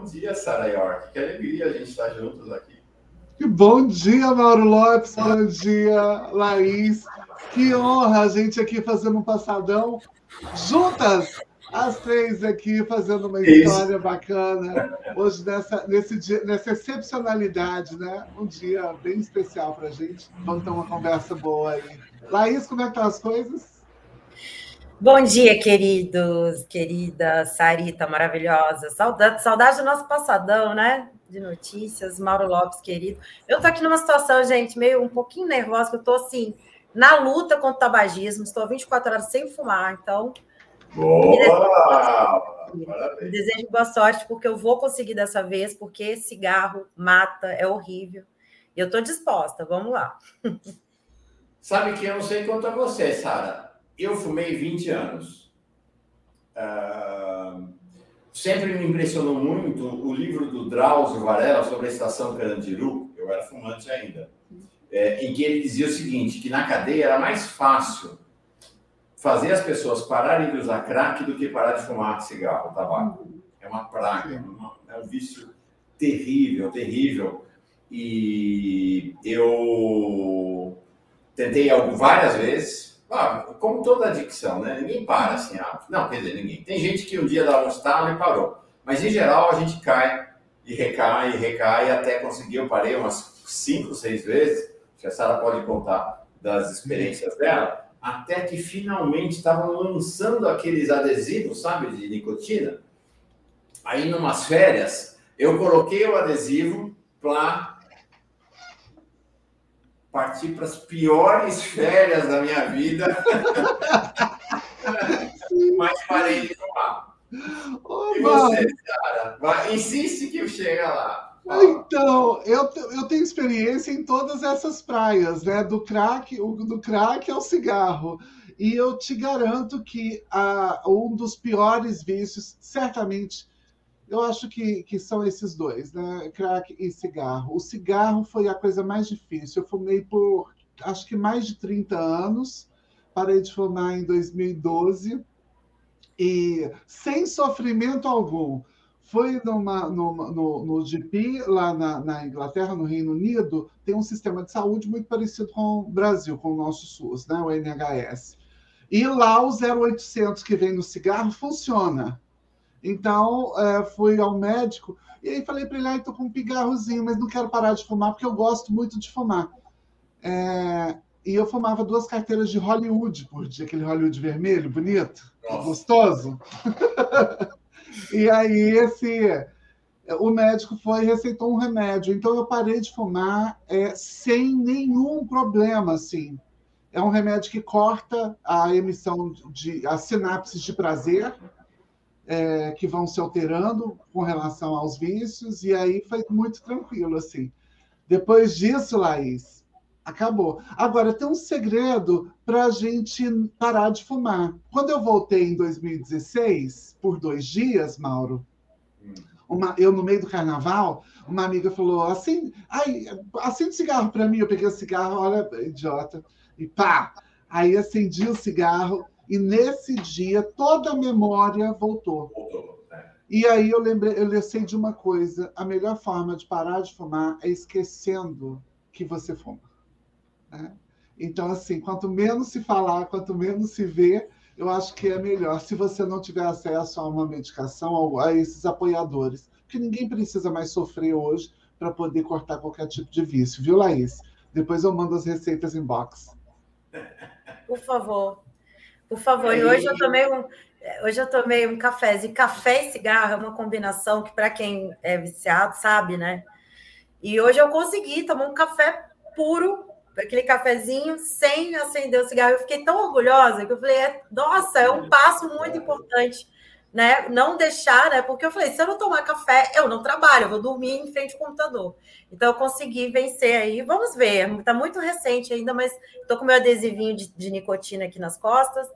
Bom dia, Sara York. Que alegria a gente estar juntos aqui. Bom dia, Mauro Lopes. Bom dia, Laís. Que honra a gente aqui fazendo um passadão juntas, as três aqui fazendo uma história Isso. bacana. Hoje, nessa, nesse dia, nessa excepcionalidade, né? Um dia bem especial para a gente. Vamos ter uma conversa boa aí. Laís, como é que estão as coisas? Bom dia, queridos, querida Sarita maravilhosa. Saudade, saudade do nosso passadão, né? De notícias, Mauro Lopes, querido. Eu tô aqui numa situação, gente, meio um pouquinho nervosa, que eu tô assim, na luta contra o tabagismo, estou 24 horas sem fumar, então. Boa! Me desejo boa sorte, porque eu vou conseguir dessa vez, porque cigarro mata, é horrível. E eu estou disposta, vamos lá. Sabe que eu não sei quanto a você, Sara eu fumei 20 anos. Uh, sempre me impressionou muito o livro do Drauzio Varela sobre a estação Carandiru, eu era fumante ainda, é, em que ele dizia o seguinte, que na cadeia era mais fácil fazer as pessoas pararem de usar crack do que parar de fumar cigarro, tabaco. É uma praga, é um vício terrível, terrível. E eu tentei algo várias vezes, ah, como toda adicção, né? Ninguém para assim. Ah, não, quer dizer, ninguém. Tem gente que um dia dá um estalo e parou. Mas em geral a gente cai e recai e recai até conseguir. Eu parei umas cinco, seis vezes. Que a Sara pode contar das experiências dela. Até que finalmente estavam lançando aqueles adesivos, sabe, de nicotina. Aí, numas férias, eu coloquei o adesivo para parti para as piores férias da minha vida, mas parei de fumar. E você, cara, vai, insiste que chega lá. Então, eu, eu tenho experiência em todas essas praias, né? Do crack, o, do crack ao cigarro. E eu te garanto que a, um dos piores vícios, certamente, eu acho que, que são esses dois, né? Crack e cigarro. O cigarro foi a coisa mais difícil. Eu fumei por acho que mais de 30 anos. Parei de fumar em 2012 e sem sofrimento algum. Foi numa, numa, no, no GP, lá na, na, Inglaterra, no Reino Unido, tem um sistema de saúde muito parecido com o Brasil, com o nosso SUS, né? o NHS. E lá o 0800 que vem no cigarro funciona. Então, é, fui ao médico e aí falei para ele: ah, estou com um pigarrozinho, mas não quero parar de fumar porque eu gosto muito de fumar. É, e eu fumava duas carteiras de Hollywood por dia, aquele Hollywood vermelho, bonito, Nossa. gostoso. e aí, esse, o médico foi e receitou um remédio. Então, eu parei de fumar é, sem nenhum problema, assim. É um remédio que corta a emissão de as sinapses de prazer é, que vão se alterando com relação aos vícios, e aí foi muito tranquilo, assim. Depois disso, Laís, acabou. Agora, tem um segredo para a gente parar de fumar. Quando eu voltei em 2016, por dois dias, Mauro, uma, eu no meio do carnaval, uma amiga falou assim, ai, acende cigarro para mim. Eu peguei o cigarro, olha, idiota, e pá! Aí acendi o cigarro, e nesse dia, toda a memória voltou. voltou né? E aí eu lembrei, eu sei de uma coisa: a melhor forma de parar de fumar é esquecendo que você fuma. Né? Então, assim, quanto menos se falar, quanto menos se ver, eu acho que é melhor se você não tiver acesso a uma medicação, a esses apoiadores. Porque ninguém precisa mais sofrer hoje para poder cortar qualquer tipo de vício, viu, Laís? Depois eu mando as receitas em box. Por favor. Por favor, e hoje eu tomei um, hoje eu tomei um cafezinho. Café e cigarro é uma combinação que, para quem é viciado, sabe, né? E hoje eu consegui tomar um café puro, aquele cafezinho, sem acender o cigarro. Eu fiquei tão orgulhosa que eu falei, é, nossa, é um passo muito importante, né? Não deixar, né? Porque eu falei, se eu não tomar café, eu não trabalho, eu vou dormir em frente ao computador. Então eu consegui vencer aí. Vamos ver, está muito recente ainda, mas estou com meu adesivinho de, de nicotina aqui nas costas.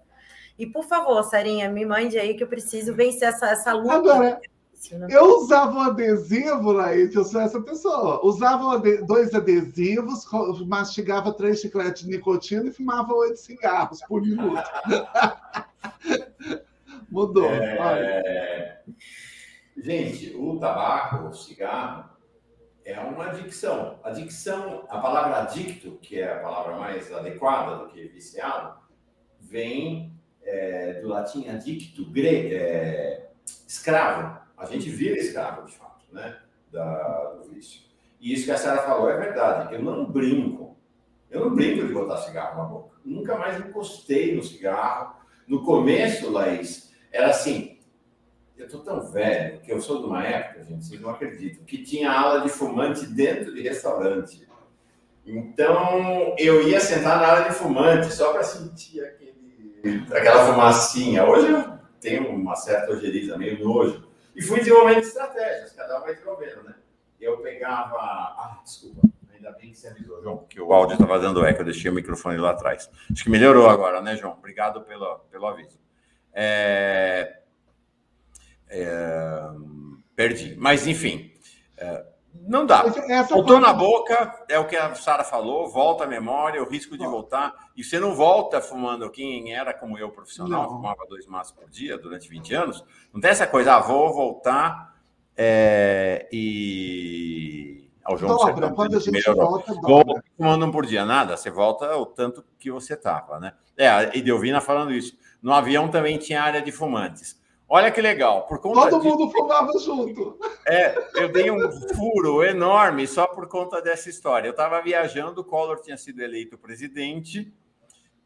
E, por favor, Sarinha, me mande aí que eu preciso vencer essa, essa luta. Agora, né? Eu usava um adesivo, Laís, eu sou essa pessoa. Usava dois adesivos, mastigava três chicletes de nicotina e fumava oito cigarros por minuto. Mudou. É... Gente, o tabaco, o cigarro, é uma adicção. Adicção, a palavra adicto, que é a palavra mais adequada do que viciado, vem é, do latim adicto, grego, é, escravo. A gente vira escravo, de fato, né? Da, do vício. E isso que a Sarah falou é verdade. Eu não brinco. Eu não brinco de botar cigarro na boca. Nunca mais encostei no cigarro. No começo, Laís, era assim. Eu tô tão velho que eu sou de uma época, gente, vocês não acreditam, que tinha aula de fumante dentro de restaurante. Então, eu ia sentar na área de fumante só para sentir aquele, aquela fumacinha. Hoje eu tenho uma certa ojeriza, meio nojo. E fui desenvolvendo estratégias, cada um vai desenvolvendo, né? Eu pegava. Ah, desculpa, ainda bem que você avisou, João, porque o áudio estava dando eco, eu deixei o microfone lá atrás. Acho que melhorou agora, né, João? Obrigado pelo, pelo aviso. É... É... Perdi. Mas, enfim. É... Não dá. Voltou na boca, é o que a Sara falou, volta a memória, o risco de voltar. E você não volta fumando, quem era como eu, profissional, não. fumava dois maços por dia durante 20 anos, não tem essa coisa, ah, vou voltar é, e. Ao João dobra, quando a gente melhorou. volta, dobra. fumando um por dia, nada, você volta o tanto que você estava, né? É, a Edelvina falando isso. No avião também tinha área de fumantes. Olha que legal. Por conta Todo disso, mundo fumava junto. É, eu dei um furo enorme só por conta dessa história. Eu estava viajando, o Collor tinha sido eleito presidente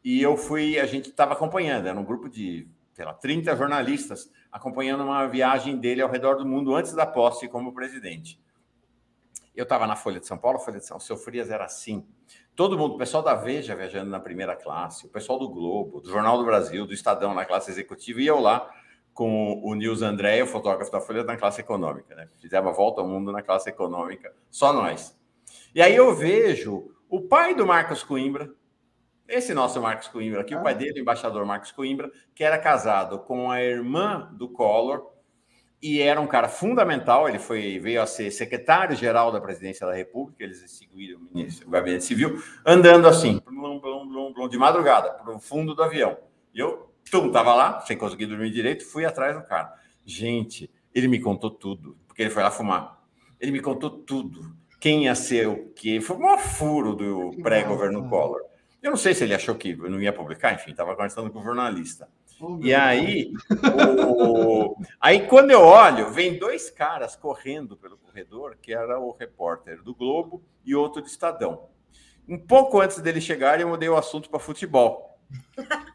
e eu fui, a gente estava acompanhando, era um grupo de, sei lá, 30 jornalistas acompanhando uma viagem dele ao redor do mundo antes da posse como presidente. Eu estava na Folha de São Paulo, a Folha de São Seu Frias era assim. Todo mundo, o pessoal da Veja viajando na primeira classe, o pessoal do Globo, do Jornal do Brasil, do Estadão na classe executiva, e eu lá com o Nils André, o fotógrafo da Folha, na classe econômica. Né? Fizemos a volta ao mundo na classe econômica, só nós. E aí eu vejo o pai do Marcos Coimbra, esse nosso Marcos Coimbra aqui, ah. o pai dele, o embaixador Marcos Coimbra, que era casado com a irmã do Collor e era um cara fundamental. Ele foi veio a ser secretário-geral da presidência da República, eles seguiram o ministro gabinete civil, andando assim, blum, blum, blum, de madrugada, para o fundo do avião. E eu Tum, tava lá, sem conseguir dormir direito, fui atrás do cara. Gente, ele me contou tudo, porque ele foi lá fumar. Ele me contou tudo. Quem ia ser o quê? Foi um furo do pré-governo Collor. Eu não sei se ele achou que eu não ia publicar, enfim, estava conversando com o jornalista. Oh, e aí, o... aí, quando eu olho, vem dois caras correndo pelo corredor, que era o repórter do Globo e outro do Estadão. Um pouco antes dele chegar, eu mudei o assunto para futebol.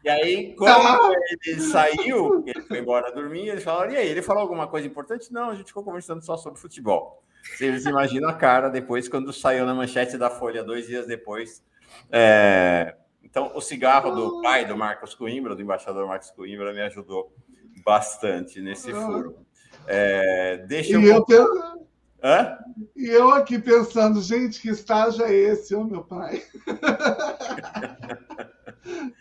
E aí, quando ele saiu, ele foi embora dormir, eles falaram, e aí, ele falou alguma coisa importante? Não, a gente ficou conversando só sobre futebol. Vocês imaginam a cara depois, quando saiu na manchete da Folha, dois dias depois. É... Então, o cigarro do pai do Marcos Coimbra, do embaixador Marcos Coimbra, me ajudou bastante nesse furo. É... Deixa eu... E eu, tenho... Hã? e eu aqui pensando, gente, que estágio é esse, ô meu pai?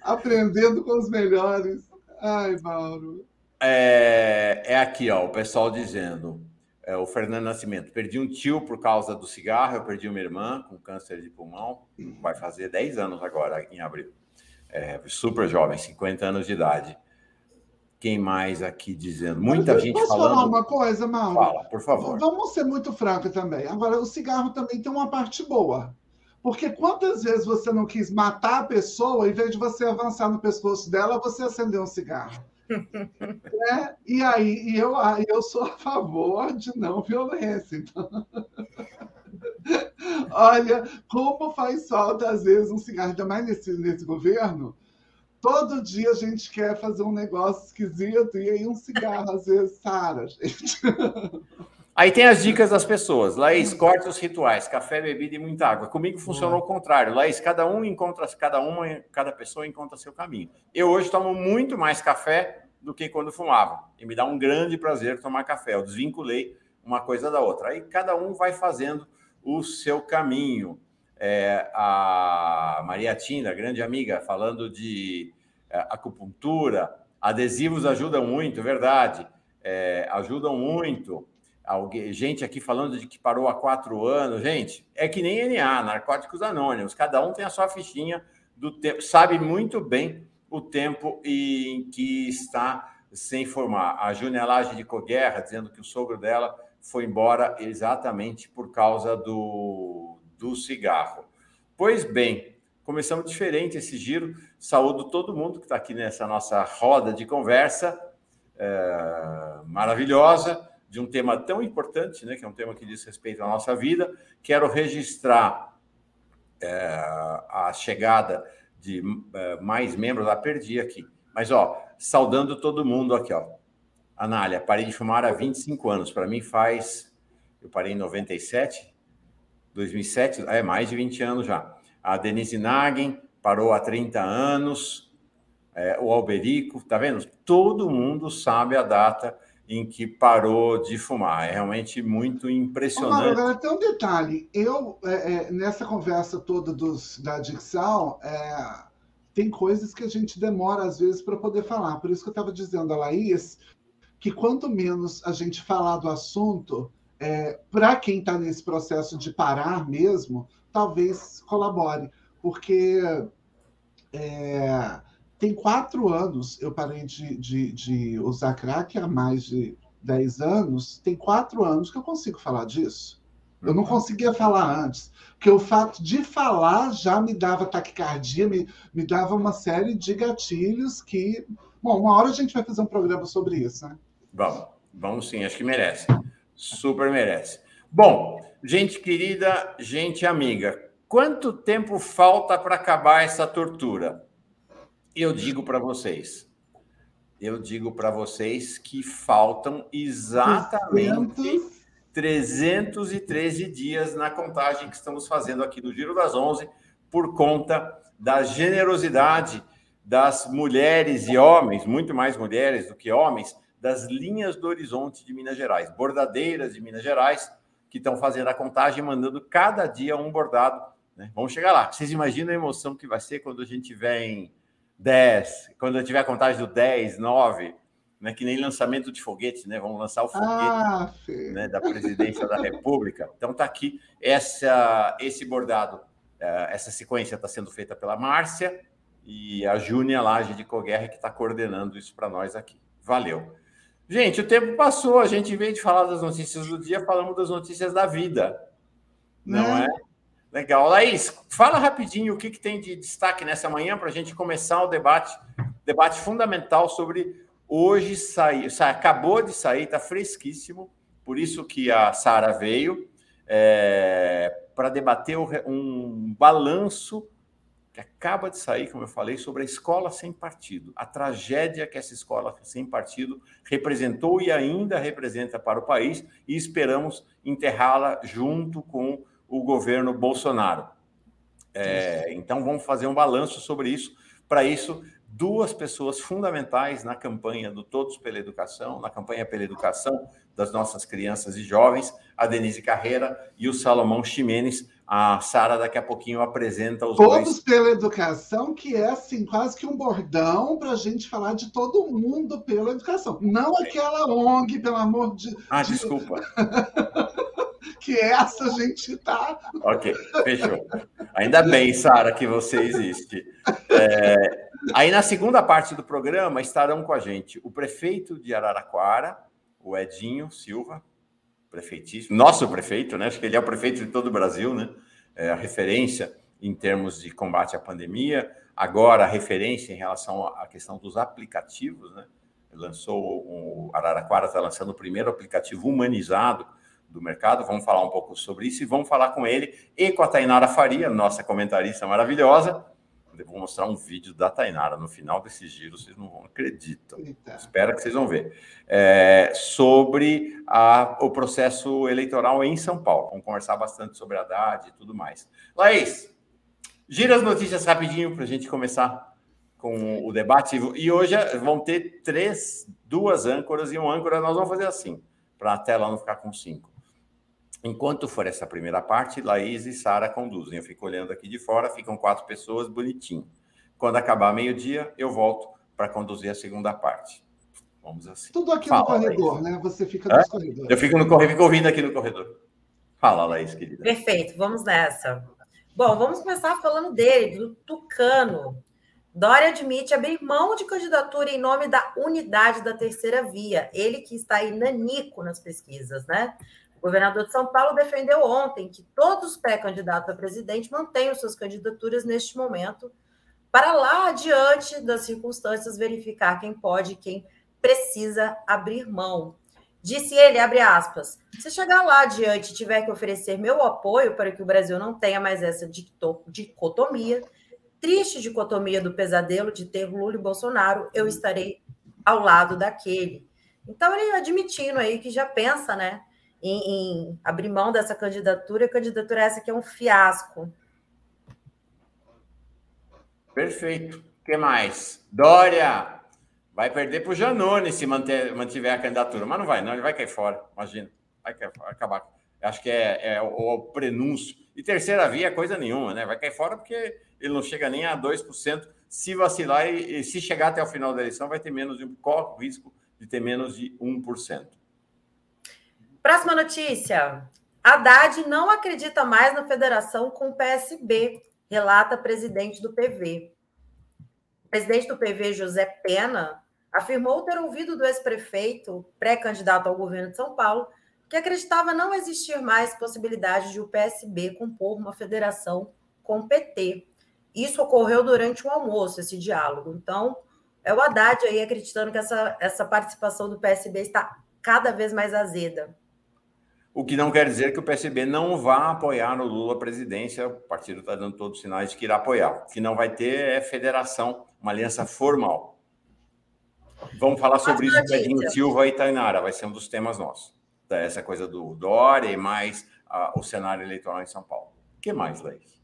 Aprendendo com os melhores. Ai, Mauro. É, é aqui, ó, o pessoal dizendo. É, o Fernando Nascimento. Perdi um tio por causa do cigarro, eu perdi uma irmã com câncer de pulmão. Vai fazer 10 anos agora, em abril. É, super jovem, 50 anos de idade. Quem mais aqui dizendo? Muita Mas, gente posso falando. Posso falar uma coisa, Mauro? Fala, por favor. Vamos ser muito francos também. Agora, o cigarro também tem uma parte boa. Porque quantas vezes você não quis matar a pessoa, em vez de você avançar no pescoço dela, você acendeu um cigarro? é, e aí e eu, eu sou a favor de não violência. Então... Olha, como faz falta, às vezes, um cigarro, ainda mais nesse, nesse governo. Todo dia a gente quer fazer um negócio esquisito e aí um cigarro, às vezes, sara, gente. Aí tem as dicas das pessoas. Laís, corta os rituais, café, bebida e muita água. Comigo funcionou ao contrário. Laís, cada um encontra, cada uma, cada pessoa encontra seu caminho. Eu hoje tomo muito mais café do que quando fumava. E me dá um grande prazer tomar café. Eu desvinculei uma coisa da outra. Aí cada um vai fazendo o seu caminho. É, a Maria Tinda, grande amiga, falando de é, acupuntura, adesivos ajudam muito, verdade, é, ajudam muito Alguém, gente aqui falando de que parou há quatro anos. Gente, é que nem NA, Narcóticos Anônimos. Cada um tem a sua fichinha do tempo, sabe muito bem o tempo em que está sem formar. A Junelagem de Coguerra dizendo que o sogro dela foi embora exatamente por causa do, do cigarro. Pois bem, começamos diferente esse giro. Saúdo todo mundo que está aqui nessa nossa roda de conversa é, maravilhosa de um tema tão importante, né, que é um tema que diz respeito à nossa vida. Quero registrar é, a chegada de é, mais membros. Ah, perdi aqui. Mas, ó, saudando todo mundo aqui, ó. Anália, parei de fumar há 25 anos. Para mim faz. Eu parei em 97, 2007, é mais de 20 anos já. A Denise Nagin parou há 30 anos. É, o Alberico, tá vendo? Todo mundo sabe a data em que parou de fumar. É realmente muito impressionante. Agora, tem um detalhe. Eu, é, é, nessa conversa toda dos, da adicção, é, tem coisas que a gente demora, às vezes, para poder falar. Por isso que eu estava dizendo a Laís que quanto menos a gente falar do assunto, é, para quem está nesse processo de parar mesmo, talvez colabore. Porque é, tem quatro anos, eu parei de, de, de, usar crack há mais de dez anos, tem quatro anos que eu consigo falar disso. Eu não uhum. conseguia falar antes, porque o fato de falar já me dava taquicardia, me, me dava uma série de gatilhos que. Bom, uma hora a gente vai fazer um programa sobre isso, né? Vamos, vamos sim, acho que merece. Super merece. Bom, gente querida, gente amiga, quanto tempo falta para acabar essa tortura? Eu digo para vocês, eu digo para vocês que faltam exatamente 313 dias na contagem que estamos fazendo aqui do Giro das Onze, por conta da generosidade das mulheres e homens, muito mais mulheres do que homens, das linhas do horizonte de Minas Gerais, bordadeiras de Minas Gerais, que estão fazendo a contagem, mandando cada dia um bordado. Né? Vamos chegar lá. Vocês imaginam a emoção que vai ser quando a gente tiver em 10, quando eu tiver a contagem do 10, 9, né? que nem lançamento de foguete, né? Vamos lançar o foguete ah, né? da presidência da República. Então está aqui essa, esse bordado, é, essa sequência está sendo feita pela Márcia e a Júnia Laje de Coguerra que está coordenando isso para nós aqui. Valeu. Gente, o tempo passou, a gente veio de falar das notícias do dia, falamos das notícias da vida. Não é? é? Legal. Laís, fala rapidinho o que, que tem de destaque nessa manhã para a gente começar o debate, debate fundamental sobre hoje sair, acabou de sair, está fresquíssimo, por isso que a Sara veio é, para debater um balanço que acaba de sair, como eu falei, sobre a escola sem partido, a tragédia que essa escola sem partido representou e ainda representa para o país, e esperamos enterrá-la junto com o governo Bolsonaro. É, então, vamos fazer um balanço sobre isso. Para isso, duas pessoas fundamentais na campanha do Todos pela Educação, na campanha pela educação das nossas crianças e jovens, a Denise Carreira e o Salomão Ximenes, a Sara daqui a pouquinho apresenta os Todos dois. pela educação, que é assim, quase que um bordão para a gente falar de todo mundo pela educação. Não aquela ONG, pelo amor de Ah, de... desculpa. que essa a gente tá. Ok, fechou. Ainda bem, Sara, que você existe. É... Aí na segunda parte do programa estarão com a gente o prefeito de Araraquara, o Edinho Silva, prefeitíssimo, nosso prefeito, né? Acho que ele é o prefeito de todo o Brasil, né? É a referência em termos de combate à pandemia. Agora, a referência em relação à questão dos aplicativos, né? Lançou o Araraquara está lançando o primeiro aplicativo humanizado do mercado. Vamos falar um pouco sobre isso e vamos falar com ele e com a Tainara Faria, nossa comentarista maravilhosa, eu vou mostrar um vídeo da Tainara no final desse giro, vocês não vão acreditar. Espero que vocês vão ver. É, sobre a, o processo eleitoral em São Paulo. Vamos conversar bastante sobre a Haddad e tudo mais. Laís, gira as notícias rapidinho para a gente começar com o debate. E hoje vão ter três, duas âncoras e um âncora. Nós vamos fazer assim, para a tela não ficar com cinco. Enquanto for essa primeira parte, Laís e Sara conduzem. Eu fico olhando aqui de fora, ficam quatro pessoas, bonitinho. Quando acabar meio-dia, eu volto para conduzir a segunda parte. Vamos assim. Tudo aqui Fala, no corredor, Laís. né? Você fica no corredor. Eu fico no corredor, fico ouvindo aqui no corredor. Fala, Laís, querida. Perfeito, vamos nessa. Bom, vamos começar falando dele, do Tucano. Dória admite abrir mão de candidatura em nome da unidade da terceira via. Ele que está aí nanico nas pesquisas, né? O governador de São Paulo defendeu ontem que todos os pré-candidatos a presidente mantenham suas candidaturas neste momento, para lá adiante das circunstâncias verificar quem pode e quem precisa abrir mão. Disse ele, abre aspas, se chegar lá adiante e tiver que oferecer meu apoio para que o Brasil não tenha mais essa dicotomia, triste dicotomia do pesadelo de ter Lula e Bolsonaro, eu estarei ao lado daquele. Então, ele admitindo aí que já pensa, né, em, em abrir mão dessa candidatura, a candidatura essa que é um fiasco. Perfeito. O que mais? Dória vai perder para o Janone se manter, mantiver a candidatura, mas não vai, não, ele vai cair fora, imagina. Vai, vai acabar. Acho que é, é o, o, prenúncio. E terceira via, coisa nenhuma, né? Vai cair fora porque ele não chega nem a 2%. Se vacilar e, e se chegar até o final da eleição, vai ter menos de corre o risco de ter menos de 1%. Próxima notícia. Haddad não acredita mais na federação com o PSB, relata presidente do PV. O presidente do PV, José Pena, afirmou ter ouvido do ex-prefeito, pré-candidato ao governo de São Paulo, que acreditava não existir mais possibilidade de o PSB compor uma federação com o PT. Isso ocorreu durante o almoço, esse diálogo. Então, é o Haddad aí acreditando que essa, essa participação do PSB está cada vez mais azeda. O que não quer dizer que o PSB não vá apoiar o Lula presidência, o partido está dando todos os sinais de que irá apoiar. O que não vai ter é federação, uma aliança formal. Vamos falar sobre isso com Edinho Silva e Tainara, vai ser um dos temas nossos. Essa coisa do Dória e mais uh, o cenário eleitoral em São Paulo. O que mais, Leis?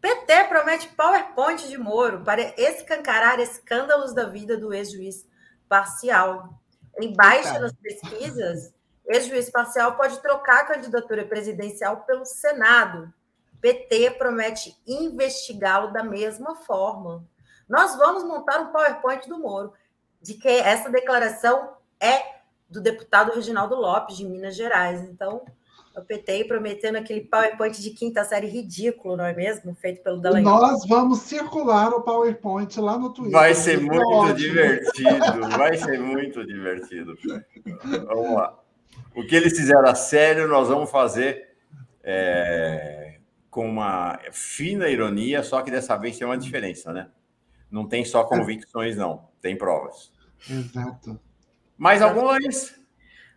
PT promete PowerPoint de Moro para escancarar escândalos da vida do ex-juiz parcial. Em baixa nas pesquisas, Ex-juiz parcial pode trocar a candidatura presidencial pelo Senado. PT promete investigá-lo da mesma forma. Nós vamos montar um PowerPoint do Moro, de que essa declaração é do deputado Reginaldo Lopes, de Minas Gerais. Então, o PT prometendo aquele PowerPoint de quinta série ridículo, não é mesmo? Feito pelo Dallagnol. Nós vamos circular o PowerPoint lá no Twitter. Vai ser muito divertido, vai ser muito divertido. Vamos lá. O que eles fizeram a sério, nós vamos fazer é, com uma fina ironia, só que dessa vez tem uma diferença, né? Não tem só convicções, não, tem provas. Exato. Mais algumas?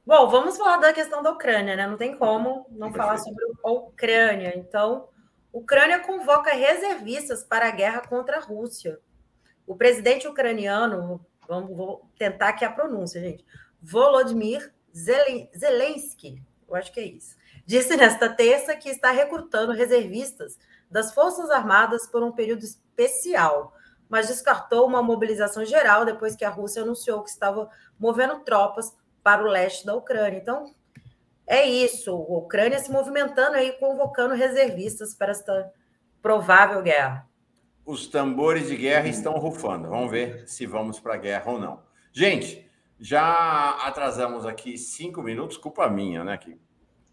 Bom, vamos falar da questão da Ucrânia, né? Não tem como não Perfeito. falar sobre a Ucrânia. Então, Ucrânia convoca reservistas para a guerra contra a Rússia. O presidente ucraniano, vamos vou tentar aqui a pronúncia, gente. Volodymyr Zelensky, eu acho que é isso, disse nesta terça que está recrutando reservistas das Forças Armadas por um período especial, mas descartou uma mobilização geral depois que a Rússia anunciou que estava movendo tropas para o leste da Ucrânia. Então, é isso, a Ucrânia se movimentando aí, convocando reservistas para esta provável guerra. Os tambores de guerra estão rufando. Vamos ver se vamos para a guerra ou não. Gente, já atrasamos aqui cinco minutos, culpa minha, né? Aqui.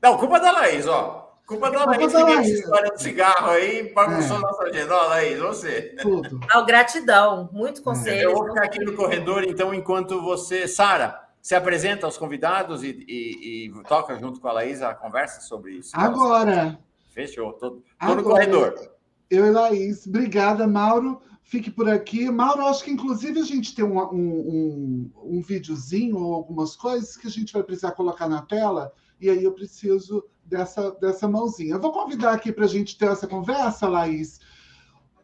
Não, culpa da Laís, ó. Culpa da Laís que essa história do cigarro aí bagunçou é. nossa agenda. Ó, Laís, você. Tudo. Oh, gratidão, muito é. conselho. Eu vou ficar aqui no corredor, então, enquanto você. Sara, se apresenta aos convidados e, e, e, toca junto com a Laís a conversa sobre isso. Agora. Fechou, tô, tô no corredor. Eu e Laís. Obrigada, Mauro fique por aqui. Mauro, acho que inclusive a gente tem um, um, um, um videozinho ou algumas coisas que a gente vai precisar colocar na tela, e aí eu preciso dessa, dessa mãozinha. Eu vou convidar aqui para a gente ter essa conversa, Laís.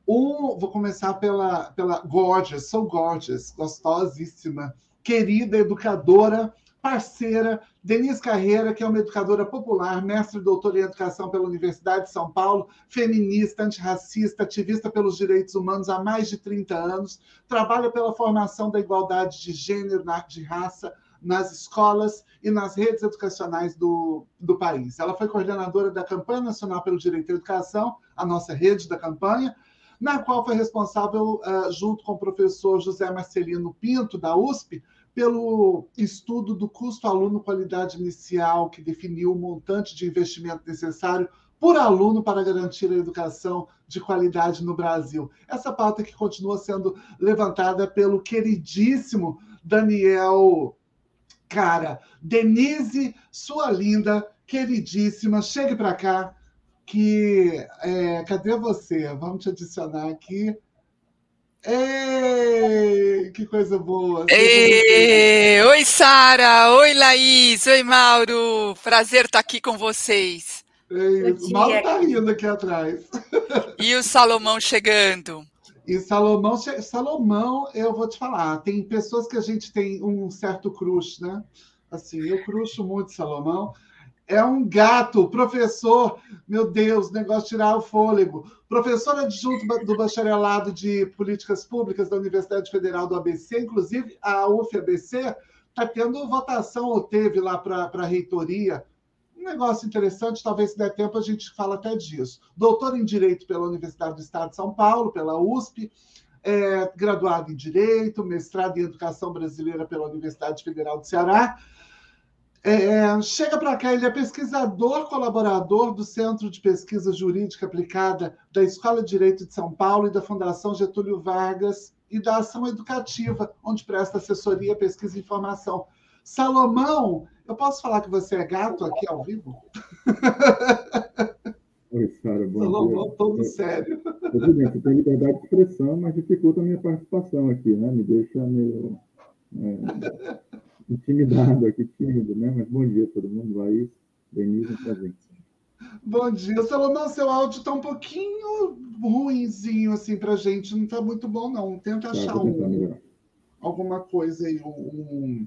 Um, vou começar pela, pela Gorgeous, so gorgeous, gostosíssima, querida educadora, parceira, Denise Carreira, que é uma educadora popular, mestre e doutora em educação pela Universidade de São Paulo, feminista, antirracista, ativista pelos direitos humanos há mais de 30 anos, trabalha pela formação da igualdade de gênero, de raça, nas escolas e nas redes educacionais do, do país. Ela foi coordenadora da Campanha Nacional pelo Direito à Educação, a nossa rede da campanha, na qual foi responsável, uh, junto com o professor José Marcelino Pinto, da USP, pelo estudo do custo aluno qualidade inicial, que definiu o montante de investimento necessário por aluno para garantir a educação de qualidade no Brasil. Essa pauta que continua sendo levantada pelo queridíssimo Daniel Cara. Denise, sua linda, queridíssima, chegue para cá. Que é, cadê você? Vamos te adicionar aqui. Ei, que coisa boa! Ei, oi, Sara! Oi, Laís! Oi, Mauro! Prazer estar aqui com vocês. Ei, o Mauro está rindo aqui atrás. E o Salomão chegando. E Salomão, Salomão, eu vou te falar, tem pessoas que a gente tem um certo crush, né? Assim, eu cruxo muito Salomão. É um gato, professor, meu Deus, negócio de tirar o fôlego. Professor adjunto do bacharelado de políticas públicas da Universidade Federal do ABC, inclusive a UFABC está tendo votação, ou teve lá para a reitoria. Um negócio interessante, talvez se der tempo a gente fala até disso. Doutor em Direito pela Universidade do Estado de São Paulo, pela USP, é, graduado em Direito, mestrado em Educação Brasileira pela Universidade Federal do Ceará é, chega para cá, ele é pesquisador colaborador do Centro de Pesquisa Jurídica Aplicada da Escola de Direito de São Paulo e da Fundação Getúlio Vargas e da Ação Educativa, onde presta assessoria, pesquisa e informação. Salomão, eu posso falar que você é gato aqui ao vivo? Oi, Sara, bom Salomão, dia. todo sério. Presidente, eu tenho liberdade de expressão, mas dificulta a minha participação aqui, né? Me deixa meio... É intimidado aqui, tímido, né? Mas bom dia todo mundo, Laís, Denise, prazer. Bom dia, Salomão, seu áudio está um pouquinho ruinzinho assim para gente, não está muito bom não. Tenta tá, achar um, alguma coisa aí, um...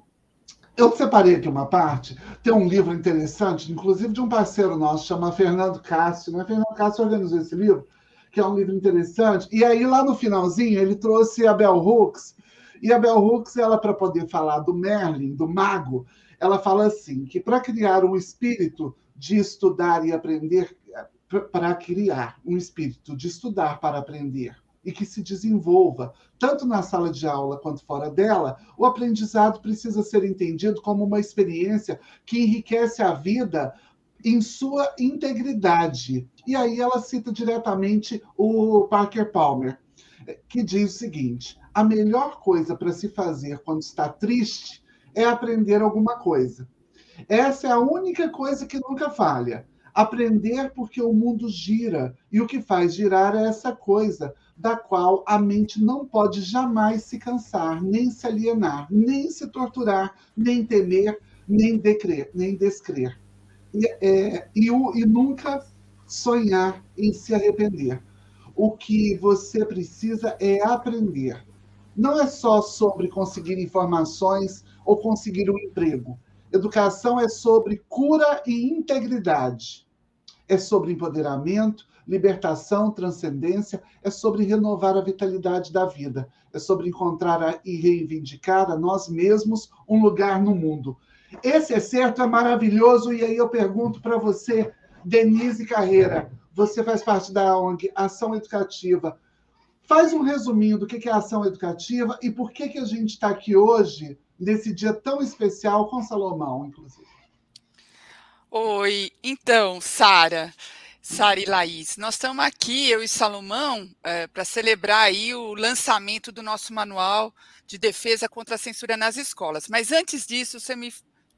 Eu separei aqui uma parte, tem um livro interessante, inclusive de um parceiro nosso, chama Fernando Cássio, né? Fernando Cássio organizou esse livro, que é um livro interessante. E aí, lá no finalzinho, ele trouxe a Bell Hooks, e a Bell Hooks, ela para poder falar do Merlin, do mago, ela fala assim, que para criar um espírito de estudar e aprender, para criar um espírito de estudar para aprender e que se desenvolva, tanto na sala de aula quanto fora dela, o aprendizado precisa ser entendido como uma experiência que enriquece a vida em sua integridade. E aí ela cita diretamente o Parker Palmer, que diz o seguinte: a melhor coisa para se fazer quando está triste é aprender alguma coisa. Essa é a única coisa que nunca falha. Aprender porque o mundo gira e o que faz girar é essa coisa da qual a mente não pode jamais se cansar, nem se alienar, nem se torturar, nem temer, nem decrer, nem descrer. E, é, e, e nunca sonhar em se arrepender. O que você precisa é aprender não é só sobre conseguir informações ou conseguir um emprego. Educação é sobre cura e integridade. É sobre empoderamento, libertação, transcendência, é sobre renovar a vitalidade da vida, é sobre encontrar e reivindicar a nós mesmos um lugar no mundo. Esse é certo, é maravilhoso, e aí eu pergunto para você, Denise Carreira, você faz parte da ONG Ação Educativa. Faz um resuminho do que é a ação educativa e por que, que a gente está aqui hoje, nesse dia tão especial, com Salomão, inclusive. Oi, então, Sara, Sara e Laís, nós estamos aqui, eu e Salomão, é, para celebrar aí o lançamento do nosso manual de defesa contra a censura nas escolas. Mas antes disso, você me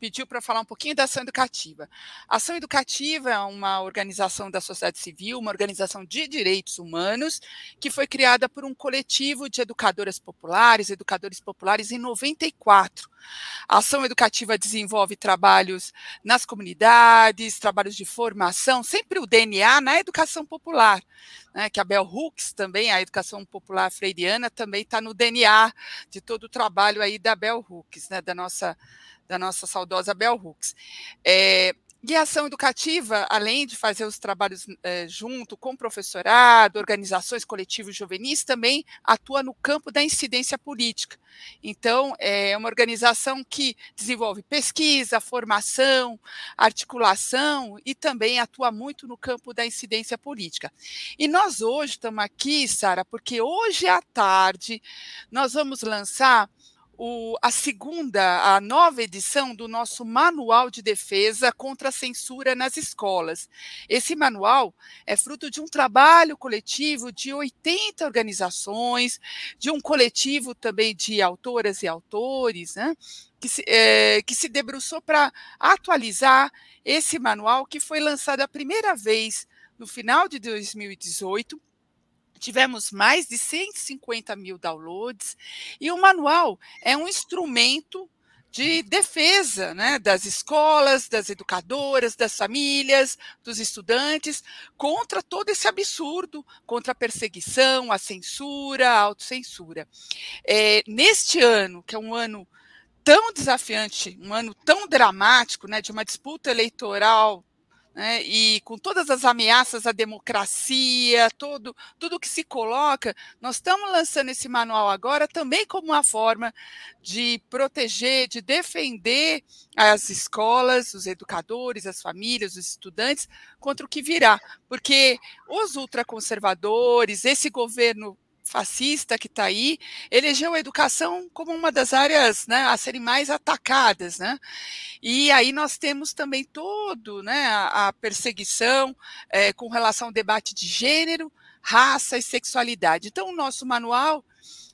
pediu para falar um pouquinho da ação educativa. A ação educativa é uma organização da sociedade civil, uma organização de direitos humanos, que foi criada por um coletivo de educadoras populares, educadores populares, em 94. A ação educativa desenvolve trabalhos nas comunidades, trabalhos de formação, sempre o DNA na educação popular, né, que a Bell Hooks também, a educação popular freiriana, também está no DNA de todo o trabalho aí da Bell Hooks, né, da nossa da nossa saudosa Bell Hooks. É, e a ação educativa, além de fazer os trabalhos é, junto com o professorado, organizações coletivos juvenis, também atua no campo da incidência política. Então, é uma organização que desenvolve pesquisa, formação, articulação e também atua muito no campo da incidência política. E nós hoje estamos aqui, Sara, porque hoje à tarde nós vamos lançar o, a segunda, a nova edição do nosso Manual de Defesa contra a Censura nas Escolas. Esse manual é fruto de um trabalho coletivo de 80 organizações, de um coletivo também de autoras e autores, né, que, se, é, que se debruçou para atualizar esse manual que foi lançado a primeira vez no final de 2018 tivemos mais de 150 mil downloads, e o manual é um instrumento de defesa né, das escolas, das educadoras, das famílias, dos estudantes, contra todo esse absurdo, contra a perseguição, a censura, a autocensura. É, neste ano, que é um ano tão desafiante, um ano tão dramático, né, de uma disputa eleitoral né, e com todas as ameaças à democracia, todo, tudo que se coloca, nós estamos lançando esse manual agora também como uma forma de proteger, de defender as escolas, os educadores, as famílias, os estudantes contra o que virá, porque os ultraconservadores, esse governo fascista que está aí, elegeu a educação como uma das áreas né, a serem mais atacadas. Né? E aí nós temos também todo né, a, perseguição é, com relação ao debate de gênero, raça e sexualidade. Então, o nosso manual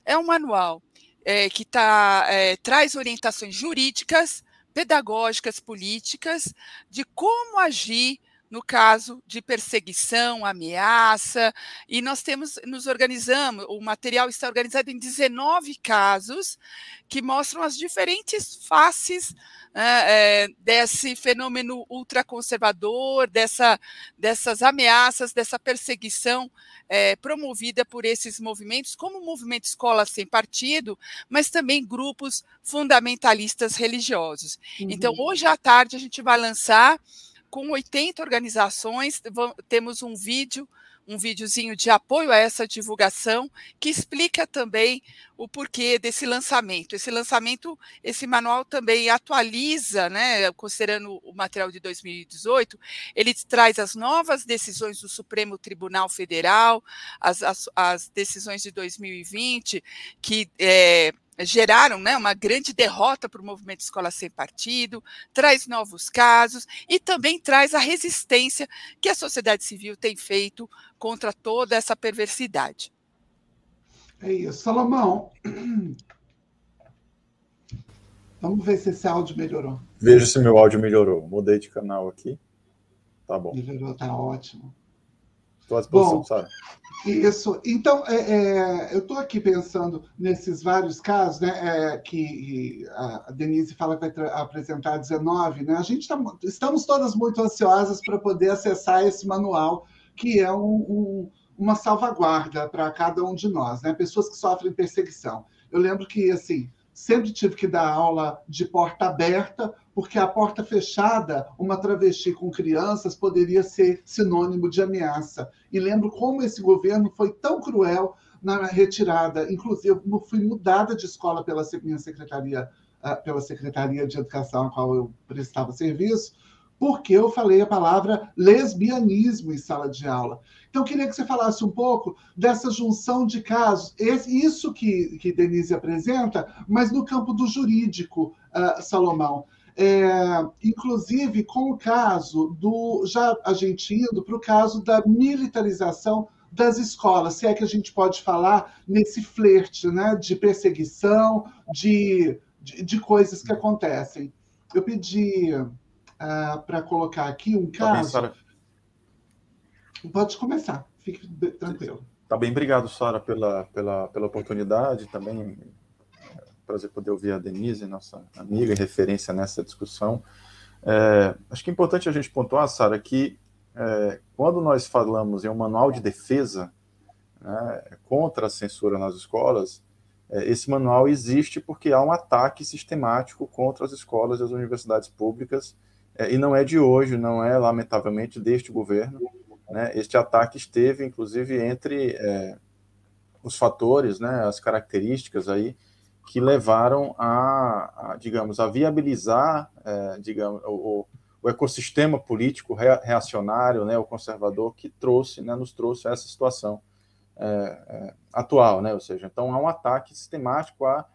é um manual é, que tá, é, traz orientações jurídicas, pedagógicas, políticas, de como agir no caso de perseguição, ameaça, e nós temos, nos organizamos, o material está organizado em 19 casos que mostram as diferentes faces né, é, desse fenômeno ultraconservador, dessa, dessas ameaças, dessa perseguição é, promovida por esses movimentos, como o movimento Escola Sem Partido, mas também grupos fundamentalistas religiosos. Então, uhum. Então, hoje à tarde, a gente vai lançar com 80 organizações, temos um vídeo, um videozinho de apoio a essa divulgação, que explica também o porquê desse lançamento. Esse lançamento, esse manual também atualiza, né, considerando o material de 2018, ele traz as novas decisões do Supremo Tribunal Federal, as, as, as decisões de 2020, que é, geraram né, uma grande derrota para o movimento Escola Sem Partido, traz novos casos e também traz a resistência que a sociedade civil tem feito contra toda essa perversidade. É isso. Salomão, vamos ver se esse áudio melhorou. Veja se meu áudio melhorou. Mudei de canal aqui. Tá bom. Melhorou, tá ótimo. Estou à disposição, Sara. Isso. Então, é, é, eu estou aqui pensando nesses vários casos, né, é, que a Denise fala que vai apresentar 19, né? A gente tá, estamos todas muito ansiosas para poder acessar esse manual, que é um, um, uma salvaguarda para cada um de nós, né? Pessoas que sofrem perseguição. Eu lembro que, assim, sempre tive que dar aula de porta aberta, porque a porta fechada, uma travesti com crianças poderia ser sinônimo de ameaça. E lembro como esse governo foi tão cruel na retirada. Inclusive, eu fui mudada de escola pela minha secretaria, ah, pela Secretaria de Educação, a qual eu prestava serviço, porque eu falei a palavra lesbianismo em sala de aula. Então, eu queria que você falasse um pouco dessa junção de casos, isso que, que Denise apresenta, mas no campo do jurídico, uh, Salomão. É, inclusive com o caso do. Já a gente indo para o caso da militarização das escolas, se é que a gente pode falar nesse flerte né, de perseguição, de, de, de coisas que acontecem. Eu pedi uh, para colocar aqui um caso. Tá bem, Pode começar, fique tranquilo. Tá bem, obrigado, Sara, pela, pela, pela oportunidade. Também é prazer poder ouvir a Denise, nossa amiga e referência nessa discussão. É, acho que é importante a gente pontuar, Sara, que é, quando nós falamos em um manual de defesa né, contra a censura nas escolas, é, esse manual existe porque há um ataque sistemático contra as escolas e as universidades públicas é, e não é de hoje, não é, lamentavelmente, deste governo. Né? Este ataque esteve, inclusive, entre é, os fatores, né, as características aí que levaram a, a digamos, a viabilizar, é, digamos, o, o, ecossistema político reacionário, né, o conservador, que trouxe, né, nos trouxe essa situação é, é, atual, né, ou seja, então há um ataque sistemático à,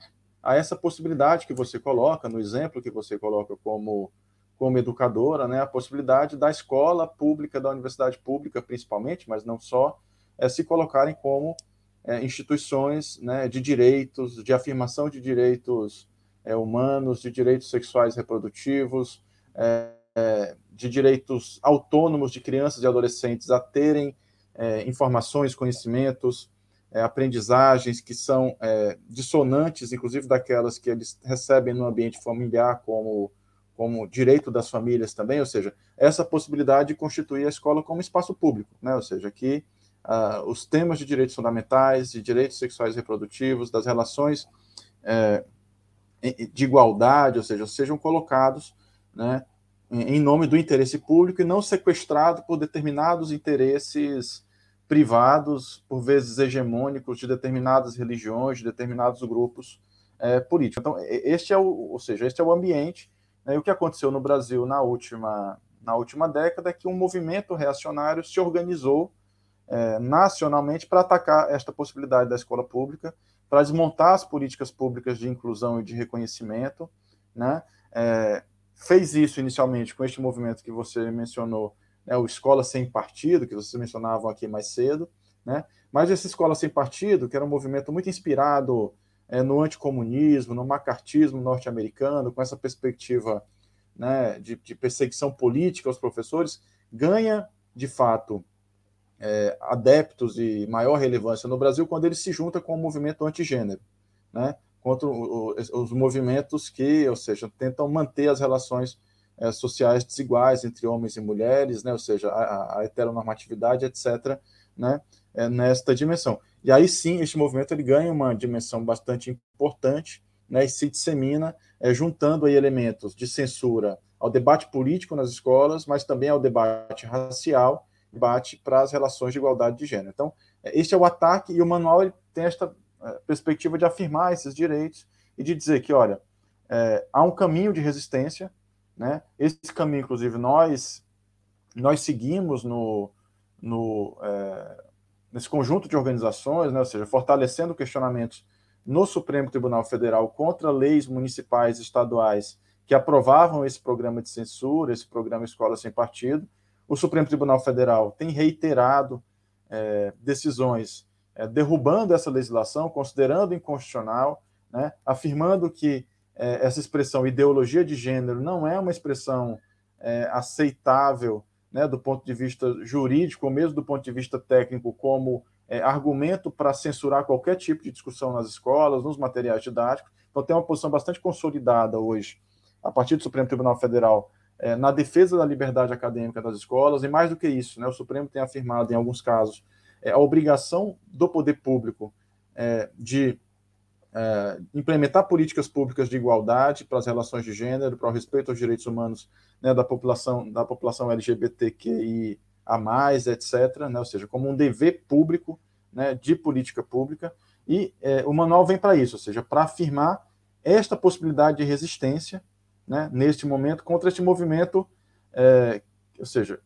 a essa possibilidade que você coloca, no exemplo que você coloca como, como educadora, né, a possibilidade da escola pública, da universidade pública, principalmente, mas não só, é, se colocarem como é, instituições né, de direitos, de afirmação de direitos é, humanos, de direitos sexuais reprodutivos, de direitos autônomos de crianças e adolescentes a terem informações, conhecimentos, aprendizagens que são dissonantes, inclusive daquelas que eles recebem no ambiente familiar como, como direito das famílias também, ou seja, essa possibilidade de constituir a escola como espaço público, né? ou seja, que ah, os temas de direitos fundamentais, de direitos sexuais e reprodutivos, das relações é, de igualdade, ou seja, sejam colocados né, em nome do interesse público e não sequestrado por determinados interesses privados, por vezes hegemônicos, de determinadas religiões, de determinados grupos é, políticos. Então, este é o, ou seja, este é o ambiente. Né, e o que aconteceu no Brasil na última, na última década é que um movimento reacionário se organizou é, nacionalmente para atacar esta possibilidade da escola pública, para desmontar as políticas públicas de inclusão e de reconhecimento, né? É, fez isso inicialmente com este movimento que você mencionou, né, o Escola Sem Partido, que vocês mencionavam aqui mais cedo, né? Mas essa Escola Sem Partido, que era um movimento muito inspirado é, no anticomunismo, no macartismo norte-americano, com essa perspectiva né, de, de, perseguição política aos professores, ganha, de fato, é, adeptos e maior relevância no Brasil quando ele se junta com o movimento antigênero, né? contra o, os movimentos que, ou seja, tentam manter as relações é, sociais desiguais entre homens e mulheres, né? ou seja, a, a heteronormatividade, etc., né? É, nesta dimensão. E aí sim, este movimento ele ganha uma dimensão bastante importante né? e se dissemina, é, juntando aí elementos de censura ao debate político nas escolas, mas também ao debate racial, debate para as relações de igualdade de gênero. Então, é, este é o ataque e o manual ele tem esta é, perspectiva de afirmar esses direitos e de dizer que, olha, é, há um caminho de resistência, né? Esse caminho, inclusive, nós nós seguimos no, no é, nesse conjunto de organizações, né? ou seja, fortalecendo questionamentos no Supremo Tribunal Federal contra leis municipais e estaduais que aprovavam esse programa de censura, esse programa Escola Sem Partido. O Supremo Tribunal Federal tem reiterado é, decisões é, derrubando essa legislação, considerando inconstitucional, né, afirmando que é, essa expressão ideologia de gênero não é uma expressão é, aceitável né, do ponto de vista jurídico, ou mesmo do ponto de vista técnico, como é, argumento para censurar qualquer tipo de discussão nas escolas, nos materiais didáticos. Então, tem uma posição bastante consolidada hoje, a partir do Supremo Tribunal Federal, é, na defesa da liberdade acadêmica das escolas, e mais do que isso, né, o Supremo tem afirmado, em alguns casos, é, a obrigação do poder público é, de é, implementar políticas públicas de igualdade para as relações de gênero, para o respeito aos direitos humanos né, da população da população LGBTQI a mais, etc. Né, ou seja, como um dever público né, de política pública. E é, o manual vem para isso, ou seja, para afirmar esta possibilidade de resistência né, neste momento contra este movimento, é, ou seja,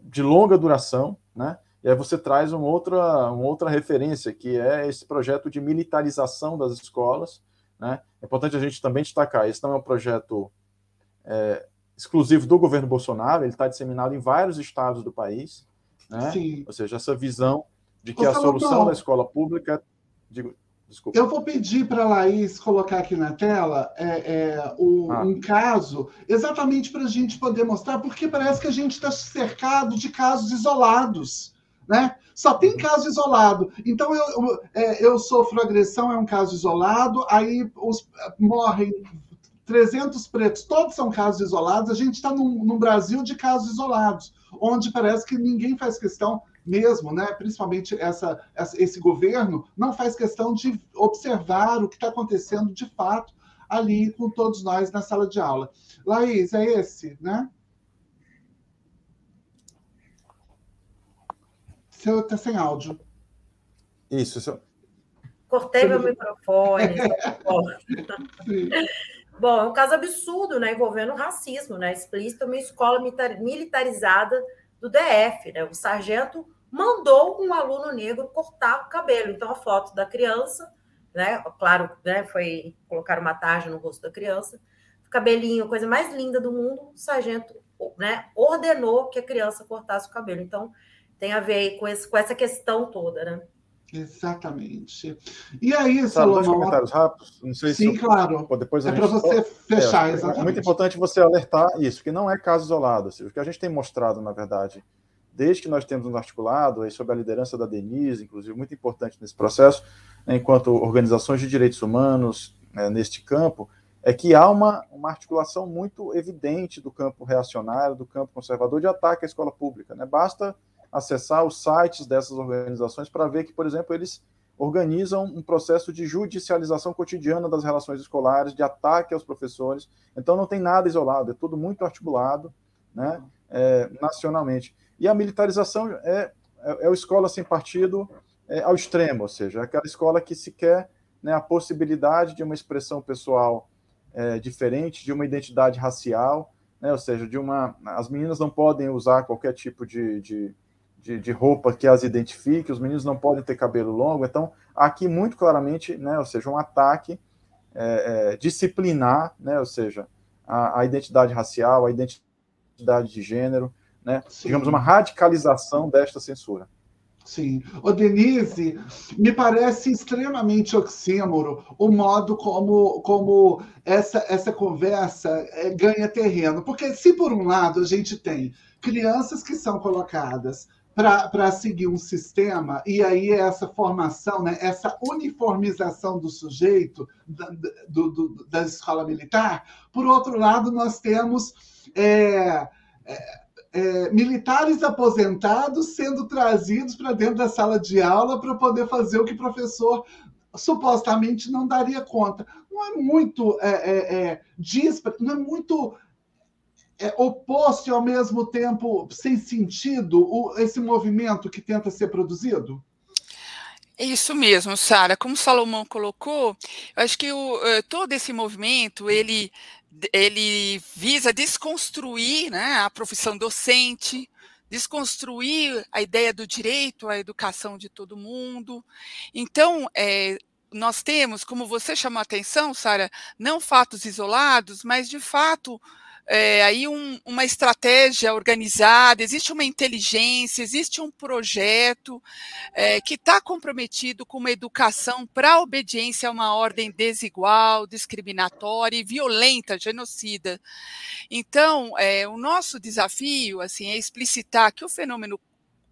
de longa duração, né, e aí você traz uma outra, uma outra referência, que é esse projeto de militarização das escolas. Né? É importante a gente também destacar, esse não é um projeto é, exclusivo do governo Bolsonaro, ele está disseminado em vários estados do país. Né? Ou seja, essa visão de que a solução da escola pública... Digo, Desculpa. Eu vou pedir para a Laís colocar aqui na tela é, é, o, ah. um caso, exatamente para a gente poder mostrar, porque parece que a gente está cercado de casos isolados né? Só tem uhum. caso isolado. Então eu, eu, é, eu sofro agressão, é um caso isolado, aí os, morrem 300 pretos, todos são casos isolados. A gente está num, num, Brasil de casos isolados, onde parece que ninguém faz questão mesmo, né? Principalmente essa, essa esse governo não faz questão de observar o que está acontecendo de fato ali com todos nós na sala de aula. Laís, é esse, né? Seu tá sem áudio. Isso, isso. Cortei meu microfone. Bom, é um caso absurdo, né, envolvendo racismo, né, explícito, uma escola militarizada do DF, né? O sargento mandou um aluno negro cortar o cabelo. Então a foto da criança, né? Claro, né? Foi colocar uma tarja no rosto da criança, cabelinho, coisa mais linda do mundo. O sargento, né? Ordenou que a criança cortasse o cabelo. Então tem a ver com, esse, com essa questão toda, né? Exatamente. E aí, Salomão... Dois comentários rápidos. Não sei Sim, se claro. Eu... Depois é para você fechar, é, exatamente. É muito importante você alertar isso, que não é caso isolado. Assim, o que a gente tem mostrado, na verdade, desde que nós temos um articulado, aí, sob a liderança da Denise, inclusive, muito importante nesse processo, né, enquanto organizações de direitos humanos né, neste campo, é que há uma, uma articulação muito evidente do campo reacionário, do campo conservador, de ataque à escola pública. Né? Basta acessar os sites dessas organizações para ver que, por exemplo, eles organizam um processo de judicialização cotidiana das relações escolares, de ataque aos professores. Então, não tem nada isolado, é tudo muito articulado né, é, nacionalmente. E a militarização é, é, é o escola sem partido é, ao extremo, ou seja, é aquela escola que se quer né, a possibilidade de uma expressão pessoal é, diferente, de uma identidade racial, né, ou seja, de uma. As meninas não podem usar qualquer tipo de, de de, de, roupa que as identifique, os meninos não podem ter cabelo longo, então aqui muito claramente, né, ou seja, um ataque é, é, disciplinar, né, ou seja, a, a, identidade racial, a identidade de gênero, né, digamos, uma radicalização desta censura. Sim. O Denise, me parece extremamente oxímoro o modo como, como essa, essa conversa é, ganha terreno. Porque se por um lado a gente tem crianças que são colocadas para seguir um sistema, e aí essa formação, né, essa uniformização do sujeito da, do, do, da escola militar. Por outro lado, nós temos é, é, é, militares aposentados sendo trazidos para dentro da sala de aula para poder fazer o que o professor supostamente não daria conta. Não é muito é, é, é não é muito é, oposto e ao mesmo tempo sem sentido o, esse movimento que tenta ser produzido? Isso mesmo, Sara. Como Salomão colocou, eu acho que o, eh, todo esse movimento ele, ele visa desconstruir né, a profissão docente, desconstruir a ideia do direito à educação de todo mundo. Então, é, nós temos, como você chamou a atenção, Sara, não fatos isolados, mas de fato é, aí um, uma estratégia organizada, existe uma inteligência, existe um projeto é, que está comprometido com uma educação para a obediência a uma ordem desigual, discriminatória e violenta, genocida. Então, é, o nosso desafio assim, é explicitar que o fenômeno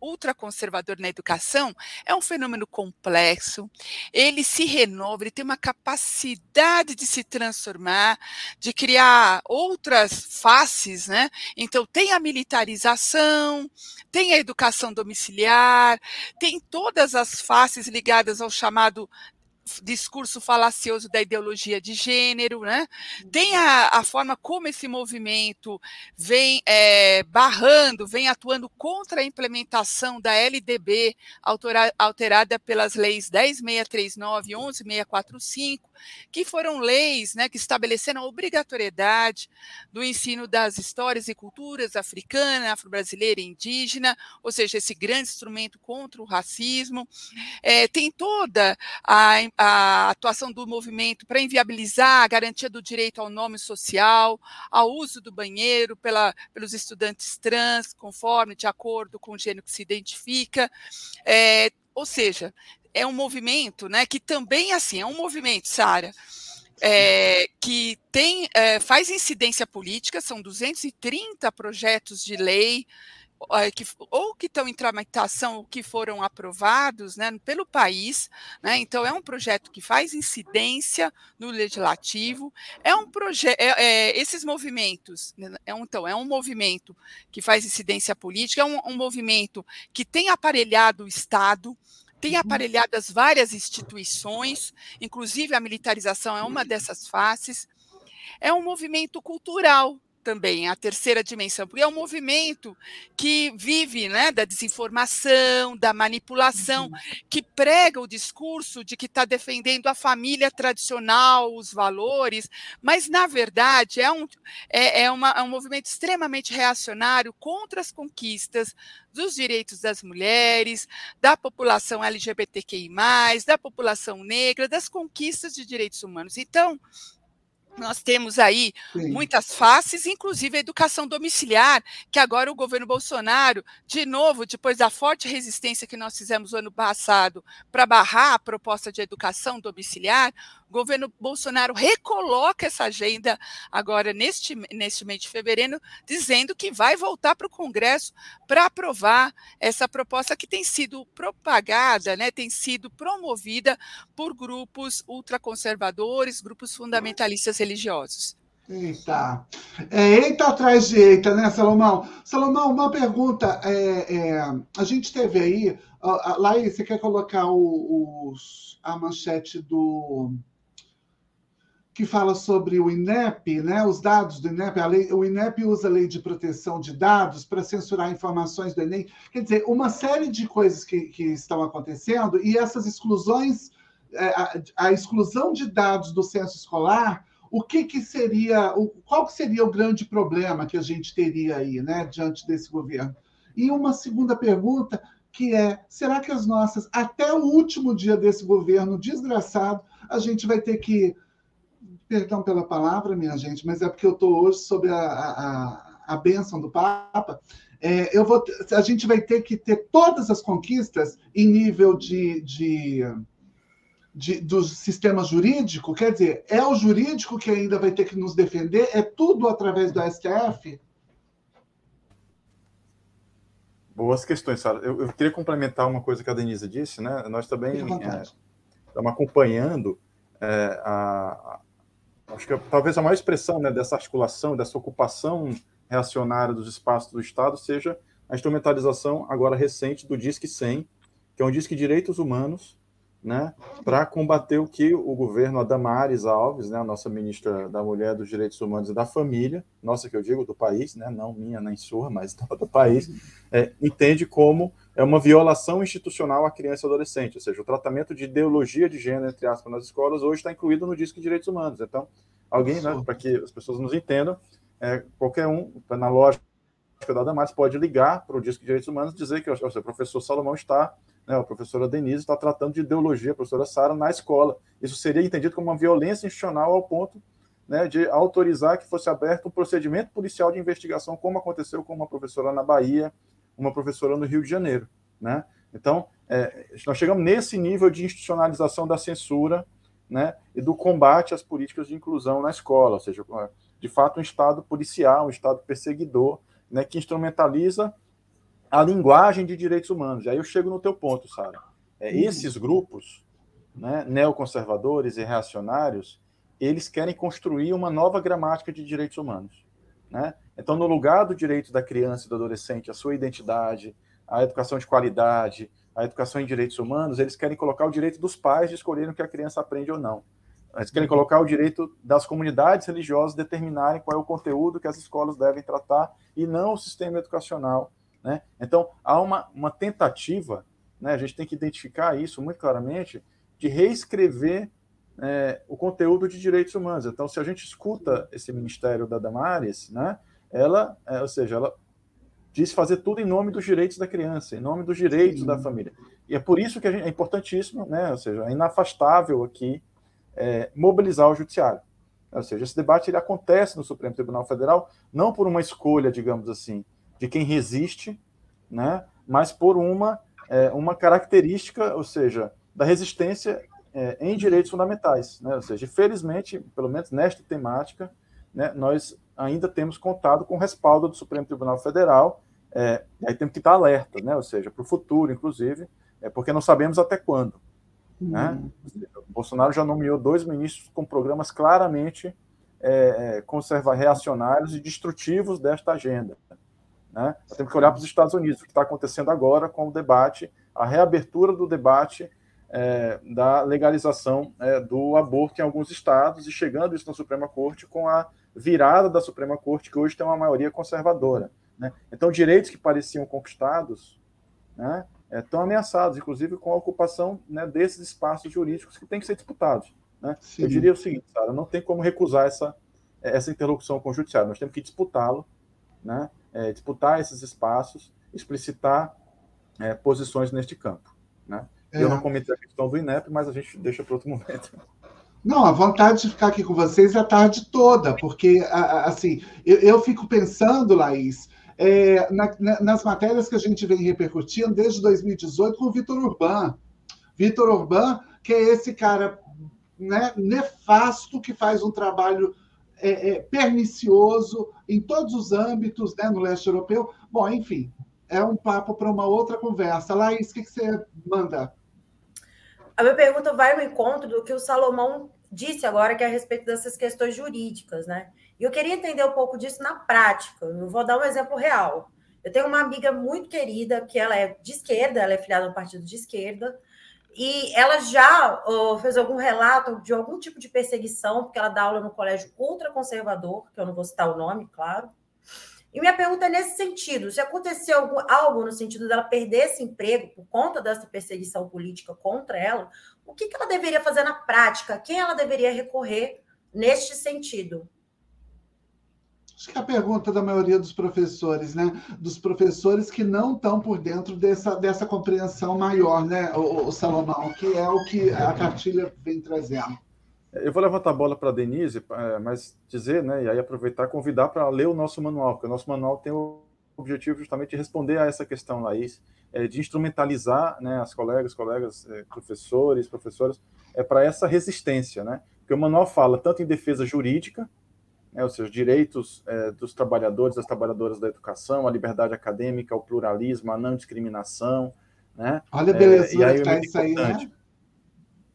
ultraconservador na educação é um fenômeno complexo, ele se renova, ele tem uma capacidade de se transformar, de criar outras faces, né? Então, tem a militarização, tem a educação domiciliar, tem todas as faces ligadas ao chamado discurso falacioso da ideologia de gênero, né? Tem a, a forma como esse movimento vem é, barrando, vem atuando contra a implementação da LDB, autora, alterada pelas leis 10.639 e 11.645, que foram leis né, que estabeleceram a obrigatoriedade do ensino das histórias e culturas africana, afro-brasileira e indígena, ou seja, esse grande instrumento contra o racismo. É, tem toda a, a atuação do movimento para inviabilizar a garantia do direito ao nome social, ao uso do banheiro pela, pelos estudantes trans, conforme, de acordo com o gênero que se identifica. É, ou seja, é um movimento, né, que também assim é um movimento, Sara, é, que tem é, faz incidência política, são 230 projetos de lei que, ou que estão em tramitação ou que foram aprovados né, pelo país. Né, então, é um projeto que faz incidência no legislativo. É um projeto. É, é, esses movimentos, né, é um, então, é um movimento que faz incidência política, é um, um movimento que tem aparelhado o Estado tem uhum. aparelhadas várias instituições, inclusive a militarização é uma dessas faces. É um movimento cultural também, a terceira dimensão, porque é um movimento que vive né, da desinformação, da manipulação, uhum. que prega o discurso de que está defendendo a família tradicional, os valores, mas, na verdade, é um, é, é, uma, é um movimento extremamente reacionário contra as conquistas dos direitos das mulheres, da população LGBTQI, da população negra, das conquistas de direitos humanos. Então, nós temos aí Sim. muitas faces, inclusive a educação domiciliar, que agora o governo Bolsonaro, de novo, depois da forte resistência que nós fizemos no ano passado para barrar a proposta de educação domiciliar, o governo Bolsonaro recoloca essa agenda agora neste, neste mês de fevereiro, dizendo que vai voltar para o Congresso para aprovar essa proposta que tem sido propagada, né, tem sido promovida por grupos ultraconservadores, grupos fundamentalistas religiosos. Eita. É, eita atrás de eita, né, Salomão? Salomão, uma pergunta. É, é, a gente teve aí. Lá, você quer colocar o, os, a manchete do que fala sobre o INEP, né, os dados do INEP, lei, o INEP usa a lei de proteção de dados para censurar informações do Enem. Quer dizer, uma série de coisas que, que estão acontecendo e essas exclusões, é, a, a, exclusão de dados do censo escolar, o que, que seria, o, qual que seria o grande problema que a gente teria aí, né, diante desse governo? E uma segunda pergunta, que é, será que as nossas, até o último dia desse governo desgraçado, a gente vai ter que Perdão pela palavra, minha gente, mas é porque eu estou hoje sob a, a, a bênção do Papa. É, eu vou, a gente vai ter que ter todas as conquistas em nível de, de, de, do sistema jurídico, quer dizer, é o jurídico que ainda vai ter que nos defender, é tudo através do STF? Boas questões, Sara. Eu, eu, queria complementar uma coisa que a Denise disse, né? Nós também é, estamos acompanhando é, a, acho que talvez a maior expressão né, dessa articulação, dessa ocupação reacionária dos espaços do Estado seja a instrumentalização agora recente do Disque 100, que é um Disque Direitos Humanos, né, para combater o que o governo Adamares Alves, né, a nossa ministra da Mulher, dos Direitos Humanos e da Família, nossa que eu digo do país, né, não minha nem sua, mas do país, é, entende como é uma violação institucional à criança e adolescente, ou seja, o tratamento de ideologia de gênero, entre aspas, nas escolas, hoje está incluído no Disco de Direitos Humanos. Então, alguém, né, para que as pessoas nos entendam, é, qualquer um, na lógica da Damares, pode ligar para o Disco de Direitos Humanos e dizer que o, o professor Salomão está, né, a professora Denise está tratando de ideologia, a professora Sara, na escola. Isso seria entendido como uma violência institucional ao ponto né, de autorizar que fosse aberto um procedimento policial de investigação, como aconteceu com uma professora na Bahia, uma professora no Rio de Janeiro. Né? Então, é, nós chegamos nesse nível de institucionalização da censura né, e do combate às políticas de inclusão na escola, ou seja, de fato, um Estado policial, um Estado perseguidor, né, que instrumentaliza a linguagem de direitos humanos. E aí eu chego no teu ponto, Sara. É, uhum. esses grupos, né, neoconservadores e reacionários, eles querem construir uma nova gramática de direitos humanos. Né? Então, no lugar do direito da criança e do adolescente, a sua identidade, a educação de qualidade, a educação em direitos humanos, eles querem colocar o direito dos pais de escolherem o que a criança aprende ou não. Eles querem colocar o direito das comunidades religiosas determinarem qual é o conteúdo que as escolas devem tratar e não o sistema educacional. Né? Então, há uma, uma tentativa, né, a gente tem que identificar isso muito claramente, de reescrever é, o conteúdo de direitos humanos. Então, se a gente escuta esse ministério da Damares, né, ela, é, ou seja, ela diz fazer tudo em nome dos direitos da criança, em nome dos direitos Sim. da família. E é por isso que gente, é importantíssimo, né, ou seja, é inafastável aqui é, mobilizar o judiciário. Ou seja, esse debate ele acontece no Supremo Tribunal Federal não por uma escolha, digamos assim, de quem resiste, né, mas por uma, é, uma característica, ou seja, da resistência é, em direitos fundamentais. Né? Ou seja, felizmente, pelo menos nesta temática, né, nós ainda temos contado com o respaldo do Supremo Tribunal Federal, é, aí temos que estar alerta, né? ou seja, para o futuro, inclusive, é, porque não sabemos até quando. Né? Uhum. O Bolsonaro já nomeou dois ministros com programas claramente é, é conserva reacionários e destrutivos desta agenda. Né? Nós temos que olhar para os Estados Unidos, o que está acontecendo agora com o debate, a reabertura do debate é, da legalização é, do aborto em alguns estados e chegando isso na Suprema Corte com a virada da Suprema Corte, que hoje tem uma maioria conservadora. Né? Então, direitos que pareciam conquistados né, estão ameaçados, inclusive com a ocupação né, desses espaços jurídicos que têm que ser disputados. Né? Eu diria o seguinte, Sara, não tem como recusar essa, essa interlocução com o judiciário, nós temos que disputá-lo, né? É, disputar esses espaços, explicitar é, posições neste campo. Né? É. Eu não comentei a questão do INEP, mas a gente deixa para outro momento. Não, a vontade de ficar aqui com vocês é a tarde toda, porque, assim, eu, eu fico pensando, Laís, é, na, nas matérias que a gente vem repercutindo desde 2018 com o Vitor Urban. Vitor Urban, que é esse cara né, nefasto que faz um trabalho é, é, pernicioso em todos os âmbitos né, no leste europeu. Bom, enfim, é um papo para uma outra conversa. Laís, o que, que você manda? A minha pergunta vai no encontro do que o Salomão disse agora, que é a respeito dessas questões jurídicas, né? E eu queria entender um pouco disso na prática. Eu vou dar um exemplo real. Eu tenho uma amiga muito querida, que ela é de esquerda, ela é filiada no partido de esquerda, e ela já fez algum relato de algum tipo de perseguição, porque ela dá aula no colégio ultraconservador, que eu não vou citar o nome, claro. E minha pergunta é nesse sentido: se aconteceu algo, algo no sentido dela perder esse emprego por conta dessa perseguição política contra ela, o que, que ela deveria fazer na prática? Quem ela deveria recorrer neste sentido? Acho que é a pergunta da maioria dos professores, né? Dos professores que não estão por dentro dessa, dessa compreensão maior, né, o, o Salomão, que é o que a cartilha vem trazendo. Eu vou levantar a bola para a Denise, é, mas dizer, né, e aí aproveitar e convidar para ler o nosso manual, porque o nosso manual tem o objetivo justamente de responder a essa questão, Laís, é, de instrumentalizar né, as colegas, colegas, é, professores, professoras, é, para essa resistência, né? Porque o manual fala tanto em defesa jurídica, né, ou seja, direitos é, dos trabalhadores, das trabalhadoras da educação, a liberdade acadêmica, o pluralismo, a não discriminação, né? Olha a beleza é, e aí, é isso aí, né?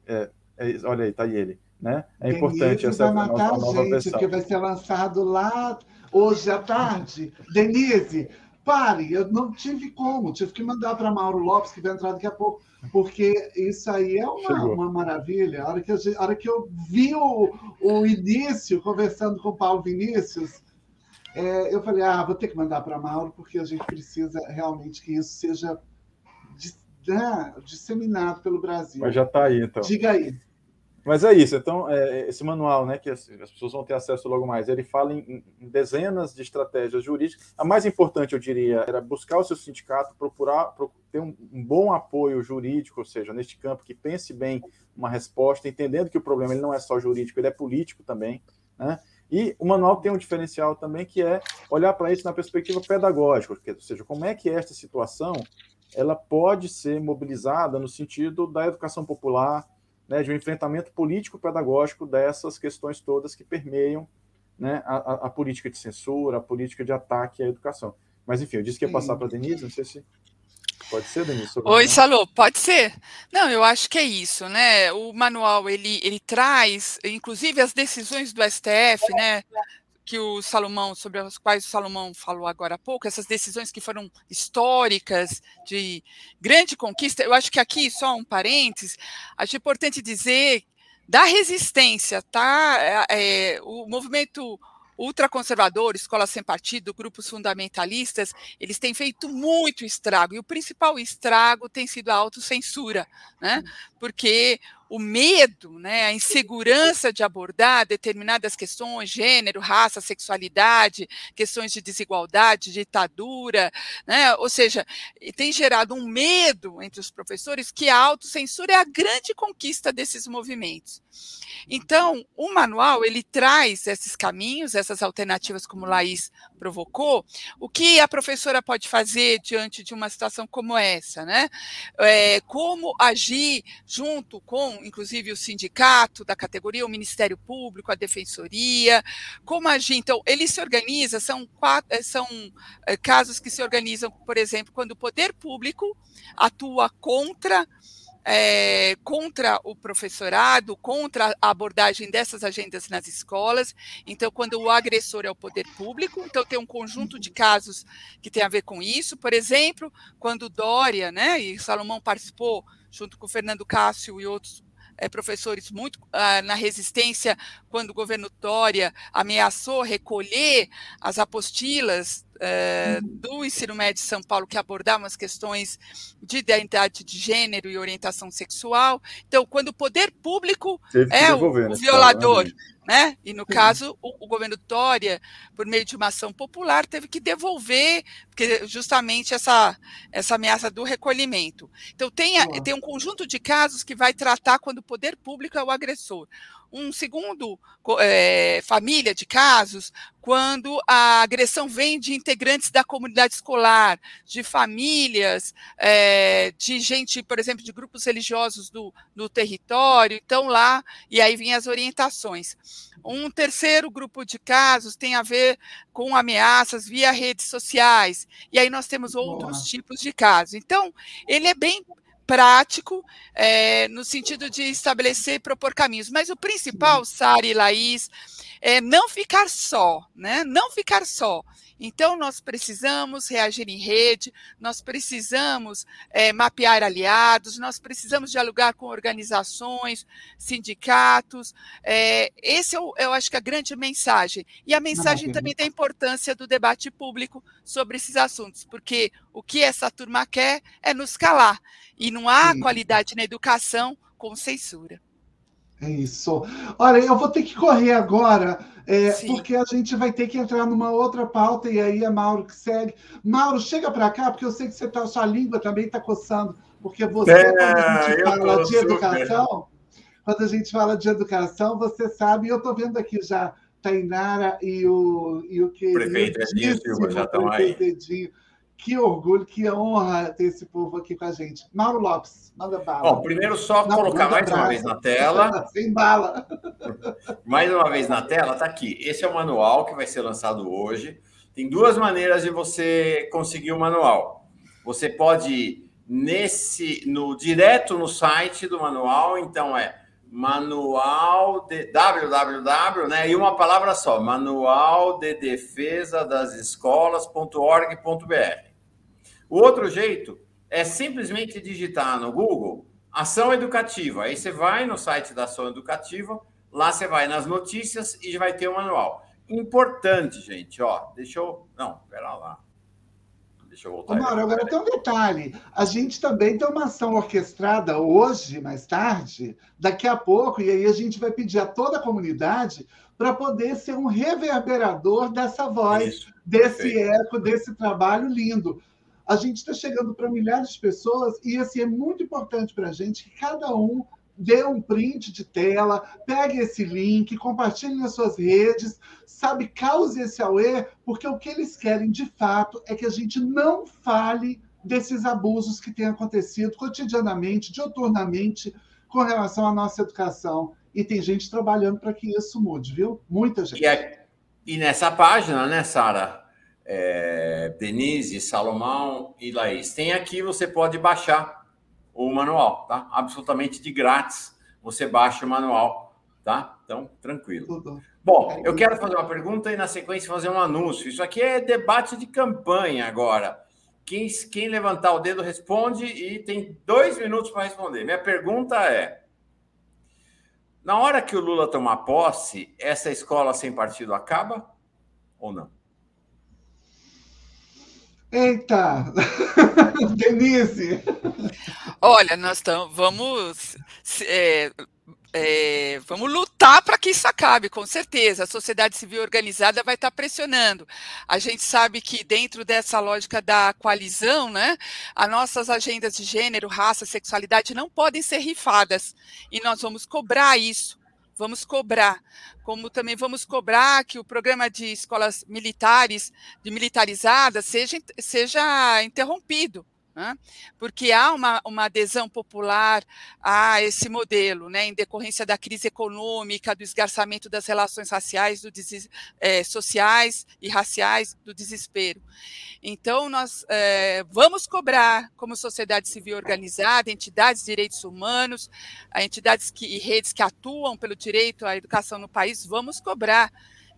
É, é, olha aí, tá aí ele. Né? É importante essa vai matar nova, a gente, versão. porque vai ser lançado lá hoje à tarde. Denise, pare, eu não tive como, tive que mandar para Mauro Lopes, que vai entrar daqui a pouco, porque isso aí é uma, uma maravilha. A hora que, eu, a hora que eu vi o, o início conversando com o Paulo Vinícius, é, eu falei, ah, vou ter que mandar para Mauro, porque a gente precisa realmente que isso seja né, disseminado pelo Brasil. Mas já está aí, então. Diga aí. Mas é isso. Então, é, esse manual, né, que as, as, pessoas vão ter acesso logo mais, ele fala em, em, dezenas de estratégias jurídicas. A mais importante, eu diria, era buscar o seu sindicato, procurar, ter um, um, bom apoio jurídico, ou seja, neste campo, que pense bem uma resposta, entendendo que o problema ele não é só jurídico, ele é político também. Né? E o manual tem um diferencial também, que é olhar para isso na perspectiva pedagógica, ou seja, como é que esta situação ela pode ser mobilizada no sentido da educação popular, né, de um enfrentamento político-pedagógico dessas questões todas que permeiam né, a, a, política de censura, a política de ataque à educação. Mas, enfim, eu disse que ia passar para a Denise, não sei se. Pode ser, Denise? Oi, Salô, pode ser. Não, eu acho que é isso, né? O manual ele, ele traz, inclusive, as decisões do STF, né? Que o Salomão, sobre as quais o Salomão falou agora há pouco, essas decisões que foram históricas, de grande conquista, eu acho que aqui, só um parênteses, acho importante dizer da resistência, tá? É, é o movimento ultraconservador, escola sem partido, grupos fundamentalistas, eles têm feito muito estrago, e o principal estrago tem sido a autocensura, né? Porque o medo, né, a insegurança de abordar determinadas questões, gênero, raça, sexualidade, questões de desigualdade, ditadura, né, ou seja, tem gerado um medo entre os professores que a autocensura é a grande conquista desses movimentos. Então, o manual ele traz esses caminhos, essas alternativas, como Laís provocou. O que a professora pode fazer diante de uma situação como essa, né? É, como agir junto com inclusive o sindicato da categoria, o Ministério Público, a Defensoria, como agir. Então, ele se organiza, são, quatro, eh, são eh, casos que se organizam, por exemplo, quando o poder público atua contra é, contra o professorado, contra a abordagem dessas agendas nas escolas. Então, quando o agressor é o poder público, então tem um conjunto de casos que tem a ver com isso. Por exemplo, quando Dória, né, e Salomão participou junto com Fernando Cássio e outros é, professores muito ah, na resistência quando o governo Dória ameaçou recolher as apostilas é, do ensino médio de São Paulo que abordavam as questões de identidade de gênero e orientação sexual. Então, quando o poder público é o, o violador, né? E no caso, o, o, governo Dória, por meio de uma ação popular, teve que devolver, porque justamente essa, essa ameaça do recolhimento. Então, tem, tem um conjunto de casos que vai tratar quando o poder público é o agressor um segundo é, família de casos quando a agressão vem de integrantes da comunidade escolar, de famílias, é, de gente, por exemplo, de grupos religiosos do, do território, então lá, e aí vêm as orientações. Um terceiro grupo de casos tem a ver com ameaças via redes sociais, e aí nós temos outros Boa. tipos de casos. Então, ele é bem prático, é, no sentido de estabelecer e propor caminhos. Mas o principal, Sara e Laís, é não ficar só, né? Não ficar só. Então, nós precisamos reagir em rede, nós precisamos é, mapear aliados, nós precisamos dialogar com organizações, sindicatos. É, esse eu, eu acho que é a grande mensagem. E a mensagem também da importância do debate público sobre esses assuntos, porque o que essa turma quer é nos calar. E não há Sim. qualidade na educação com censura. É isso. Olha, eu vou ter que correr agora, é, porque a gente vai ter que entrar numa outra pauta e aí é Mauro que segue. Mauro, chega para cá, porque eu sei que você tá, sua língua também está coçando, porque você, é, quando a gente fala de educação, quando a gente fala de educação, você sabe, eu estou vendo aqui já Tainara e o, e o que. Prefeito Edinho Silva já estão aí. Edinho. Que orgulho, que honra ter esse povo aqui com a gente. Mauro Lopes, manda bala. Bom, primeiro só colocar mais uma vez na tela. Sem bala. mais uma vez na tela, tá aqui. Esse é o manual que vai ser lançado hoje. Tem duas maneiras de você conseguir o manual. Você pode ir nesse, no direto no site do manual, então é manual de www, né? E uma palavra só, manual de defesa das escolas.org.br. O outro jeito é simplesmente digitar no Google ação educativa. Aí você vai no site da ação educativa, lá você vai nas notícias e vai ter o manual. Importante, gente, ó. Deixa eu. Não, pera lá. Deixa eu voltar. Agora tem um detalhe. A gente também tem uma ação orquestrada hoje, mais tarde, daqui a pouco, e aí a gente vai pedir a toda a comunidade para poder ser um reverberador dessa voz, Isso, desse perfeito. eco, desse trabalho lindo a gente está chegando para milhares de pessoas e assim é muito importante para a gente que cada um dê um print de tela, pegue esse link, compartilhe nas suas redes, sabe, cause esse auê, porque o que eles querem de fato é que a gente não fale desses abusos que têm acontecido cotidianamente, dioturnamente, com relação à nossa educação. E tem gente trabalhando para que isso mude, viu? Muita gente. E, é, e nessa página, né, Sara? É, Denise, Salomão e Laís. Tem aqui, você pode baixar o manual, tá? Absolutamente de grátis. Você baixa o manual, tá? Então, tranquilo. Tudo. Bom, eu quero fazer uma pergunta e, na sequência, fazer um anúncio. Isso aqui é debate de campanha agora. Quem, quem levantar o dedo responde e tem dois minutos para responder. Minha pergunta é: na hora que o Lula tomar posse, essa escola sem partido acaba ou não? Eita! Denise! Olha, nós estamos. Vamos. É, é, vamos lutar para que isso acabe, com certeza. A sociedade civil organizada vai estar pressionando. A gente sabe que dentro dessa lógica da coalizão, né, as nossas agendas de gênero, raça, sexualidade não podem ser rifadas. E nós vamos cobrar isso vamos cobrar, como também vamos cobrar que o programa de escolas militares, de militarizadas, seja, seja interrompido né? porque há uma, uma adesão popular a esse modelo, né? em decorrência da crise econômica, do esgarçamento das relações raciais, do é, sociais e raciais, do desespero. Então, nós é, vamos cobrar, como sociedade civil organizada, entidades de direitos humanos, entidades que, e redes que atuam pelo direito à educação no país, vamos cobrar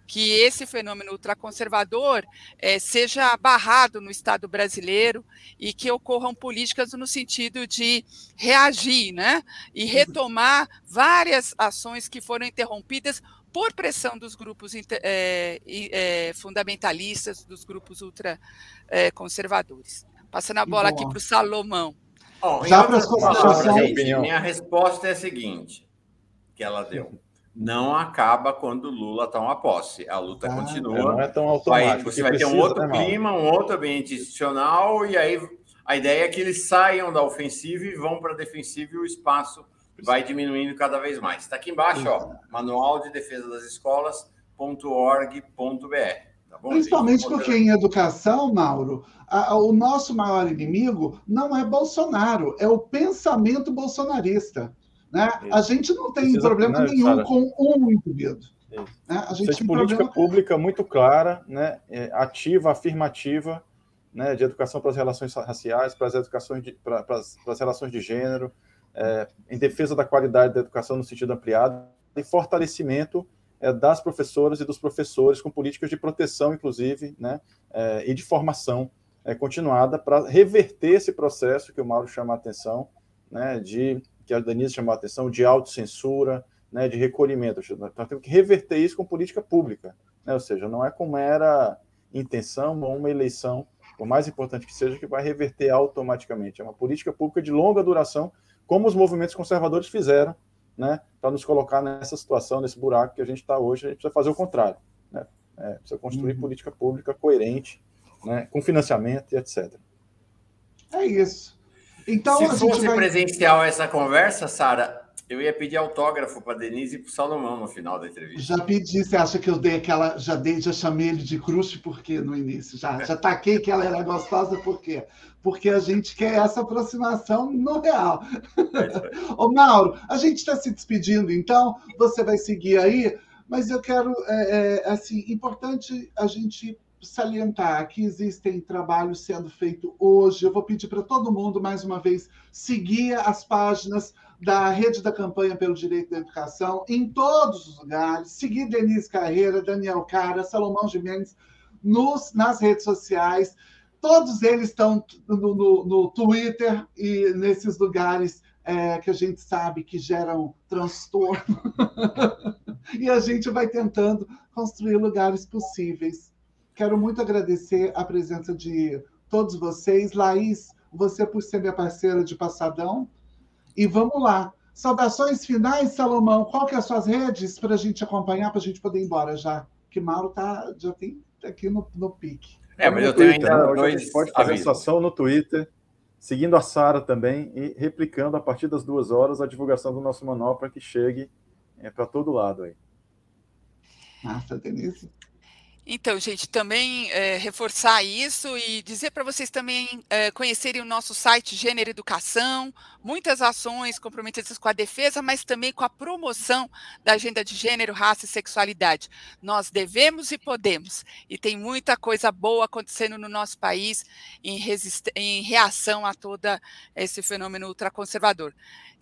que esse fenômeno ultraconservador é, seja barrado no Estado brasileiro e que ocorram políticas no sentido de reagir né, e retomar várias ações que foram interrompidas por pressão dos grupos é, é, fundamentalistas, dos grupos ultraconservadores. Passando a bola aqui para o Salomão. Bom, Já para as considerações. Minha resposta é a seguinte, que ela deu não acaba quando o Lula toma posse. A luta ah, continua. Não é tão automático. Vai, você vai ter um outro né, clima, um outro ambiente institucional, e aí a ideia é que eles saiam da ofensiva e vão para a defensiva e o espaço vai diminuindo cada vez mais. Está aqui embaixo, ó, Manual de Defesa das Escolas.org.br. Tá Principalmente porque em educação, Mauro, a, o nosso maior inimigo não é Bolsonaro, é o pensamento bolsonarista. Né? A gente não tem Precisa, problema né, nenhum com um indivíduo. Né? A gente tem política problema... pública muito clara, né? É, ativa, afirmativa, né? de educação para as relações raciais, para as, educações de, para, para, as, para as relações de gênero, é, em defesa da qualidade da educação no sentido ampliado, e fortalecimento é, das professoras e dos professores com políticas de proteção, inclusive, né? É, e de formação é, continuada para reverter esse processo que o Mauro chama a atenção, né? de que a Denise chamou a atenção, de autocensura, né, de recolhimento. Nós temos que reverter isso com política pública. Né? Ou seja, não é com mera intenção ou uma eleição, por mais importante que seja, que vai reverter automaticamente. É uma política pública de longa duração, como os movimentos conservadores fizeram, né, para nos colocar nessa situação, nesse buraco que a gente está hoje. A gente precisa fazer o contrário. Né? É, precisa construir uhum. política pública coerente, né, com financiamento e etc. É isso. Então, Se fosse vai... presencial essa conversa, Sara, eu ia pedir autógrafo para Denise e para o Salomão no final da entrevista. Já pedi, você acha que eu dei aquela. Já dei, já chamei ele de crush por quê no início? Já, já taquei que ela era gostosa por quê? Porque a gente quer essa aproximação no real. É Ô, Mauro, a gente está se despedindo, então você vai seguir aí, mas eu quero, é, é, assim, importante a gente salientar que existem trabalhos sendo feitos hoje. Eu vou pedir para todo mundo, mais uma vez, seguir as páginas da Rede da Campanha pelo Direito da Educação em todos os lugares, seguir Denise Carreira, Daniel Cara, Salomão Gimenez nos, nas redes sociais. Todos eles estão no, no, no Twitter e nesses lugares é, que a gente sabe que geram transtorno. e a gente vai tentando construir lugares possíveis Quero muito agradecer a presença de todos vocês. Laís, você por ser minha parceira de passadão. E vamos lá. Saudações finais, Salomão. Qual que é as suas redes para a gente acompanhar, para a gente poder ir embora já? Que Mauro tá, já tem aqui no, no pique. É, mas eu tenho ainda né? dois pode fazer sua ação no Twitter, seguindo a Sara também e replicando a partir das duas horas a divulgação do nosso manual para que chegue é, para todo lado aí. Massa, Denise. Então, gente, também é, reforçar isso e dizer para vocês também é, conhecerem o nosso site Gênero Educação, muitas ações comprometidas com a defesa, mas também com a promoção da agenda de gênero, raça e sexualidade. Nós devemos e podemos, e tem muita coisa boa acontecendo no nosso país em, em reação a todo esse fenômeno ultraconservador.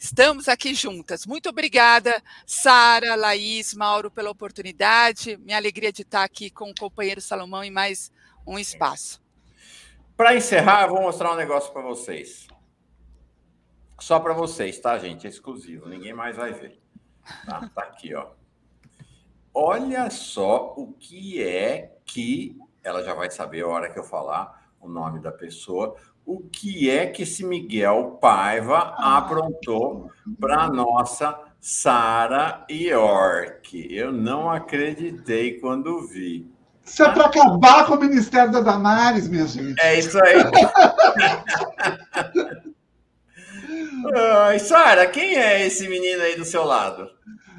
Estamos aqui juntas. Muito obrigada, Sara, Laís, Mauro, pela oportunidade. Minha alegria de estar aqui com o companheiro Salomão em mais um espaço. Para encerrar, eu vou mostrar um negócio para vocês. Só para vocês, tá, gente? É exclusivo, ninguém mais vai ver. Tá, tá aqui, ó. Olha só o que é que ela já vai saber a hora que eu falar o nome da pessoa o que é que esse Miguel Paiva aprontou para nossa Sara York. Eu não acreditei quando vi. Isso é para acabar com o Ministério da Damares, minha gente. É isso aí. Ai, Sara, quem é esse menino aí do seu lado?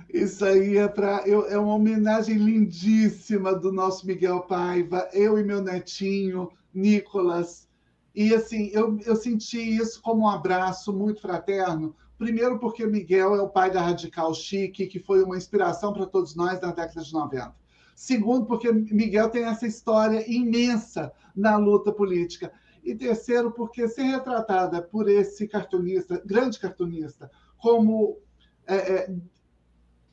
Isso aí é para é uma homenagem lindíssima do nosso Miguel Paiva, eu e meu netinho Nicolas e assim, eu, eu senti isso como um abraço muito fraterno. Primeiro, porque Miguel é o pai da Radical Chique, que foi uma inspiração para todos nós na década de 90. Segundo, porque Miguel tem essa história imensa na luta política. E terceiro, porque ser retratada por esse cartunista, grande cartunista, como é, é,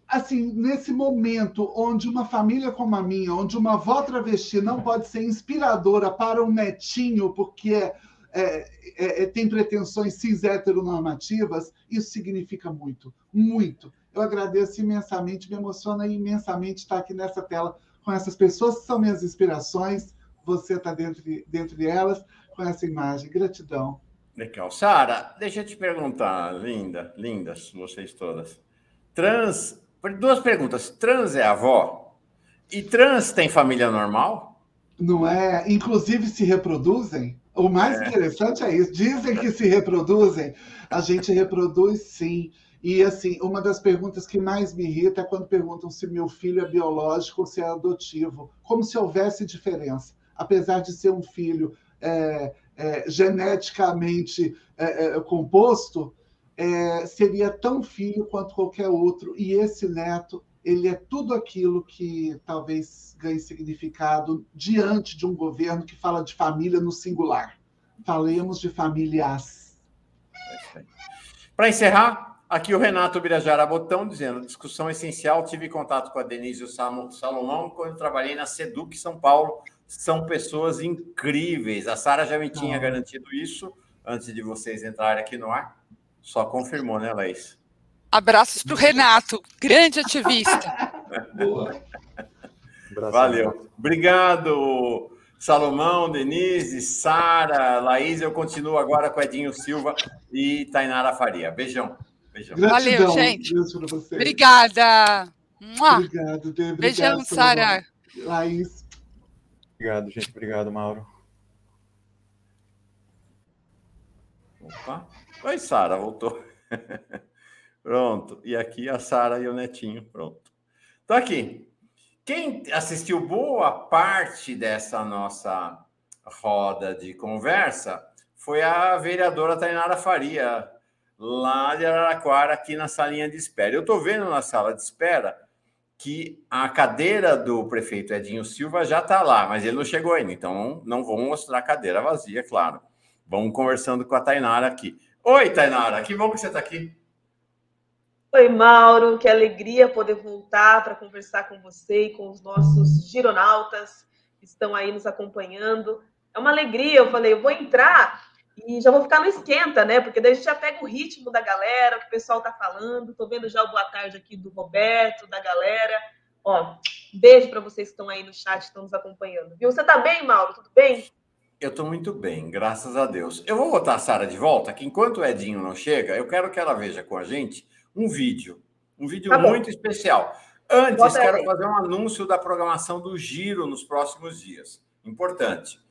assim, nesse momento onde uma família como a minha, onde uma avó travesti não pode ser inspiradora para um netinho, porque é, é, é, tem pretensões cis heteronormativas, isso significa muito, muito. Eu agradeço imensamente, me emociona imensamente estar aqui nessa tela com essas pessoas que são minhas inspirações. Você está dentro, dentro delas com essa imagem. Gratidão. Legal. Sara, deixa eu te perguntar, linda, lindas, vocês todas. Trans Duas perguntas. Trans é avó? E trans tem família normal? Não é? Inclusive se reproduzem? O mais é. interessante é isso. Dizem que se reproduzem. A gente reproduz sim. E assim, uma das perguntas que mais me irrita é quando perguntam se meu filho é biológico ou se é adotivo, como se houvesse diferença. Apesar de ser um filho é, é, geneticamente é, é composto, é, seria tão filho quanto qualquer outro. E esse neto, ele é tudo aquilo que talvez ganhe significado diante de um governo que fala de família no singular. Falemos de famílias. Para encerrar, aqui o Renato Birajara Botão dizendo: discussão essencial. Tive contato com a Denise e o Salomão quando trabalhei na Seduc São Paulo. São pessoas incríveis. A Sara já me tinha garantido isso antes de vocês entrarem aqui no ar. Só confirmou, né, Laís? Abraços para o Renato, grande ativista. Boa. Valeu. Obrigado, Salomão, Denise, Sara, Laís. Eu continuo agora com Edinho Silva e Tainara Faria. Beijão. Beijão. Valeu, gente. Obrigada. Obrigado, Dê. Beijão, Sara. Laís. Obrigado, gente. Obrigado, Mauro. Opa. Oi, Sara, voltou. Pronto. E aqui a Sara e o Netinho. Pronto. Então, aqui. Quem assistiu boa parte dessa nossa roda de conversa foi a vereadora Tainara Faria, lá de Araraquara, aqui na salinha de espera. Eu estou vendo na sala de espera que a cadeira do prefeito Edinho Silva já está lá, mas ele não chegou ainda, então não vou mostrar a cadeira vazia, claro. Vamos conversando com a Tainara aqui. Oi, Tainara, que bom que você está aqui. Oi, Mauro, que alegria poder voltar para conversar com você e com os nossos gironautas que estão aí nos acompanhando. É uma alegria, eu falei, eu vou entrar e já vou ficar no esquenta, né? Porque daí a gente já pega o ritmo da galera, o que o pessoal está falando. Estou vendo já o boa tarde aqui do Roberto, da galera. Ó, beijo para vocês que estão aí no chat, estão nos acompanhando. Viu? Você está bem, Mauro? Tudo bem? Eu estou muito bem, graças a Deus. Eu vou botar a Sara de volta, que enquanto o Edinho não chega, eu quero que ela veja com a gente um vídeo. Um vídeo tá muito especial. Antes, Bota quero aí. fazer um anúncio da programação do Giro nos próximos dias. Importante.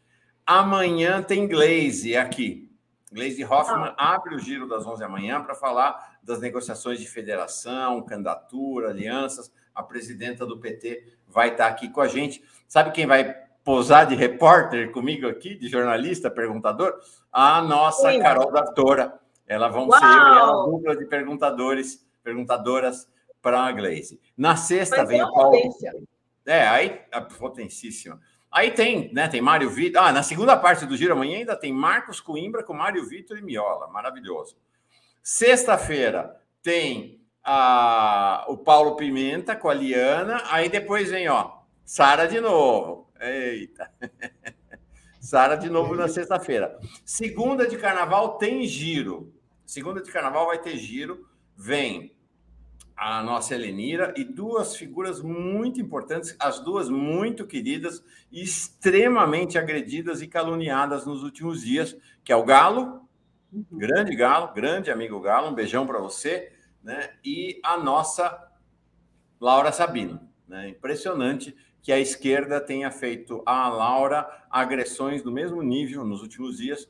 Amanhã tem Glaze aqui. Glaze Hoffman ah. abre o Giro das 11 da manhã para falar das negociações de federação, candidatura, alianças. A presidenta do PT vai estar aqui com a gente. Sabe quem vai posar de repórter comigo aqui, de jornalista, perguntador, a nossa Sim. Carol Dartora. Elas vão Uau! ser a dupla de perguntadores, perguntadoras para a Glaze. Na sexta Mas vem o Paulo. Potência. É, aí, a potencíssima. Aí tem, né? Tem Mário Vitor. Ah, na segunda parte do Giro amanhã ainda tem Marcos Coimbra com Mário Vitor e Miola. Maravilhoso. Sexta-feira tem a, o Paulo Pimenta com a Liana. Aí depois vem, ó, Sara de novo. Eita. Sara de novo na sexta-feira. Segunda de carnaval tem giro. Segunda de carnaval vai ter giro. Vem a nossa Helenira e duas figuras muito importantes, as duas muito queridas e extremamente agredidas e caluniadas nos últimos dias, que é o Galo, grande Galo, grande amigo Galo, um beijão para você, né? E a nossa Laura Sabino, né? Impressionante que a esquerda tenha feito a Laura agressões do mesmo nível nos últimos dias.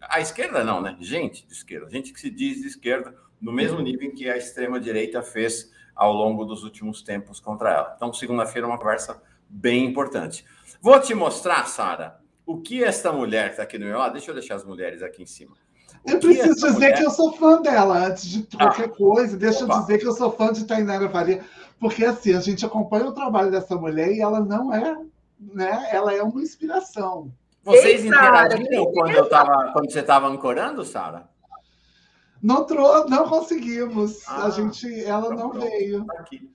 A esquerda não, né? Gente de esquerda, gente que se diz de esquerda, no mesmo nível em que a extrema-direita fez ao longo dos últimos tempos contra ela. Então, segunda-feira, uma conversa bem importante. Vou te mostrar, Sara, o que esta mulher está aqui no meu lado. Deixa eu deixar as mulheres aqui em cima. O eu preciso dizer mulher... que eu sou fã dela, antes de qualquer ah, coisa. Deixa opa. eu dizer que eu sou fã de Tainara Faria. Porque assim, a gente acompanha o trabalho dessa mulher e ela não é, né? Ela é uma inspiração. Vocês Ei, interagiram quando, eu tava, quando você estava ancorando, Sara? Não, trou não conseguimos. Ah, a gente, ela tá não pronto. veio. Tá aqui.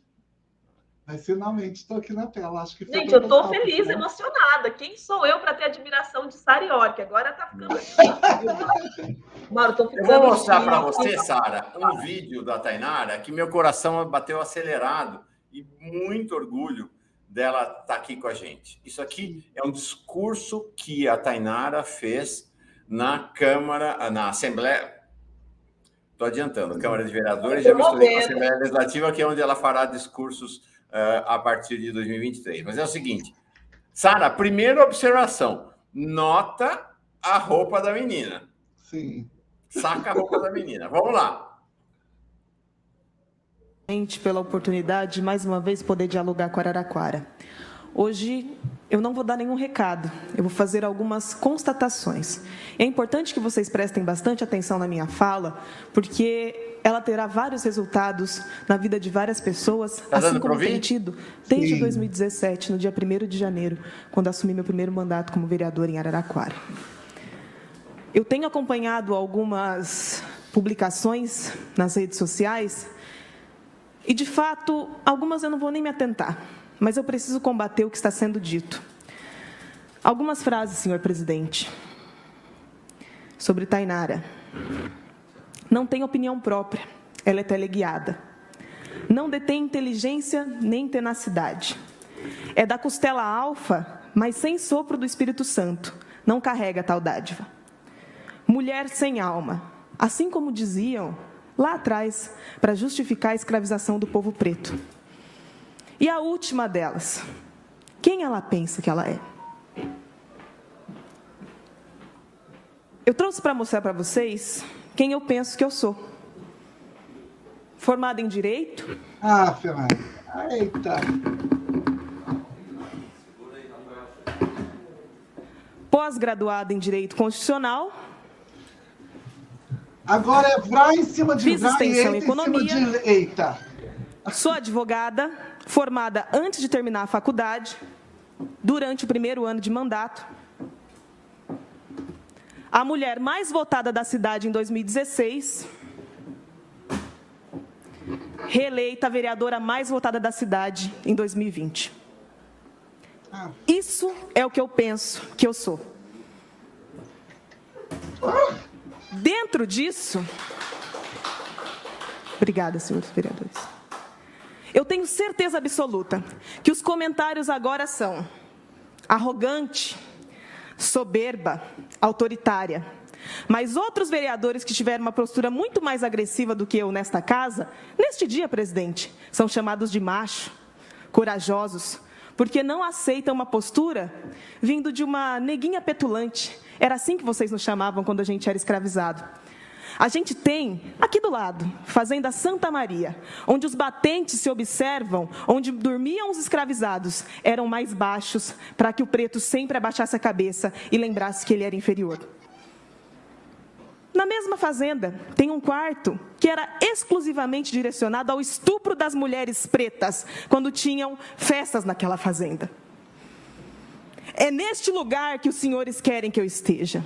Mas finalmente estou aqui na tela. Acho que Gente, eu estou feliz, né? emocionada. Quem sou eu para ter admiração de Sara York? Agora está ficando. Mano, tô eu vou mostrar para você, Sara, um vídeo da Tainara que meu coração bateu acelerado e muito orgulho dela estar tá aqui com a gente. Isso aqui é um discurso que a Tainara fez na Câmara, na Assembleia. Estou adiantando, Câmara de Vereadores, já misturei com a Assembleia Legislativa, que é onde ela fará discursos uh, a partir de 2023. Mas é o seguinte, Sara, primeira observação, nota a roupa da menina. Sim. Saca a roupa da menina. Vamos lá. Pela oportunidade de mais uma vez poder dialogar com a Araraquara. Hoje eu não vou dar nenhum recado, eu vou fazer algumas constatações. É importante que vocês prestem bastante atenção na minha fala, porque ela terá vários resultados na vida de várias pessoas, tá assim como tem tido desde Sim. 2017, no dia 1 de janeiro, quando assumi meu primeiro mandato como vereador em Araraquara. Eu tenho acompanhado algumas publicações nas redes sociais e, de fato, algumas eu não vou nem me atentar, mas eu preciso combater o que está sendo dito. Algumas frases, senhor presidente, sobre Tainara. Não tem opinião própria, ela é teleguiada. Não detém inteligência nem tenacidade. É da costela alfa, mas sem sopro do Espírito Santo. Não carrega tal dádiva mulher sem alma, assim como diziam lá atrás, para justificar a escravização do povo preto. E a última delas, quem ela pensa que ela é? Eu trouxe para mostrar para vocês quem eu penso que eu sou. Formada em Direito. Ah, Fernanda. Eita. Pós-graduada em Direito Constitucional Agora é vrar em cima de Fiz extensão em economia. De... Eita. Sou advogada, formada antes de terminar a faculdade, durante o primeiro ano de mandato. A mulher mais votada da cidade em 2016. Reeleita vereadora mais votada da cidade em 2020. Ah. Isso é o que eu penso que eu sou. Dentro disso, obrigada, senhores vereadores. Eu tenho certeza absoluta que os comentários agora são arrogante, soberba, autoritária. Mas outros vereadores que tiveram uma postura muito mais agressiva do que eu nesta casa, neste dia, presidente, são chamados de macho, corajosos, porque não aceitam uma postura vindo de uma neguinha petulante, era assim que vocês nos chamavam quando a gente era escravizado. A gente tem, aqui do lado, Fazenda Santa Maria, onde os batentes se observam, onde dormiam os escravizados, eram mais baixos, para que o preto sempre abaixasse a cabeça e lembrasse que ele era inferior. Na mesma fazenda, tem um quarto que era exclusivamente direcionado ao estupro das mulheres pretas, quando tinham festas naquela fazenda. É neste lugar que os senhores querem que eu esteja.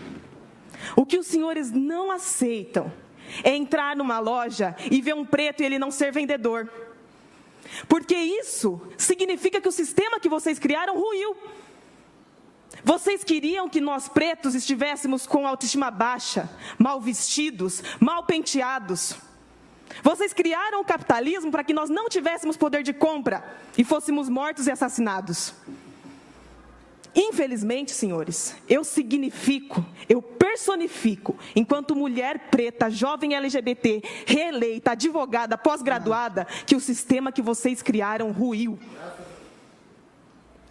O que os senhores não aceitam é entrar numa loja e ver um preto e ele não ser vendedor. Porque isso significa que o sistema que vocês criaram ruiu. Vocês queriam que nós pretos estivéssemos com autoestima baixa, mal vestidos, mal penteados. Vocês criaram o capitalismo para que nós não tivéssemos poder de compra e fôssemos mortos e assassinados. Infelizmente, senhores, eu significo, eu personifico, enquanto mulher preta, jovem LGBT, reeleita, advogada, pós-graduada, que o sistema que vocês criaram ruiu.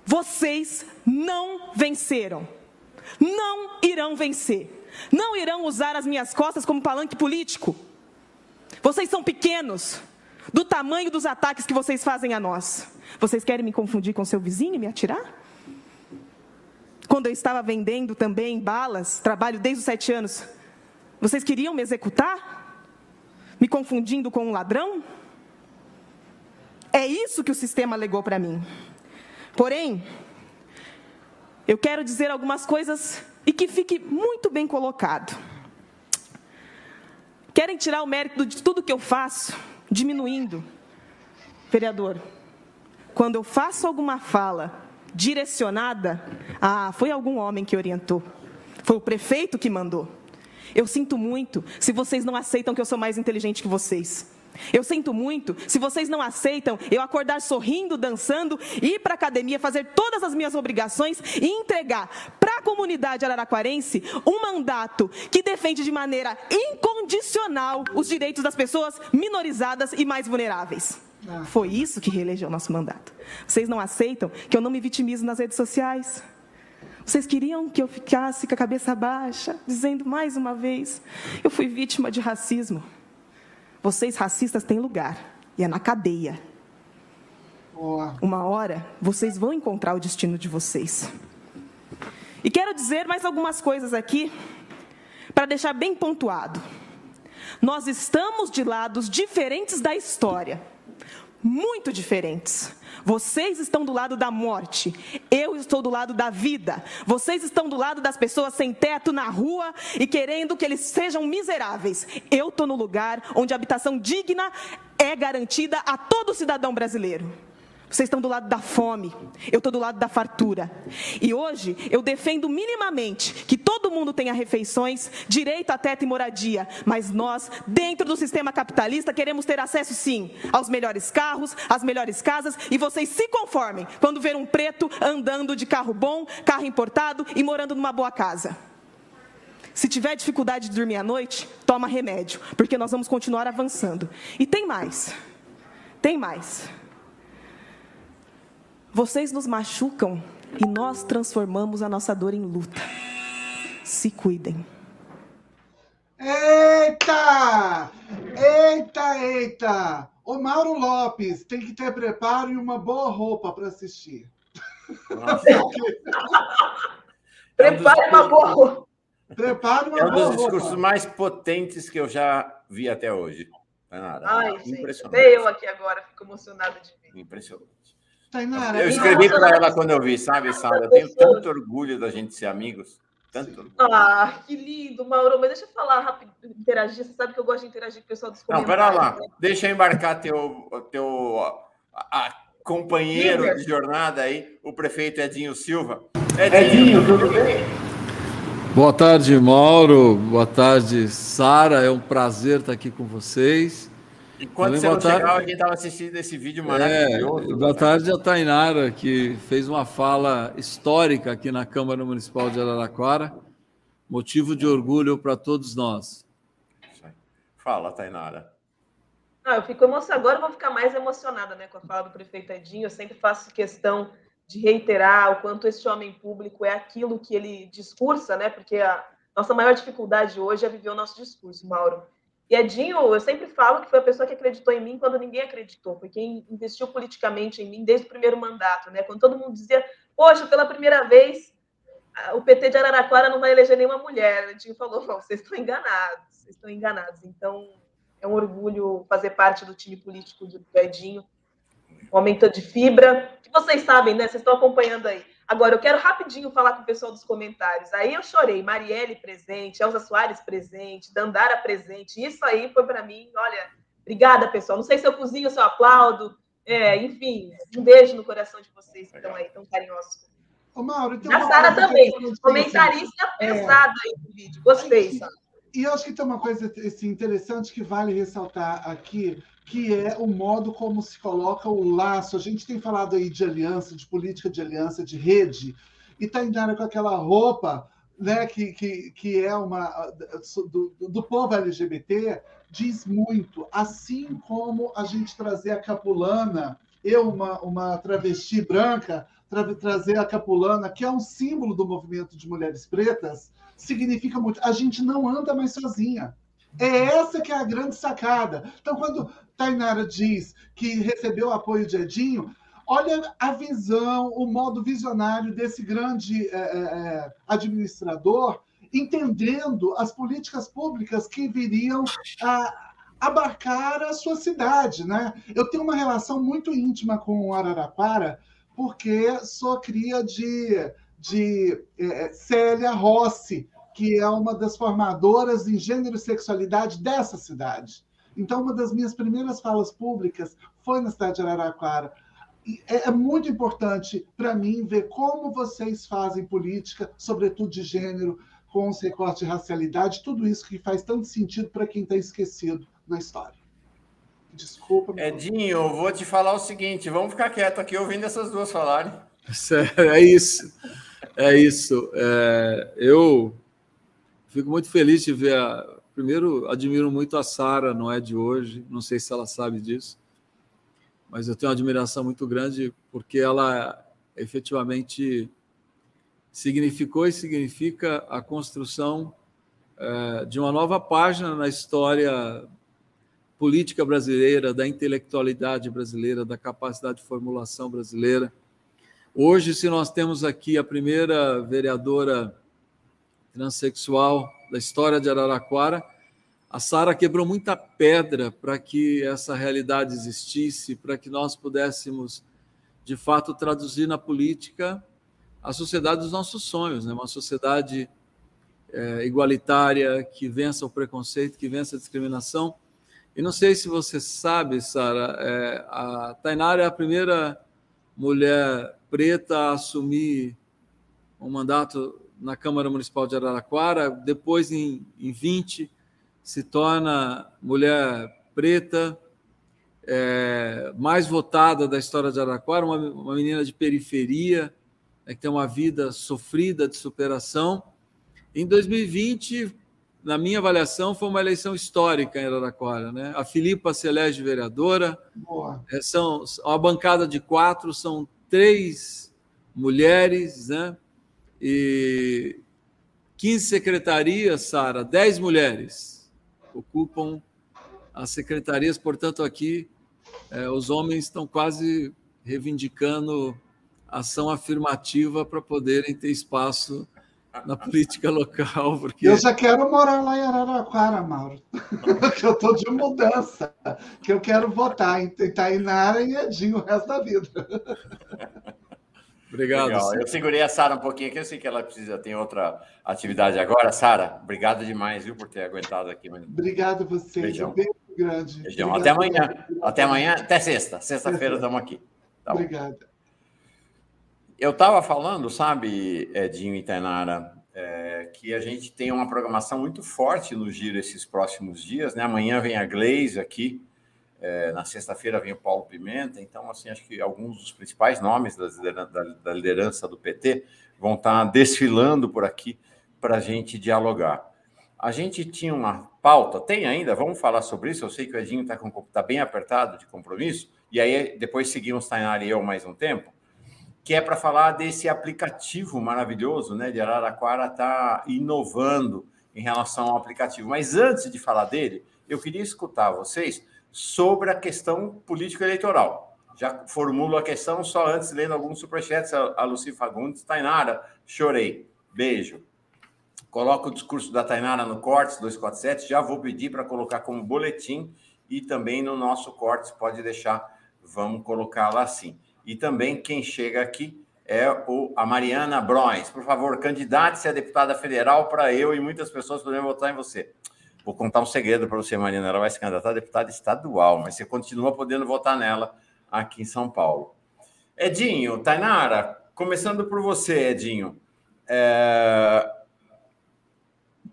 Vocês não venceram. Não irão vencer. Não irão usar as minhas costas como palanque político. Vocês são pequenos, do tamanho dos ataques que vocês fazem a nós. Vocês querem me confundir com seu vizinho e me atirar? Quando eu estava vendendo também balas, trabalho desde os sete anos, vocês queriam me executar? Me confundindo com um ladrão? É isso que o sistema alegou para mim. Porém, eu quero dizer algumas coisas e que fique muito bem colocado. Querem tirar o mérito de tudo que eu faço, diminuindo. Vereador, quando eu faço alguma fala direcionada, ah, foi algum homem que orientou, foi o prefeito que mandou. Eu sinto muito se vocês não aceitam que eu sou mais inteligente que vocês. Eu sinto muito se vocês não aceitam eu acordar sorrindo, dançando, ir para a academia, fazer todas as minhas obrigações e entregar para a comunidade araraquarense um mandato que defende de maneira incondicional os direitos das pessoas minorizadas e mais vulneráveis. Ah. Foi isso que reelegeu nosso mandato. Vocês não aceitam que eu não me vitimizo nas redes sociais? Vocês queriam que eu ficasse com a cabeça baixa, dizendo mais uma vez: eu fui vítima de racismo. Vocês racistas têm lugar, e é na cadeia. Uma hora vocês vão encontrar o destino de vocês. E quero dizer mais algumas coisas aqui, para deixar bem pontuado. Nós estamos de lados diferentes da história muito diferentes. Vocês estão do lado da morte, eu estou do lado da vida. Vocês estão do lado das pessoas sem teto na rua e querendo que eles sejam miseráveis. Eu estou no lugar onde a habitação digna é garantida a todo cidadão brasileiro. Vocês estão do lado da fome, eu estou do lado da fartura. E hoje eu defendo minimamente que todo mundo tenha refeições, direito a teto e moradia. Mas nós, dentro do sistema capitalista, queremos ter acesso sim aos melhores carros, às melhores casas. E vocês se conformem quando ver um preto andando de carro bom, carro importado e morando numa boa casa. Se tiver dificuldade de dormir à noite, toma remédio, porque nós vamos continuar avançando. E tem mais. Tem mais. Vocês nos machucam e nós transformamos a nossa dor em luta. Se cuidem. Eita! Eita, eita! O Mauro Lopes tem que ter preparo e uma boa roupa para assistir. Prepare uma boa roupa. Prepare uma é um dos discursos mais potentes que eu já vi até hoje. Nada. Ai, Impressionante. Gente, eu aqui agora, fico emocionada de ver. Impressionante. Tainara, eu escrevi para ela quando eu vi, sabe, Sara? Eu tenho tanto orgulho da gente ser amigos. Tanto. Ah, que lindo, Mauro. Mas deixa eu falar rápido, interagir. Você sabe que eu gosto de interagir com o pessoal dos comentários. Não, pera lá. Né? Deixa eu embarcar teu, teu a, a companheiro Liga. de jornada aí, o prefeito Edinho Silva. Edinho, Edinho tudo bem? Boa tarde, Mauro. Boa tarde, Sara. É um prazer estar aqui com vocês. Enquanto Também você não tarde... chegava, a gente estava assistindo esse vídeo é, maravilhoso. É, boa tarde a Tainara, que fez uma fala histórica aqui na Câmara Municipal de Araraquara, motivo de orgulho para todos nós. Fala, Tainara. Ah, eu fico emocionada. Agora eu vou ficar mais emocionada né, com a fala do prefeito Edinho. Eu sempre faço questão de reiterar o quanto esse homem público é aquilo que ele discursa, né? Porque a nossa maior dificuldade hoje é viver o nosso discurso, Mauro. E Edinho, eu sempre falo que foi a pessoa que acreditou em mim quando ninguém acreditou, foi quem investiu politicamente em mim desde o primeiro mandato, né? Quando todo mundo dizia, poxa, pela primeira vez o PT de Araraquara não vai eleger nenhuma mulher. Edinho falou, vocês estão enganados, vocês estão enganados. Então, é um orgulho fazer parte do time político do Edinho. Um aumento de fibra, que vocês sabem, né? Vocês estão acompanhando aí. Agora, eu quero rapidinho falar com o pessoal dos comentários. Aí eu chorei. Marielle presente, Elza Soares presente, Dandara presente. Isso aí foi para mim, olha, obrigada, pessoal. Não sei se eu cozinho, se eu aplaudo. É, enfim, um beijo no coração de vocês que estão aí, tão carinhosos. Ô, Mauro, então a Sara também, comentarista é. pesado aí no vídeo. Gostei, Sara. E eu acho que tem uma coisa assim, interessante que vale ressaltar aqui, que é o modo como se coloca o laço. A gente tem falado aí de aliança, de política de aliança, de rede, e está indo com aquela roupa né, que, que, que é uma do, do povo LGBT, diz muito. Assim como a gente trazer a capulana, eu, uma, uma travesti branca, tra trazer a capulana, que é um símbolo do movimento de mulheres pretas, significa muito. A gente não anda mais sozinha. É essa que é a grande sacada. Então, quando Tainara diz que recebeu apoio de Edinho, olha a visão, o modo visionário desse grande é, é, administrador, entendendo as políticas públicas que viriam a abarcar a sua cidade. Né? Eu tenho uma relação muito íntima com Araraquara, porque sou cria de, de é, Célia Rossi, que é uma das formadoras em gênero e sexualidade dessa cidade. Então, uma das minhas primeiras falas públicas foi na cidade de Araraquara. é, é muito importante para mim ver como vocês fazem política, sobretudo de gênero, com os recortes de racialidade, tudo isso que faz tanto sentido para quem está esquecido na história. Desculpa. Edinho, vou te falar o seguinte: vamos ficar quieto aqui ouvindo essas duas falarem. É isso. É isso. É, eu fico muito feliz de ver. A... Primeiro, admiro muito a Sara, não é de hoje, não sei se ela sabe disso, mas eu tenho uma admiração muito grande porque ela efetivamente significou e significa a construção é, de uma nova página na história política brasileira, da intelectualidade brasileira, da capacidade de formulação brasileira. Hoje, se nós temos aqui a primeira vereadora transexual da história de Araraquara, a Sara quebrou muita pedra para que essa realidade existisse, para que nós pudéssemos, de fato, traduzir na política a sociedade dos nossos sonhos, né? uma sociedade é, igualitária, que vença o preconceito, que vença a discriminação e não sei se você sabe, Sara, é, a Tainara é a primeira mulher preta a assumir um mandato na Câmara Municipal de Araraquara. Depois, em, em 20, se torna mulher preta é, mais votada da história de Araraquara, uma, uma menina de periferia, né, que tem uma vida sofrida de superação. Em 2020, na minha avaliação, foi uma eleição histórica em Araraquara. Né? A Filipa se elege vereadora, Boa. É, são uma bancada de quatro, são três mulheres, né? E 15 secretarias, Sara, 10 mulheres ocupam as secretarias, portanto, aqui é, os homens estão quase reivindicando ação afirmativa para poderem ter espaço na política local. Porque... Eu já quero morar lá em Araraquara, Mauro. eu estou de mudança. Que eu quero votar em Tainara e Edinho o resto da vida. Obrigado. Legal. Eu segurei a Sara um pouquinho aqui, eu sei que ela precisa, tem outra atividade agora. Sara, obrigado demais, viu, por ter aguentado aqui. Obrigado a você. Beijão. Um beijo grande. Beijão. Até amanhã. Até amanhã, até sexta. Sexta-feira estamos aqui. Tá Obrigada. Eu estava falando, sabe, Edinho e Tainara, é, que a gente tem uma programação muito forte no Giro esses próximos dias, né? Amanhã vem a Glaze aqui, é, na sexta-feira vem o Paulo Pimenta, então, assim, acho que alguns dos principais nomes da, da, da liderança do PT vão estar tá desfilando por aqui para a gente dialogar. A gente tinha uma pauta, tem ainda, vamos falar sobre isso. Eu sei que o Edinho está tá bem apertado de compromisso, e aí depois seguimos Tainara e eu mais um tempo que é para falar desse aplicativo maravilhoso, né? De Araraquara está inovando em relação ao aplicativo. Mas antes de falar dele, eu queria escutar vocês sobre a questão político-eleitoral. Já formulo a questão só antes, lendo alguns superchats. A Luci Fagundes, Tainara, chorei. Beijo. Coloca o discurso da Tainara no Cortes 247. Já vou pedir para colocar como boletim e também no nosso Cortes, pode deixar, vamos colocar lá assim. E também quem chega aqui é o, a Mariana Broins. Por favor, candidate-se a deputada federal para eu e muitas pessoas poderem votar em você. Vou contar um segredo para você, Mariana. Ela vai se candidatar a deputada estadual, mas você continua podendo votar nela aqui em São Paulo. Edinho, Tainara, começando por você, Edinho. É...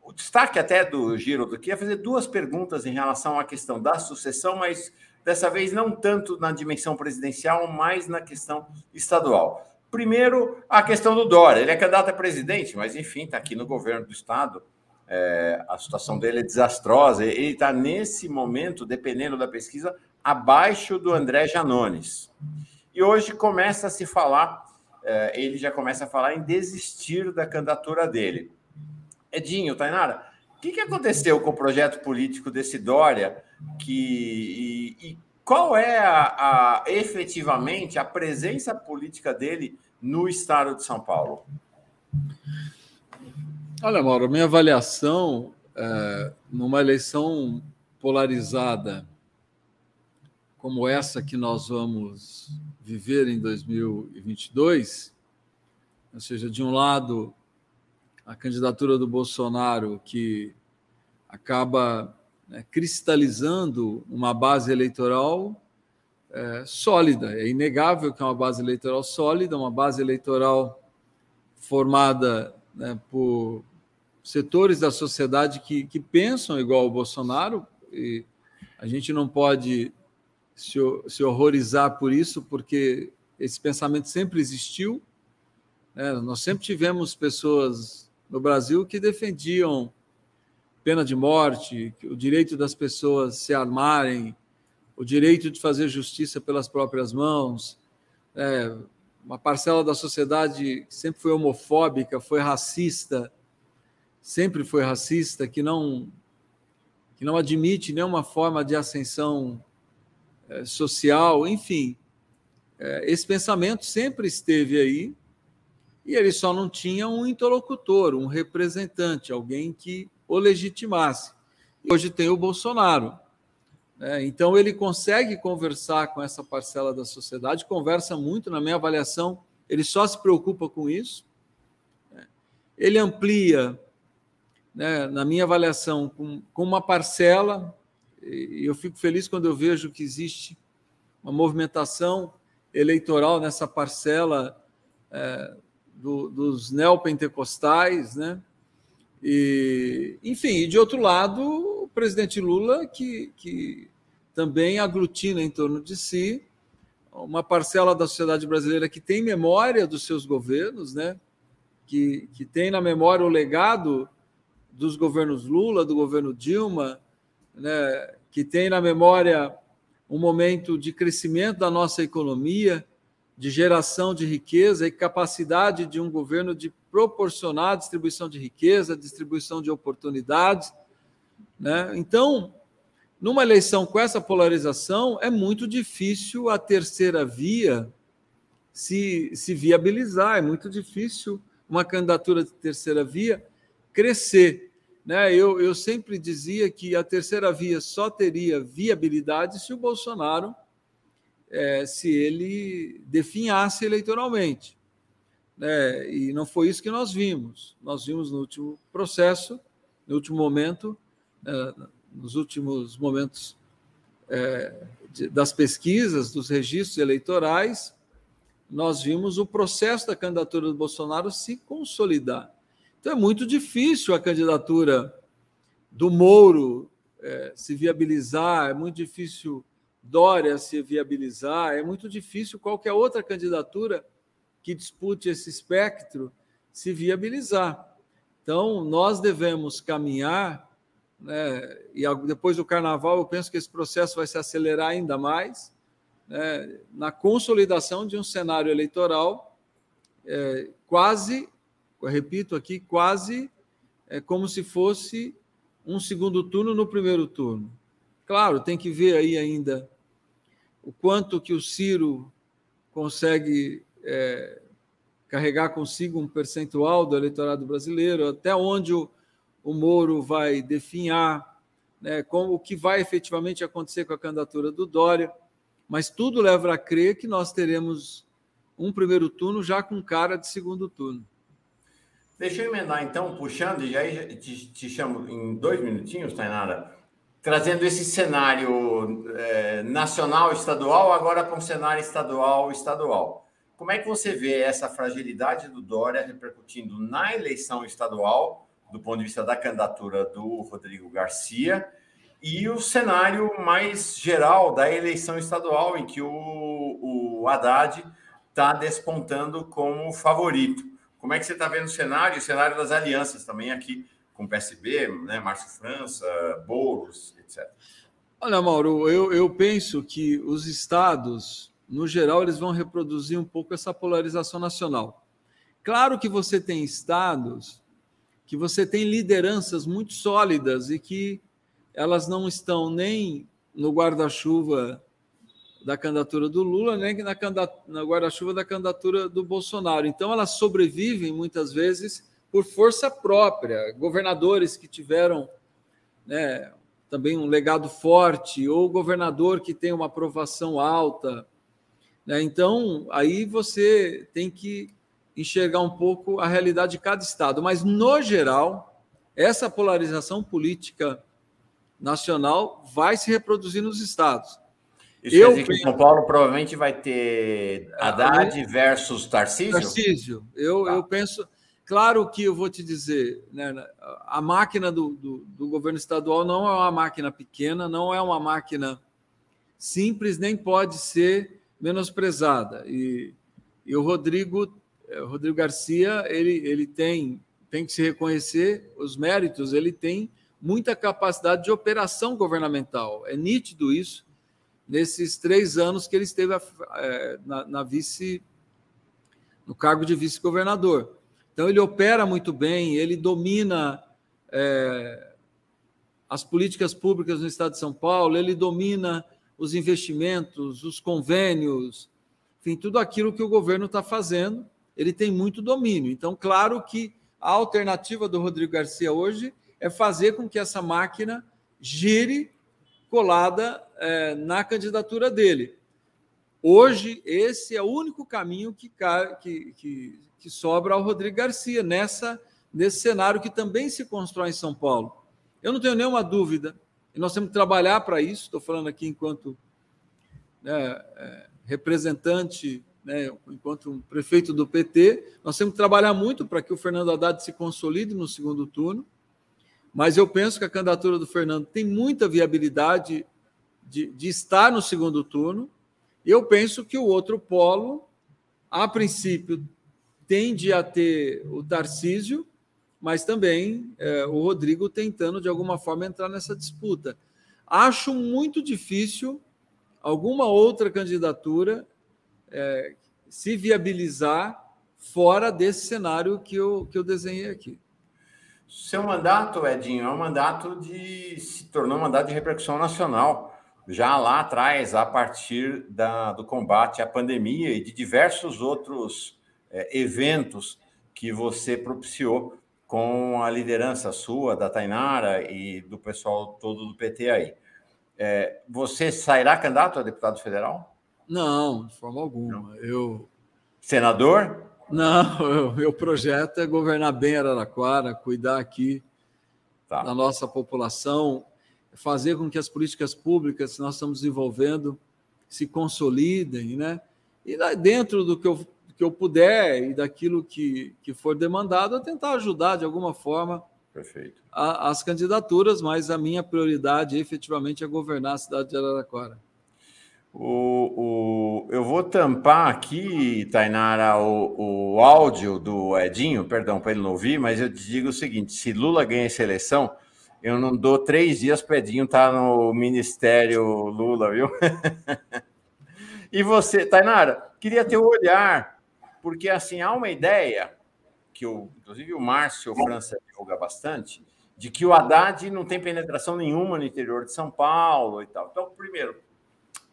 O destaque até do Giro do que é fazer duas perguntas em relação à questão da sucessão, mas dessa vez não tanto na dimensão presidencial, mas na questão estadual. Primeiro, a questão do Dória. Ele é candidato a presidente, mas enfim, está aqui no governo do estado. É, a situação dele é desastrosa. Ele está, nesse momento, dependendo da pesquisa, abaixo do André Janones. E hoje começa a se falar, é, ele já começa a falar em desistir da candidatura dele. Edinho, Tainara, o que, que aconteceu com o projeto político desse Dória? que e, e qual é a, a, efetivamente a presença política dele no estado de São Paulo? Olha, Mauro, minha avaliação é, numa eleição polarizada como essa que nós vamos viver em 2022, ou seja, de um lado, a candidatura do Bolsonaro, que acaba né, cristalizando uma base eleitoral é, sólida. É inegável que é uma base eleitoral sólida, uma base eleitoral formada né, por setores da sociedade que, que pensam igual ao Bolsonaro, e a gente não pode se, se horrorizar por isso, porque esse pensamento sempre existiu. Né? Nós sempre tivemos pessoas no Brasil que defendiam pena de morte, o direito das pessoas se armarem, o direito de fazer justiça pelas próprias mãos. É, uma parcela da sociedade sempre foi homofóbica, foi racista, sempre foi racista, que não que não admite nenhuma forma de ascensão é, social, enfim. É, esse pensamento sempre esteve aí e ele só não tinha um interlocutor, um representante, alguém que o legitimasse. Hoje tem o Bolsonaro. Né? Então, ele consegue conversar com essa parcela da sociedade, conversa muito, na minha avaliação, ele só se preocupa com isso. Né? Ele amplia, né, na minha avaliação, com, com uma parcela, e eu fico feliz quando eu vejo que existe uma movimentação eleitoral nessa parcela é, do, dos neopentecostais, né? E, enfim, e de outro lado, o presidente Lula, que, que também aglutina em torno de si uma parcela da sociedade brasileira que tem memória dos seus governos, né? que, que tem na memória o legado dos governos Lula, do governo Dilma, né? que tem na memória um momento de crescimento da nossa economia, de geração de riqueza e capacidade de um governo de proporcionar a distribuição de riqueza, distribuição de oportunidades. Né? Então, numa eleição com essa polarização, é muito difícil a terceira via se, se viabilizar, é muito difícil uma candidatura de terceira via crescer. Né? Eu, eu sempre dizia que a terceira via só teria viabilidade se o Bolsonaro é, se ele definhasse eleitoralmente. Né? E não foi isso que nós vimos. Nós vimos no último processo, no último momento, é, nos últimos momentos é, de, das pesquisas, dos registros eleitorais, nós vimos o processo da candidatura do Bolsonaro se consolidar. Então é muito difícil a candidatura do Moro é, se viabilizar, é muito difícil Dória se viabilizar, é muito difícil qualquer outra candidatura que dispute esse espectro se viabilizar. Então, nós devemos caminhar, né, e depois do carnaval, eu penso que esse processo vai se acelerar ainda mais, né, na consolidação de um cenário eleitoral é, quase, repito aqui, quase é, como se fosse um segundo turno no primeiro turno. Claro, tem que ver aí ainda o quanto que o Ciro consegue é, carregar consigo um percentual do eleitorado brasileiro, até onde o, o Moro vai definhar, né, como o que vai efetivamente acontecer com a candidatura do Dória, mas tudo leva a crer que nós teremos um primeiro turno já com cara de segundo turno. Deixa eu emendar então, puxando, e aí te, te chamo em dois minutinhos, Tainara trazendo esse cenário é, nacional estadual agora para um cenário estadual estadual. Como é que você vê essa fragilidade do Dória repercutindo na eleição estadual, do ponto de vista da candidatura do Rodrigo Garcia, e o cenário mais geral da eleição estadual, em que o, o Haddad está despontando como favorito? Como é que você está vendo o cenário, o cenário das alianças também aqui com o PSB, né, Márcio França, Boulos, etc. Olha, Mauro, eu, eu penso que os estados, no geral, eles vão reproduzir um pouco essa polarização nacional. Claro que você tem estados que você tem lideranças muito sólidas e que elas não estão nem no guarda-chuva da candidatura do Lula, nem na, na guarda-chuva da candidatura do Bolsonaro. Então, elas sobrevivem muitas vezes por força própria, governadores que tiveram né, também um legado forte, ou governador que tem uma aprovação alta. Né? Então, aí você tem que enxergar um pouco a realidade de cada estado. Mas, no geral, essa polarização política nacional vai se reproduzir nos estados. Isso eu dizer que São Paulo provavelmente vai ter Haddad eu... versus Tarcísio? Tarcísio. Eu, tá. eu penso. Claro que eu vou te dizer, né, a máquina do, do, do, governo estadual não é uma máquina pequena, não é uma máquina simples, nem pode ser menosprezada. E, e o Rodrigo, eh, o Rodrigo Garcia, ele, ele tem, tem que se reconhecer os méritos, ele tem muita capacidade de operação governamental. É nítido isso nesses três anos que ele esteve é, na, na vice, no cargo de vice-governador. Então, ele opera muito bem, ele domina é, as políticas públicas no estado de São Paulo, ele domina os investimentos, os convênios, enfim, tudo aquilo que o governo está fazendo, ele tem muito domínio. Então, claro que a alternativa do Rodrigo Garcia hoje é fazer com que essa máquina gire colada é, na candidatura dele. Hoje, esse é o único caminho que, que, que, que sobra ao Rodrigo Garcia nessa nesse cenário que também se constrói em São Paulo. Eu não tenho nenhuma dúvida, e nós temos que trabalhar para isso. Estou falando aqui enquanto né, é, representante, né, enquanto um prefeito do PT, nós temos que trabalhar muito para que o Fernando Haddad se consolide no segundo turno. Mas eu penso que a candidatura do Fernando tem muita viabilidade de, de estar no segundo turno. Eu penso que o outro polo, a princípio, tende a ter o Tarcísio, mas também é, o Rodrigo tentando, de alguma forma, entrar nessa disputa. Acho muito difícil alguma outra candidatura é, se viabilizar fora desse cenário que eu, que eu desenhei aqui. Seu mandato, Edinho, é um mandato de. se tornou um mandato de repercussão nacional. Já lá atrás, a partir da, do combate à pandemia e de diversos outros é, eventos que você propiciou com a liderança sua, da Tainara e do pessoal todo do PT aí. É, você sairá candidato a deputado federal? Não, de forma alguma. Eu... Senador? Não, meu projeto é governar bem Araraquara, cuidar aqui tá. da nossa população, fazer com que as políticas públicas que nós estamos desenvolvendo se consolidem, né? E dentro do que eu que eu puder e daquilo que, que for demandado, a tentar ajudar de alguma forma a, as candidaturas, mas a minha prioridade efetivamente é governar a cidade de Araraquara. O, o, eu vou tampar aqui, Tainara, o, o áudio do Edinho, perdão para ele não ouvir, mas eu te digo o seguinte: se Lula ganha a eleição, eu não dou três dias para Edinho estar tá no Ministério Lula, viu? e você, Tainara, queria ter o um olhar porque assim há uma ideia que o, inclusive o Márcio França divulga bastante, de que o Haddad não tem penetração nenhuma no interior de São Paulo e tal. Então, primeiro,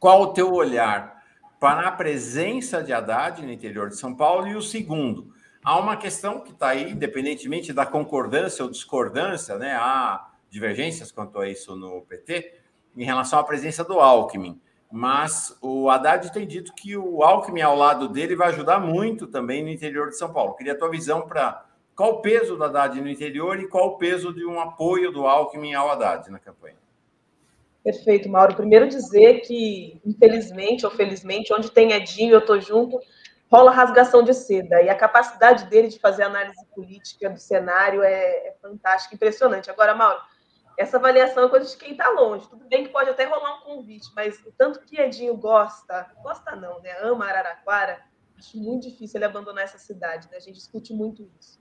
qual o teu olhar para a presença de Haddad no interior de São Paulo? E o segundo, há uma questão que está aí, independentemente da concordância ou discordância, né? Há divergências quanto a isso no PT, em relação à presença do Alckmin mas o Haddad tem dito que o Alckmin ao lado dele vai ajudar muito também no interior de São Paulo. Queria a tua visão para qual o peso do Haddad no interior e qual o peso de um apoio do Alckmin ao Haddad na campanha. Perfeito, Mauro. Primeiro dizer que, infelizmente ou felizmente, onde tem Edinho, eu estou junto, rola rasgação de seda. E a capacidade dele de fazer análise política do cenário é, é fantástica, impressionante. Agora, Mauro, essa avaliação é coisa de quem está longe. Tudo bem que pode até rolar um convite, mas o tanto que Edinho gosta, gosta não, né? Ama Araraquara, acho muito difícil ele abandonar essa cidade, né? A gente discute muito isso.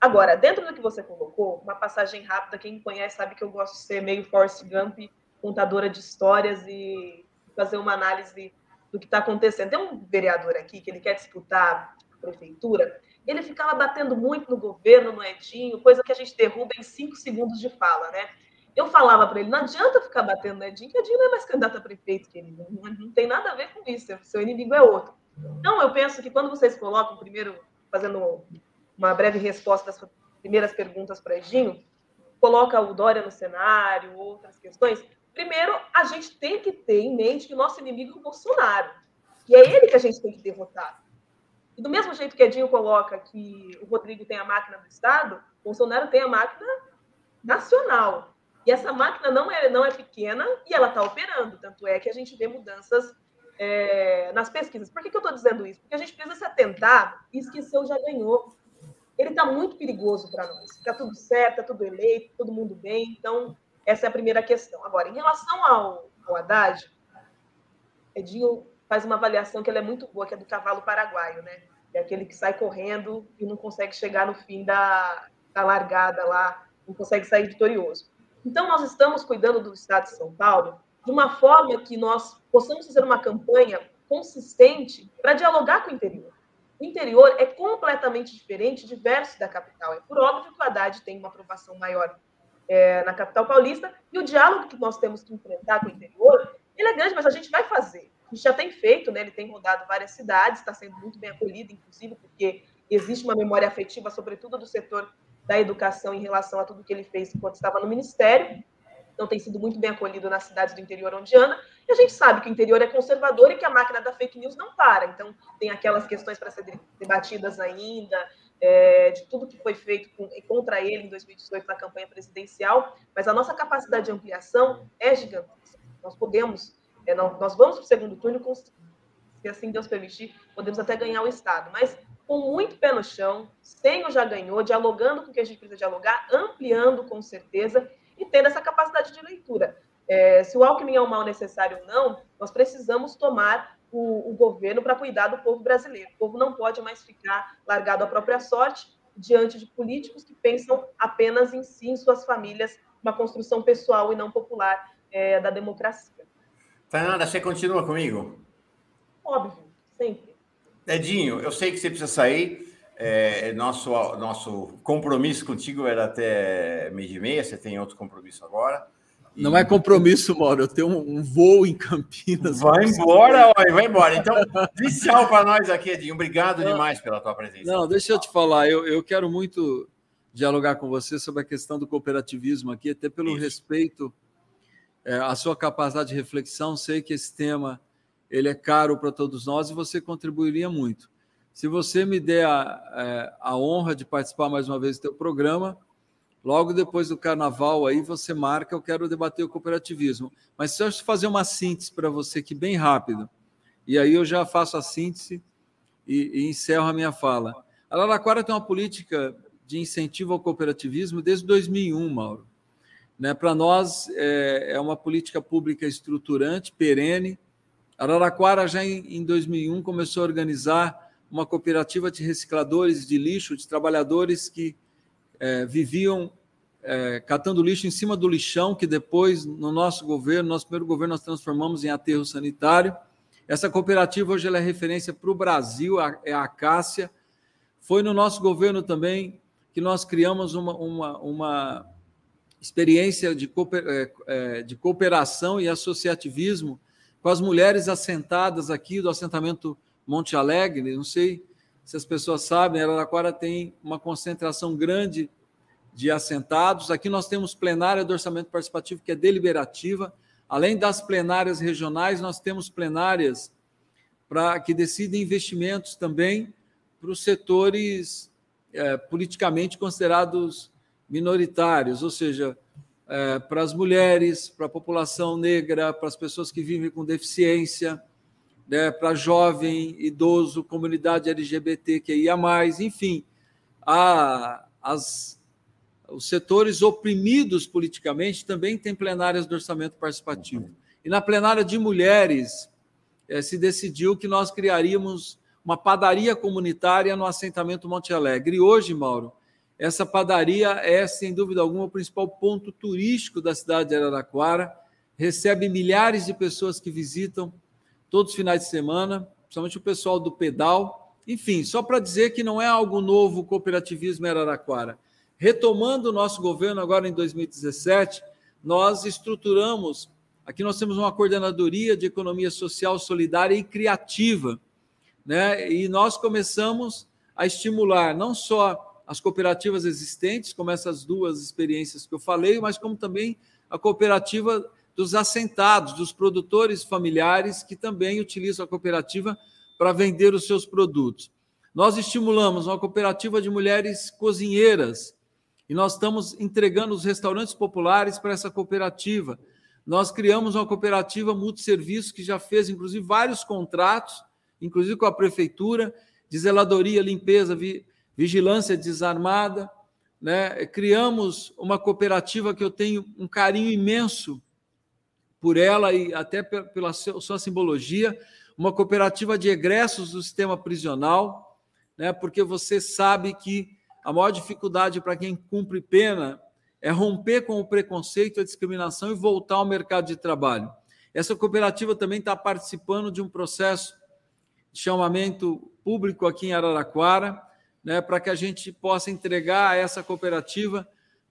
Agora, dentro do que você colocou, uma passagem rápida, quem me conhece sabe que eu gosto de ser meio Force Gump, contadora de histórias e fazer uma análise do que está acontecendo. Tem um vereador aqui que ele quer disputar a prefeitura, ele ficava batendo muito no governo, no Edinho, coisa que a gente derruba em cinco segundos de fala, né? Eu falava para ele, não adianta ficar batendo no Edinho, que Edinho não é mais candidato a prefeito, querido. Não, não tem nada a ver com isso, seu inimigo é outro. Então, eu penso que quando vocês colocam, primeiro, fazendo uma breve resposta das primeiras perguntas para Edinho, coloca o Dória no cenário, outras questões. Primeiro, a gente tem que ter em mente que o nosso inimigo é o Bolsonaro. E é ele que a gente tem que derrotar. E do mesmo jeito que Edinho coloca que o Rodrigo tem a máquina do Estado, Bolsonaro tem a máquina nacional. E essa máquina não é, não é pequena e ela está operando. Tanto é que a gente vê mudanças é, nas pesquisas. Por que, que eu estou dizendo isso? Porque a gente precisa se atentar e esqueceu já ganhou. Ele está muito perigoso para nós. Está tudo certo, está tudo eleito, todo mundo bem. Então, essa é a primeira questão. Agora, em relação ao, ao Haddad, Edinho faz uma avaliação que é muito boa, que é do cavalo paraguaio, né? É aquele que sai correndo e não consegue chegar no fim da, da largada lá, não consegue sair vitorioso. Então, nós estamos cuidando do Estado de São Paulo de uma forma que nós possamos fazer uma campanha consistente para dialogar com o interior. O interior é completamente diferente, diverso da capital. É por óbvio que o Haddad tem uma aprovação maior é, na capital paulista, e o diálogo que nós temos que enfrentar com o interior, ele é grande, mas a gente vai fazer. A gente já tem feito, né? ele tem rodado várias cidades, está sendo muito bem acolhido, inclusive, porque existe uma memória afetiva, sobretudo do setor da educação em relação a tudo que ele fez enquanto estava no Ministério. Então, tem sido muito bem acolhido nas cidades do interior onde anda. E a gente sabe que o interior é conservador e que a máquina da fake news não para. Então, tem aquelas questões para serem debatidas ainda, é, de tudo que foi feito com, contra ele em 2018 na campanha presidencial. Mas a nossa capacidade de ampliação é gigantesca. Nós podemos, é, nós vamos para o segundo turno, se assim Deus permitir, podemos até ganhar o Estado. Mas com muito pé no chão, sem o já ganhou, dialogando com o que a gente precisa dialogar, ampliando com certeza e tendo essa capacidade de leitura. É, se o Alckmin é um mal necessário ou não, nós precisamos tomar o, o governo para cuidar do povo brasileiro. O povo não pode mais ficar largado à própria sorte diante de políticos que pensam apenas em si, em suas famílias, uma construção pessoal e não popular é, da democracia. Fernanda, você continua comigo? Óbvio, sempre. Edinho, eu sei que você precisa sair. É, nosso, nosso compromisso contigo era até meio de meia, você tem outro compromisso agora. Não é compromisso, Mauro, eu tenho um, um voo em Campinas. Vai embora, ó, vai embora. Então, tchau para nós aqui, Edinho. Obrigado não, demais pela tua presença. Não, deixa eu te falar, eu, eu quero muito dialogar com você sobre a questão do cooperativismo aqui, até pelo Isso. respeito é, à sua capacidade de reflexão. Sei que esse tema ele é caro para todos nós e você contribuiria muito. Se você me der a, é, a honra de participar mais uma vez do teu programa, logo depois do carnaval aí você marca, eu quero debater o cooperativismo. Mas se eu fazer uma síntese para você aqui bem rápido, e aí eu já faço a síntese e, e encerro a minha fala. A Araraquara tem uma política de incentivo ao cooperativismo desde 2001, Mauro. Né, para nós é, é uma política pública estruturante, perene, Araraquara já em, 2001 começou a organizar uma cooperativa de recicladores de lixo, de trabalhadores que é, viviam é, catando lixo em cima do lixão, que depois, no nosso governo, nosso primeiro governo, nós transformamos em aterro sanitário. Essa cooperativa hoje ela é referência para o Brasil, é a Acácia. Foi no nosso governo também que nós criamos uma, uma, uma experiência de, cooper, é, é de cooperação e associativismo com as mulheres assentadas aqui do assentamento Monte Alegre. Não sei se as pessoas sabem, Araraquara tem uma concentração grande de assentados. Aqui nós temos plenária do orçamento participativo, que é deliberativa. Além das plenárias regionais, nós temos plenárias para que decidem investimentos também para os setores é, politicamente considerados minoritários, ou seja, é, para as mulheres, para a população negra, para as pessoas que vivem com deficiência, né, para jovem, idoso, comunidade LGBTQIA, enfim, a, as, os setores oprimidos politicamente também têm plenárias do orçamento participativo. E na plenária de mulheres é, se decidiu que nós criaríamos uma padaria comunitária no assentamento Monte Alegre. E hoje, Mauro, essa padaria é, sem dúvida alguma, o principal ponto turístico da cidade de Araraquara. Recebe milhares de pessoas que visitam todos os finais de semana, principalmente o pessoal do pedal. Enfim, só para dizer que não é algo novo o cooperativismo em Araraquara. Retomando o nosso governo agora em 2017, nós estruturamos, aqui nós temos uma coordenadoria de economia social, solidária e criativa, né? E nós começamos a estimular não só as cooperativas existentes, como essas duas experiências que eu falei, mas como também a cooperativa dos assentados, dos produtores familiares que também utilizam a cooperativa para vender os seus produtos. Nós estimulamos uma cooperativa de mulheres cozinheiras E nós estamos entregando os restaurantes populares para essa cooperativa. Nós criamos uma cooperativa multisserviço que já fez, inclusive, vários contratos, inclusive com a prefeitura, de zeladoria, limpeza, vigilância desarmada. Né? Criamos uma cooperativa que eu tenho um carinho imenso por ela e até pela sua simbologia, uma cooperativa de egressos do sistema prisional, né? porque você sabe que a maior dificuldade para quem cumpre pena é romper com o preconceito, a discriminação e voltar ao mercado de trabalho. Essa cooperativa também está participando de um processo de chamamento público aqui em Araraquara, né, para que a gente possa entregar a essa cooperativa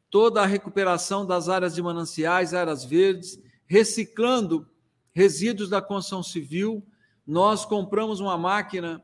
toda a recuperação das áreas de mananciais, áreas verdes, reciclando resíduos da construção civil. Nós compramos uma máquina,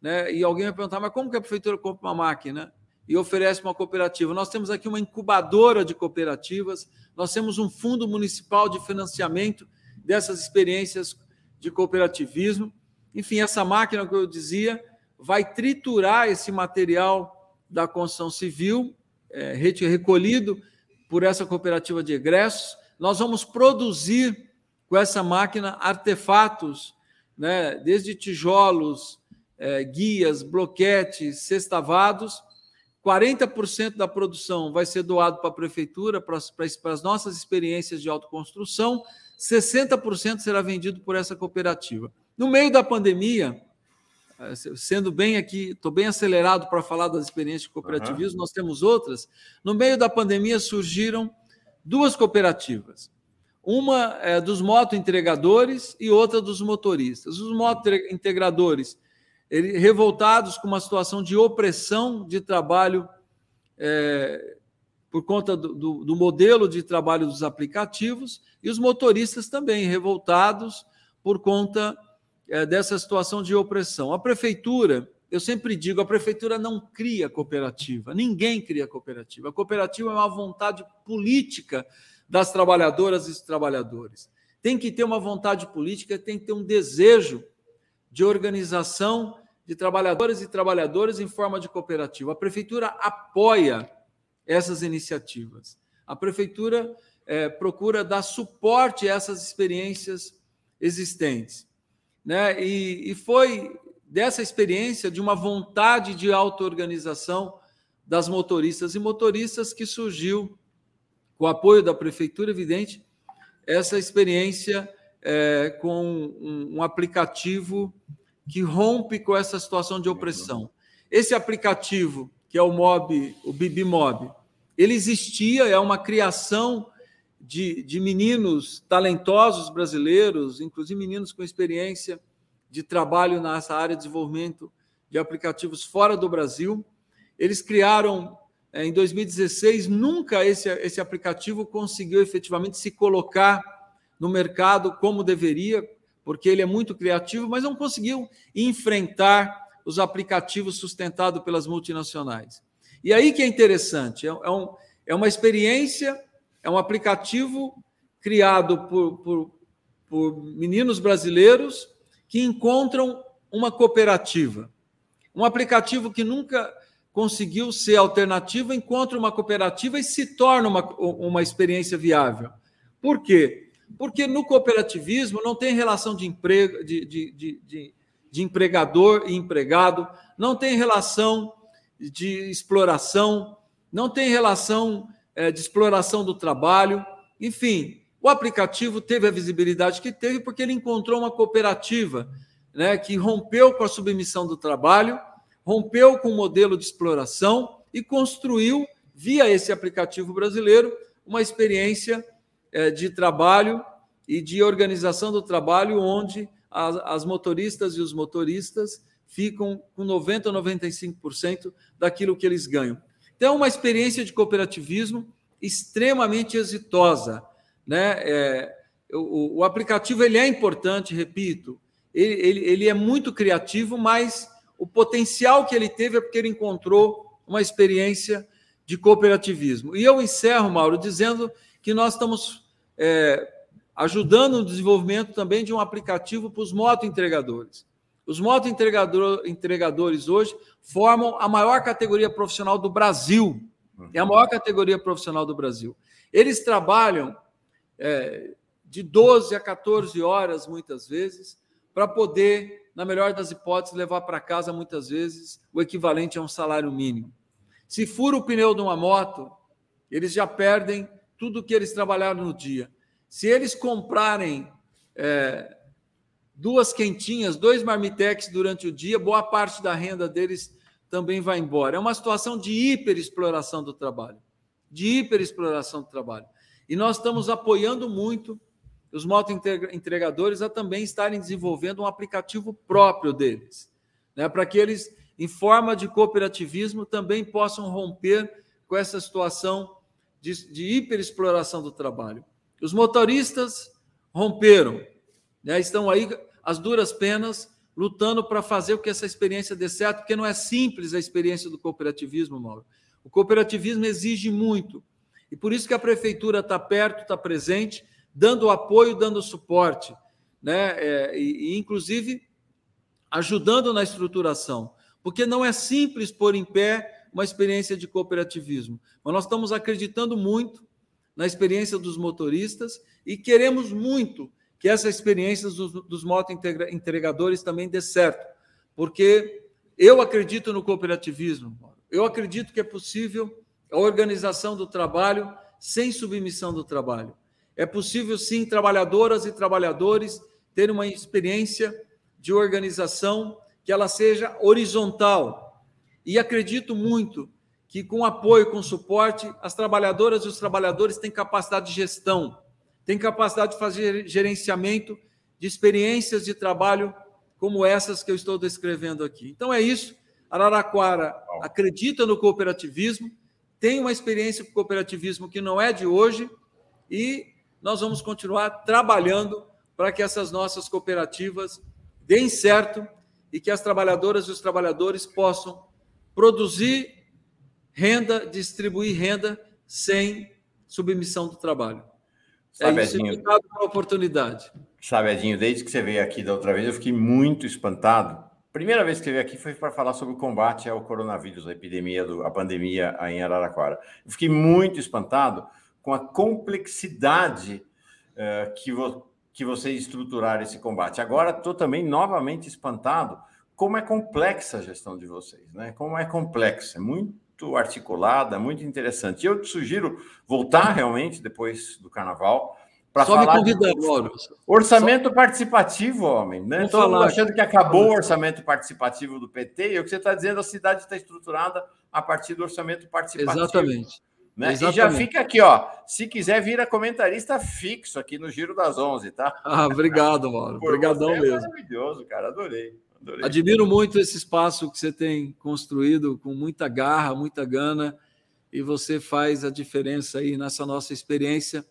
né, e alguém vai perguntar, mas como que a prefeitura compra uma máquina? e oferece uma cooperativa. Nós temos aqui uma incubadora de cooperativas, nós temos um fundo municipal de financiamento dessas experiências de cooperativismo. Enfim, essa máquina que eu dizia vai triturar esse material da construção civil, é, recolhido por essa cooperativa de egressos. Nós vamos produzir com essa máquina artefatos, né, desde tijolos, é, guias, bloquetes, sextavados, 40% da produção vai ser doado para a prefeitura, para as, para as nossas experiências de autoconstrução, 60% será vendido por essa cooperativa. No meio da pandemia, eh, sendo bem aqui, estou bem acelerado para falar das experiências de cooperativismo, uhum. nós temos outras. No meio da pandemia surgiram duas cooperativas. Uma é dos moto entregadores e outra dos motoristas. Os moto integradores ele, revoltados com uma situação de opressão de trabalho é, por conta do, do, do, modelo de trabalho dos aplicativos, e os motoristas também revoltados por conta é, dessa situação de opressão. A prefeitura, eu sempre digo, a prefeitura não cria cooperativa, ninguém cria cooperativa. A cooperativa é uma vontade política das trabalhadoras e dos trabalhadores. Tem que ter uma vontade política, tem que ter um desejo de organização de trabalhadoras e trabalhadores em forma de cooperativa. A prefeitura apoia essas iniciativas. A prefeitura é, procura dar suporte a essas experiências existentes. Né? E, e foi dessa experiência, de uma vontade de auto-organização das motoristas e motoristas, que surgiu, com o apoio da prefeitura, evidente, essa experiência é, com um, um aplicativo que rompe com essa situação de opressão. Esse aplicativo, que é o Mob, o Bibi Mob, ele existia, é uma criação de, de meninos talentosos brasileiros, inclusive meninos com experiência de trabalho nessa área de desenvolvimento de aplicativos fora do Brasil. Eles criaram é, em 2016, nunca esse, esse aplicativo conseguiu efetivamente se colocar no mercado como deveria, porque ele é muito criativo, mas não conseguiu enfrentar os aplicativos sustentados pelas multinacionais. E aí que é interessante, é, é, um, é uma experiência, é um aplicativo criado por, por, por meninos brasileiros que encontram uma cooperativa. Um aplicativo que nunca conseguiu ser alternativo, encontra uma cooperativa e se torna uma, uma experiência viável. Por quê? Porque no cooperativismo não tem relação de, emprego, de, de, de, de empregador e empregado, não tem relação de exploração, não tem relação é, de exploração do trabalho. Enfim, o aplicativo teve a visibilidade que teve porque ele encontrou uma cooperativa né, que rompeu com a submissão do trabalho, rompeu com o modelo de exploração e construiu, via esse aplicativo brasileiro, uma experiência é, de trabalho e de organização do trabalho, onde as, as motoristas e os motoristas ficam com 90% ou 95% daquilo que eles ganham. Então, é uma experiência de cooperativismo extremamente exitosa. Né? É, o, o, aplicativo ele é importante, repito, ele, ele, ele é muito criativo, mas o potencial que ele teve é porque ele encontrou uma experiência de cooperativismo. E eu encerro, Mauro, dizendo que nós estamos é, ajudando no desenvolvimento também de um aplicativo para os moto-entregadores. Os moto-entregadores hoje formam a maior categoria profissional do Brasil. É a maior categoria profissional do Brasil. Eles trabalham é, de 12 a 14 horas, muitas vezes, para poder, na melhor das hipóteses, levar para casa, muitas vezes, o equivalente a um salário mínimo. Se fura o pneu de uma moto, eles já perdem tudo que eles trabalharam no dia. Se eles comprarem é, duas quentinhas, dois marmitex durante o dia, boa parte da renda deles também vai embora. É uma situação de hiperexploração do trabalho, de hiperexploração do trabalho. E nós estamos apoiando muito os moto-entregadores a também estarem desenvolvendo um aplicativo próprio deles, né, para que eles, em forma de cooperativismo, também possam romper com essa situação de, de hiperexploração do trabalho. Os motoristas romperam, né, estão aí as duras penas, lutando para fazer com que essa experiência dê certo, porque não é simples a experiência do cooperativismo, Mauro. O cooperativismo exige muito. E por isso que a prefeitura está perto, está presente, dando apoio, dando suporte, né? É, e, e, inclusive, ajudando na estruturação. Porque não é simples pôr em pé uma experiência de cooperativismo. Mas nós estamos acreditando muito na experiência dos motoristas e queremos muito que essa experiência dos, dos moto-entregadores também dê certo, porque eu acredito no cooperativismo, eu acredito que é possível a organização do trabalho sem submissão do trabalho. É possível, sim, trabalhadoras e trabalhadores terem uma experiência de organização que ela seja horizontal. E acredito muito que, com apoio, com suporte, as trabalhadoras e os trabalhadores têm capacidade de gestão, tem capacidade de fazer gerenciamento de experiências de trabalho como essas que eu estou descrevendo aqui. Então é isso. Araraquara acredita no cooperativismo, tem uma experiência com cooperativismo que não é de hoje e nós vamos continuar trabalhando para que essas nossas cooperativas deem certo e que as trabalhadoras e os trabalhadores possam produzir renda, distribuir renda sem submissão do trabalho. Sabe, é isso, obrigado pela oportunidade. Sabe, Edinho, desde que você veio aqui da outra vez, eu fiquei muito espantado. Primeira vez que você veio aqui foi para falar sobre o combate ao coronavírus, a epidemia, do, a pandemia em Araraquara. Eu fiquei muito espantado com a complexidade uh, que, vo, que vocês estruturaram esse combate. Agora estou também novamente espantado como é complexa a gestão de vocês, né? Como é complexa, é muito articulada, muito interessante. Eu te sugiro voltar realmente depois do carnaval falar. Me convidar, Orçamento Só... participativo, homem. Né? Todo mundo achando que acabou o orçamento participativo do PT, e o que você está dizendo, a cidade está estruturada a partir do orçamento participativo. Exatamente. Né? Exatamente. E já fica aqui, ó. Se quiser, vira comentarista fixo aqui no Giro das Onze, tá? Ah, obrigado, Mauro. Obrigadão é mesmo. Maravilhoso, cara. Adorei. Adorei. Admiro muito esse espaço que você tem construído com muita garra, muita gana, e você faz a diferença aí nessa nossa experiência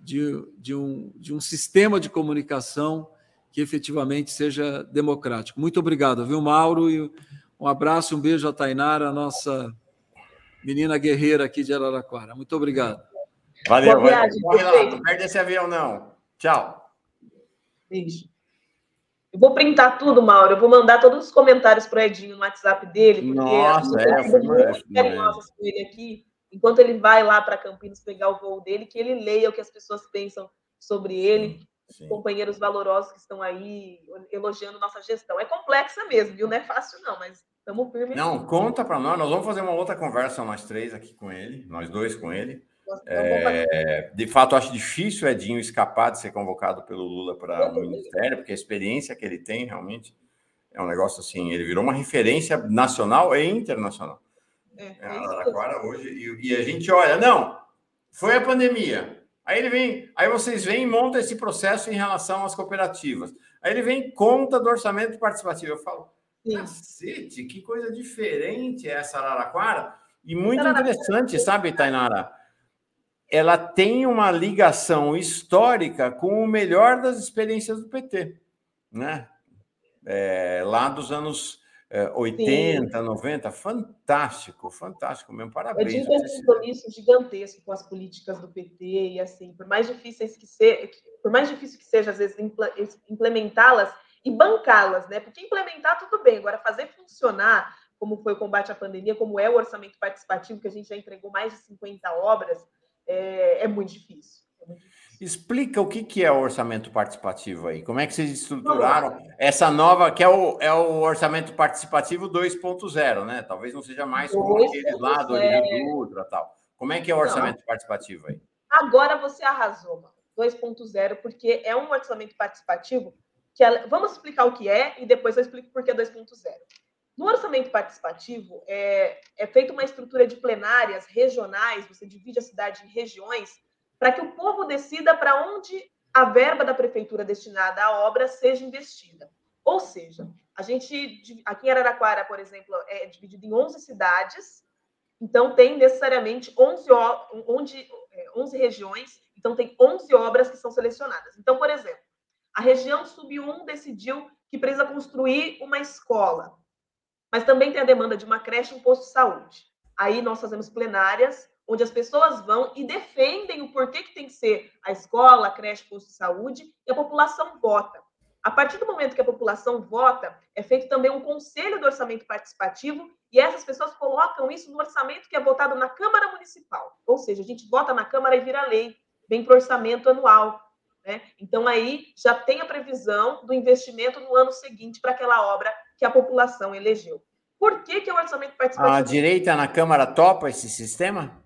de, de, um, de um sistema de comunicação que efetivamente seja democrático. Muito obrigado, viu, Mauro? E um abraço, um beijo a Tainara, a nossa menina guerreira aqui de Araraquara. Muito obrigado. Valeu, Boa viagem, valeu. Não perde esse avião, não. Tchau. Beijo. Eu vou printar tudo, Mauro. Eu vou mandar todos os comentários para o Edinho no WhatsApp dele, porque Nossa, é, foi muito carinhosas com ele aqui. Enquanto ele vai lá para Campinas pegar o voo dele, que ele leia o que as pessoas pensam sobre ele. Sim. Companheiros valorosos que estão aí elogiando nossa gestão. É complexa mesmo, viu? Não é fácil, não, mas estamos firmes. Não, conta para nós. Nós vamos fazer uma outra conversa, nós três aqui com ele, nós dois com ele é, de fato, acho difícil Edinho escapar de ser convocado pelo Lula para o ministério, porque a experiência que ele tem realmente é um negócio assim. Ele virou uma referência nacional e internacional. É, é Araraquara hoje. E, e, a gente olha, não, foi a pandemia. Aí ele vem, aí vocês vêm e montam esse processo em relação às cooperativas. Aí ele vem conta do orçamento participativo. Eu falo, Sim. cacete, que coisa diferente é essa Araraquara. E muito interessante, sabe, Tainara? ela tem uma ligação histórica com o melhor das experiências do PT, né? É, lá dos anos é, 80, Sim. 90, fantástico, fantástico mesmo, parabéns. Eu tive um compromisso gigantesco com as políticas do PT e assim, por mais difíceis que seja, por mais difícil que seja às vezes implementá-las e bancá-las, né? Porque implementar tudo bem, agora fazer funcionar, como foi o combate à pandemia, como é o orçamento participativo, que a gente já entregou mais de 50 obras, é, é muito difícil. É muito difícil. Explica o que, que é o orçamento participativo aí. Como é que vocês estruturaram essa nova, que é o, é o orçamento participativo 2.0, né? Talvez não seja mais como aquele lá do Dutra tal. Como é que é o orçamento não. participativo aí? Agora você arrasou, 2.0, porque é um orçamento participativo que é, vamos explicar o que é e depois eu explico por que 2.0. No orçamento participativo, é, é feita uma estrutura de plenárias regionais, você divide a cidade em regiões, para que o povo decida para onde a verba da prefeitura destinada à obra seja investida. Ou seja, a gente, aqui em Araraquara, por exemplo, é dividido em 11 cidades, então tem necessariamente 11, 11, 11 regiões, então tem 11 obras que são selecionadas. Então, por exemplo, a região sub-1 decidiu que precisa construir uma escola, mas também tem a demanda de uma creche e um posto de saúde. Aí nós fazemos plenárias onde as pessoas vão e defendem o porquê que tem que ser a escola, a creche, posto de saúde, e a população vota. A partir do momento que a população vota, é feito também um conselho do orçamento participativo, e essas pessoas colocam isso no orçamento que é votado na Câmara Municipal. Ou seja, a gente vota na Câmara e vira lei, vem para o orçamento anual. Né? Então, aí já tem a previsão do investimento no ano seguinte para aquela obra que a população elegeu. Por que, que o orçamento participativo. A direita na Câmara topa esse sistema?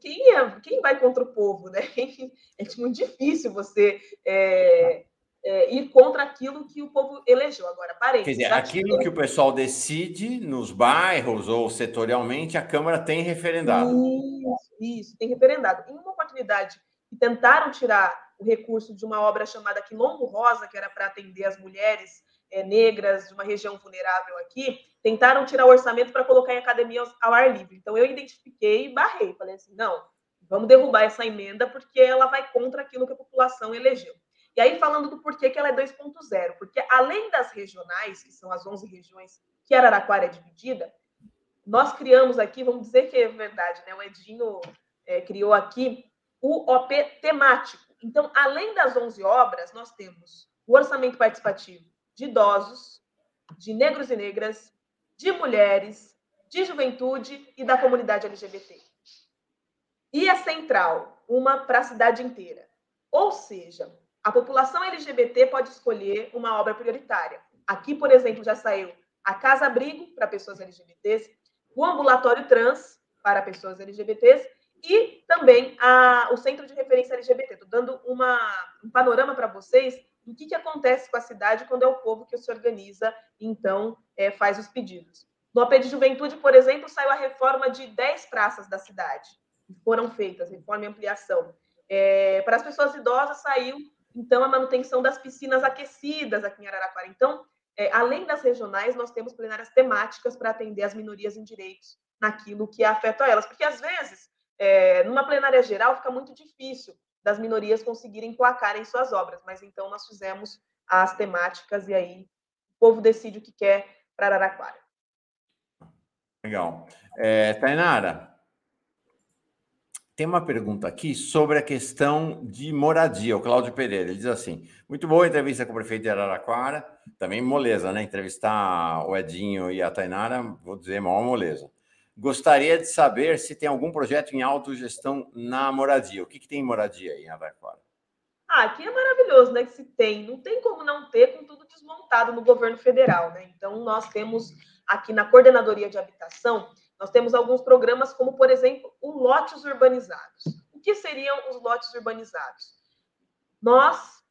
Quem, é, quem vai contra o povo, né? É muito difícil você é, é, ir contra aquilo que o povo elegeu. Agora, parei. Quer dizer, aquilo que o pessoal decide nos bairros ou setorialmente, a Câmara tem referendado. Isso, isso, tem referendado. Em uma oportunidade que tentaram tirar o recurso de uma obra chamada Quilombo Rosa, que era para atender as mulheres é, negras de uma região vulnerável aqui, tentaram tirar o orçamento para colocar em academia ao ar livre. Então, eu identifiquei e barrei. Falei assim: não, vamos derrubar essa emenda porque ela vai contra aquilo que a população elegeu. E aí, falando do porquê que ela é 2.0, porque além das regionais, que são as 11 regiões que Araraquara é dividida, nós criamos aqui, vamos dizer que é verdade, né? O Edinho é, criou aqui o OP temático. Então, além das 11 obras, nós temos o orçamento participativo de idosos, de negros e negras, de mulheres, de juventude e da comunidade LGBT. E a central, uma para a cidade inteira. Ou seja, a população LGBT pode escolher uma obra prioritária. Aqui, por exemplo, já saiu a Casa Abrigo para pessoas LGBTs, o ambulatório trans para pessoas LGBTs e também a, o Centro de Referência LGBT. Estou dando uma, um panorama para vocês do que, que acontece com a cidade quando é o povo que se organiza e então é, faz os pedidos. No AP de Juventude, por exemplo, saiu a reforma de 10 praças da cidade, que foram feitas, reforma e ampliação. É, para as pessoas idosas, saiu, então, a manutenção das piscinas aquecidas aqui em Araraquara. Então, é, além das regionais, nós temos plenárias temáticas para atender as minorias em direitos naquilo que afeta elas. Porque, às vezes, é, numa plenária geral, fica muito difícil das minorias conseguirem placarem suas obras. Mas então nós fizemos as temáticas e aí o povo decide o que quer para Araraquara. Legal. É, Tainara, tem uma pergunta aqui sobre a questão de moradia. O Cláudio Pereira, ele diz assim: muito boa a entrevista com o prefeito de Araraquara, também moleza, né? Entrevistar o Edinho e a Tainara, vou dizer, maior moleza. Gostaria de saber se tem algum projeto em autogestão na moradia. O que, que tem em moradia aí em Araraquara? Ah, aqui é maravilhoso, né? Que se tem. Não tem como não ter com tudo desmontado no governo federal, né? Então, nós temos aqui na Coordenadoria de Habitação, nós temos alguns programas, como, por exemplo, o lotes urbanizados. O que seriam os lotes urbanizados? Nós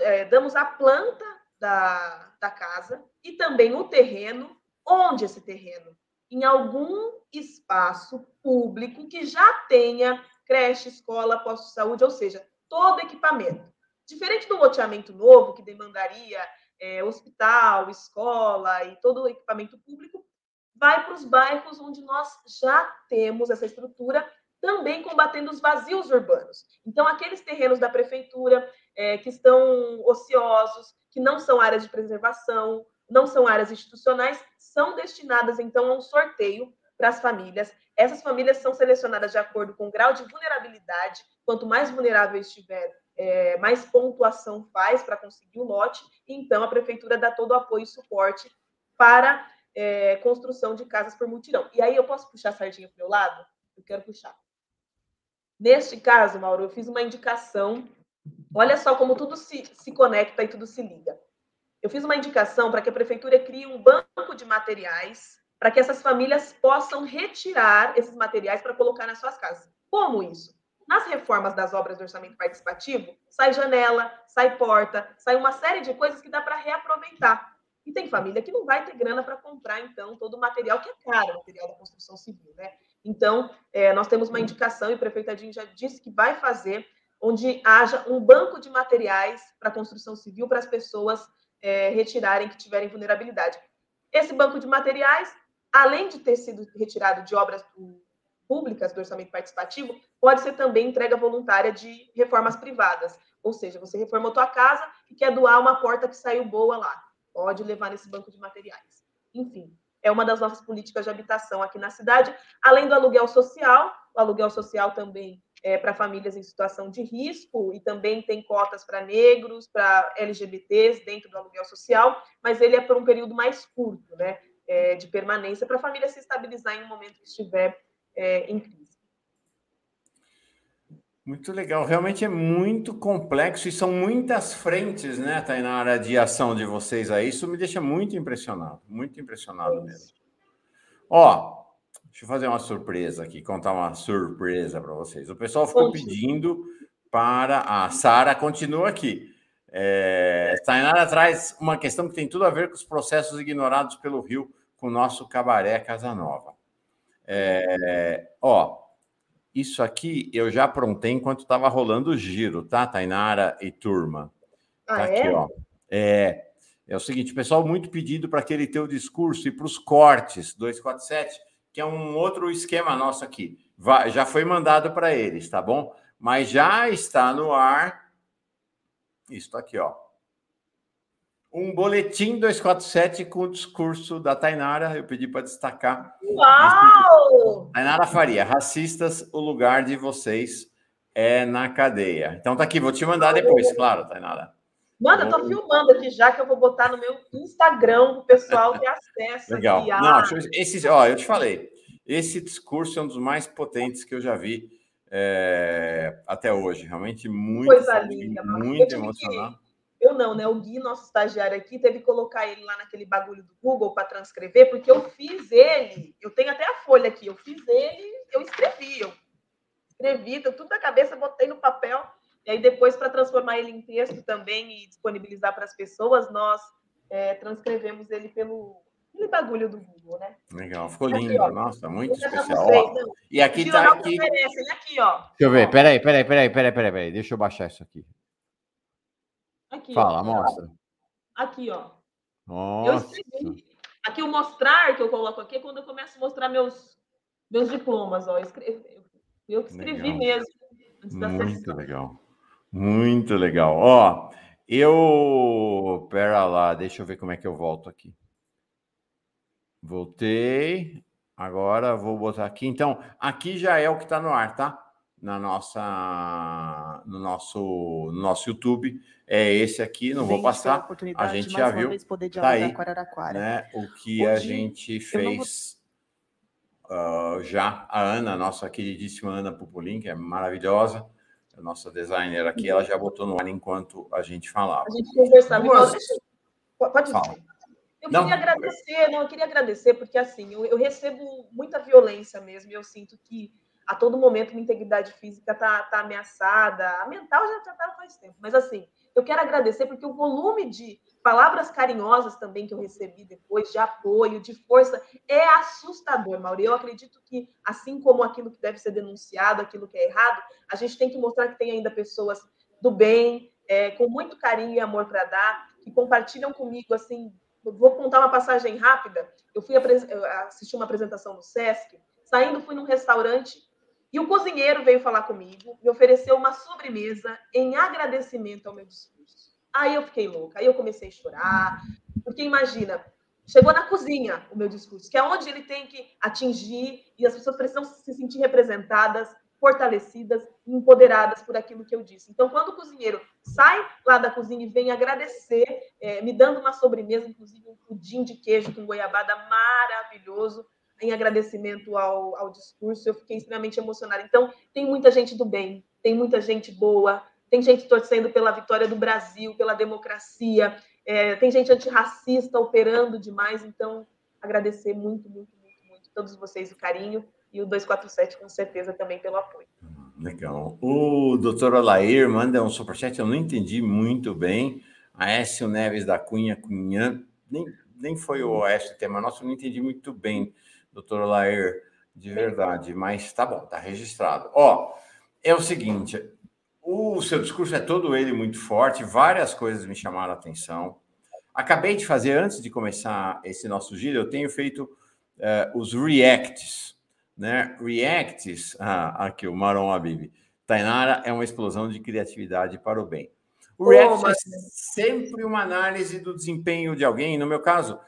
é, damos a planta da, da casa e também o terreno. Onde esse terreno? Em algum espaço público que já tenha creche, escola, posto de saúde, ou seja, todo equipamento. Diferente do loteamento novo, que demandaria é, hospital, escola e todo o equipamento público, vai para os bairros onde nós já temos essa estrutura, também combatendo os vazios urbanos. Então, aqueles terrenos da prefeitura é, que estão ociosos, que não são áreas de preservação, não são áreas institucionais, são destinadas, então, a um sorteio para as famílias. Essas famílias são selecionadas de acordo com o grau de vulnerabilidade. Quanto mais vulnerável estiver, é, mais pontuação faz para conseguir o lote. Então, a prefeitura dá todo o apoio e suporte para é, construção de casas por mutirão. E aí eu posso puxar a sardinha para o meu lado? Eu quero puxar. Neste caso, Mauro, eu fiz uma indicação. Olha só como tudo se, se conecta e tudo se liga. Eu fiz uma indicação para que a prefeitura crie um banco de materiais para que essas famílias possam retirar esses materiais para colocar nas suas casas. Como isso? Nas reformas das obras do orçamento participativo, sai janela, sai porta, sai uma série de coisas que dá para reaproveitar. E tem família que não vai ter grana para comprar, então, todo o material que é caro, o material da construção civil, né? Então, é, nós temos uma indicação, e o prefeito Adinho já disse que vai fazer, onde haja um banco de materiais para construção civil para as pessoas é, retirarem que tiverem vulnerabilidade. Esse banco de materiais, além de ter sido retirado de obras públicas do orçamento participativo, pode ser também entrega voluntária de reformas privadas. Ou seja, você reformou tua casa e quer doar uma porta que saiu boa lá pode levar nesse banco de materiais. Enfim, é uma das nossas políticas de habitação aqui na cidade, além do aluguel social, o aluguel social também é para famílias em situação de risco e também tem cotas para negros, para LGBTs dentro do aluguel social, mas ele é por um período mais curto, né, é, de permanência para a família se estabilizar em um momento que estiver é, em crise. Muito legal, realmente é muito complexo e são muitas frentes, né, Tainara, de ação de vocês aí. Isso me deixa muito impressionado, muito impressionado mesmo. Ó, deixa eu fazer uma surpresa aqui, contar uma surpresa para vocês. O pessoal ficou pedindo para a Sara continua aqui. É, Tainara traz uma questão que tem tudo a ver com os processos ignorados pelo Rio com o nosso cabaré Casanova. É, ó, isso aqui eu já aprontei enquanto estava rolando o giro, tá, Tainara e turma? Ah, tá aqui, é? ó. É, é o seguinte, pessoal, muito pedido para aquele teu discurso e para os cortes 247, que é um outro esquema nosso aqui. Vai, já foi mandado para eles, tá bom? Mas já está no ar. Isso aqui, ó um boletim 247 com o discurso da Tainara. Eu pedi para destacar. Uau! Tainara Faria, racistas, o lugar de vocês é na cadeia. Então tá aqui, vou te mandar depois, claro, Tainara. Manda, eu tô filmando aqui já que eu vou botar no meu Instagram para o pessoal ter acesso. Legal. Aqui, Não, esse, ó, eu te falei, esse discurso é um dos mais potentes que eu já vi é, até hoje. Realmente muito, Coisa linda, muito emocionante. Eu não, né? O Gui, nosso estagiário aqui, teve que colocar ele lá naquele bagulho do Google para transcrever, porque eu fiz ele, eu tenho até a folha aqui, eu fiz ele, eu escrevi, eu escrevi, deu tudo na cabeça, botei no papel, e aí depois, para transformar ele em texto também e disponibilizar para as pessoas, nós é, transcrevemos ele pelo aquele bagulho do Google, né? Legal, ficou lindo, aqui, nossa, muito é especial. vocês, ó, não. e aqui O tá aqui. merece, ele aqui, ó. Deixa eu ver, peraí, peraí, peraí, peraí, peraí, peraí, deixa eu baixar isso aqui. Aqui, Fala, ó. mostra. Aqui, ó. Eu Nossa. escrevi. Aqui o mostrar que eu coloco aqui é quando eu começo a mostrar meus, meus diplomas, ó. Eu, escrevi, eu que escrevi Legal. mesmo. Antes da Muito legal. Muito legal. Ó, eu. Pera lá, deixa eu ver como é que eu volto aqui. Voltei. Agora vou botar aqui. Então, aqui já é o que está no ar, tá? Na nossa, no nosso, no nosso YouTube. É esse aqui, não vou Venho pela passar. A gente já viu. poder Tá aí, né? O que a Hoje, gente não vou- fez ah, já. A Ana, nossa queridíssima Ana Pupolin, que é maravilhosa, a nossa designer aqui, ela já botou no ar enquanto a gente falava. A gente conversava. Igual, deixa eu- Pode Fala. Eu Não. queria agradecer, não, eu queria agradecer, porque assim, eu, eu recebo muita violência mesmo, e eu sinto que a todo momento minha integridade física tá, tá ameaçada, a mental já já tá faz tempo, mas assim, eu quero agradecer porque o volume de palavras carinhosas também que eu recebi depois, de apoio, de força, é assustador, Mauri. Eu acredito que, assim como aquilo que deve ser denunciado, aquilo que é errado, a gente tem que mostrar que tem ainda pessoas do bem, é, com muito carinho e amor para dar, que compartilham comigo, assim, vou contar uma passagem rápida. Eu fui assistir uma apresentação no Sesc, saindo fui num restaurante e o cozinheiro veio falar comigo, me ofereceu uma sobremesa em agradecimento ao meu discurso. Aí eu fiquei louca, aí eu comecei a chorar, porque imagina, chegou na cozinha o meu discurso, que é onde ele tem que atingir e as pessoas precisam se sentir representadas, fortalecidas empoderadas por aquilo que eu disse. Então, quando o cozinheiro sai lá da cozinha e vem agradecer, é, me dando uma sobremesa, inclusive um pudim de queijo com goiabada maravilhoso, em agradecimento ao, ao discurso. Eu fiquei extremamente emocionada. Então, tem muita gente do bem, tem muita gente boa, tem gente torcendo pela vitória do Brasil, pela democracia, é, tem gente antirracista operando demais. Então, agradecer muito, muito, muito, muito todos vocês o carinho e o 247 com certeza também pelo apoio. Legal. O doutor Alair manda um superchat, eu não entendi muito bem. Aécio Neves da Cunha Cunha, nem, nem foi o Aécio tema nosso, eu não entendi muito bem, doutor Alair, de verdade, mas tá bom, tá registrado. Ó, é o seguinte, o seu discurso é todo ele muito forte, várias coisas me chamaram a atenção. Acabei de fazer, antes de começar esse nosso giro, eu tenho feito uh, os reacts, né? Reacts, ah, aqui o Maron Abib. Tainara é uma explosão de criatividade para o bem. O React oh, é sempre uma análise do desempenho de alguém. No meu caso,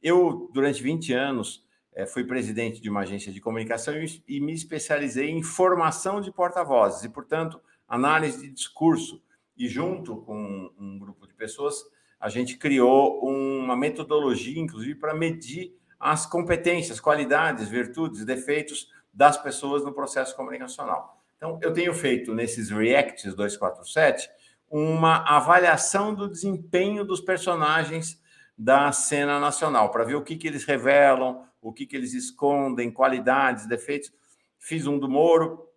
eu, durante 20 anos, eh, fui presidente de uma agência de comunicação e me especializei em formação de porta-vozes e, portanto, análise de discurso. E, junto com um grupo de pessoas, a gente criou uma metodologia, inclusive, para medir as competências, qualidades, virtudes, defeitos das pessoas no processo comunicacional. Então, eu tenho feito nesses Reacts 247 uma avaliação do desempenho dos personagens da cena nacional, para ver o que, que eles revelam, o que, que eles escondem, qualidades, defeitos. Fiz um do Moro,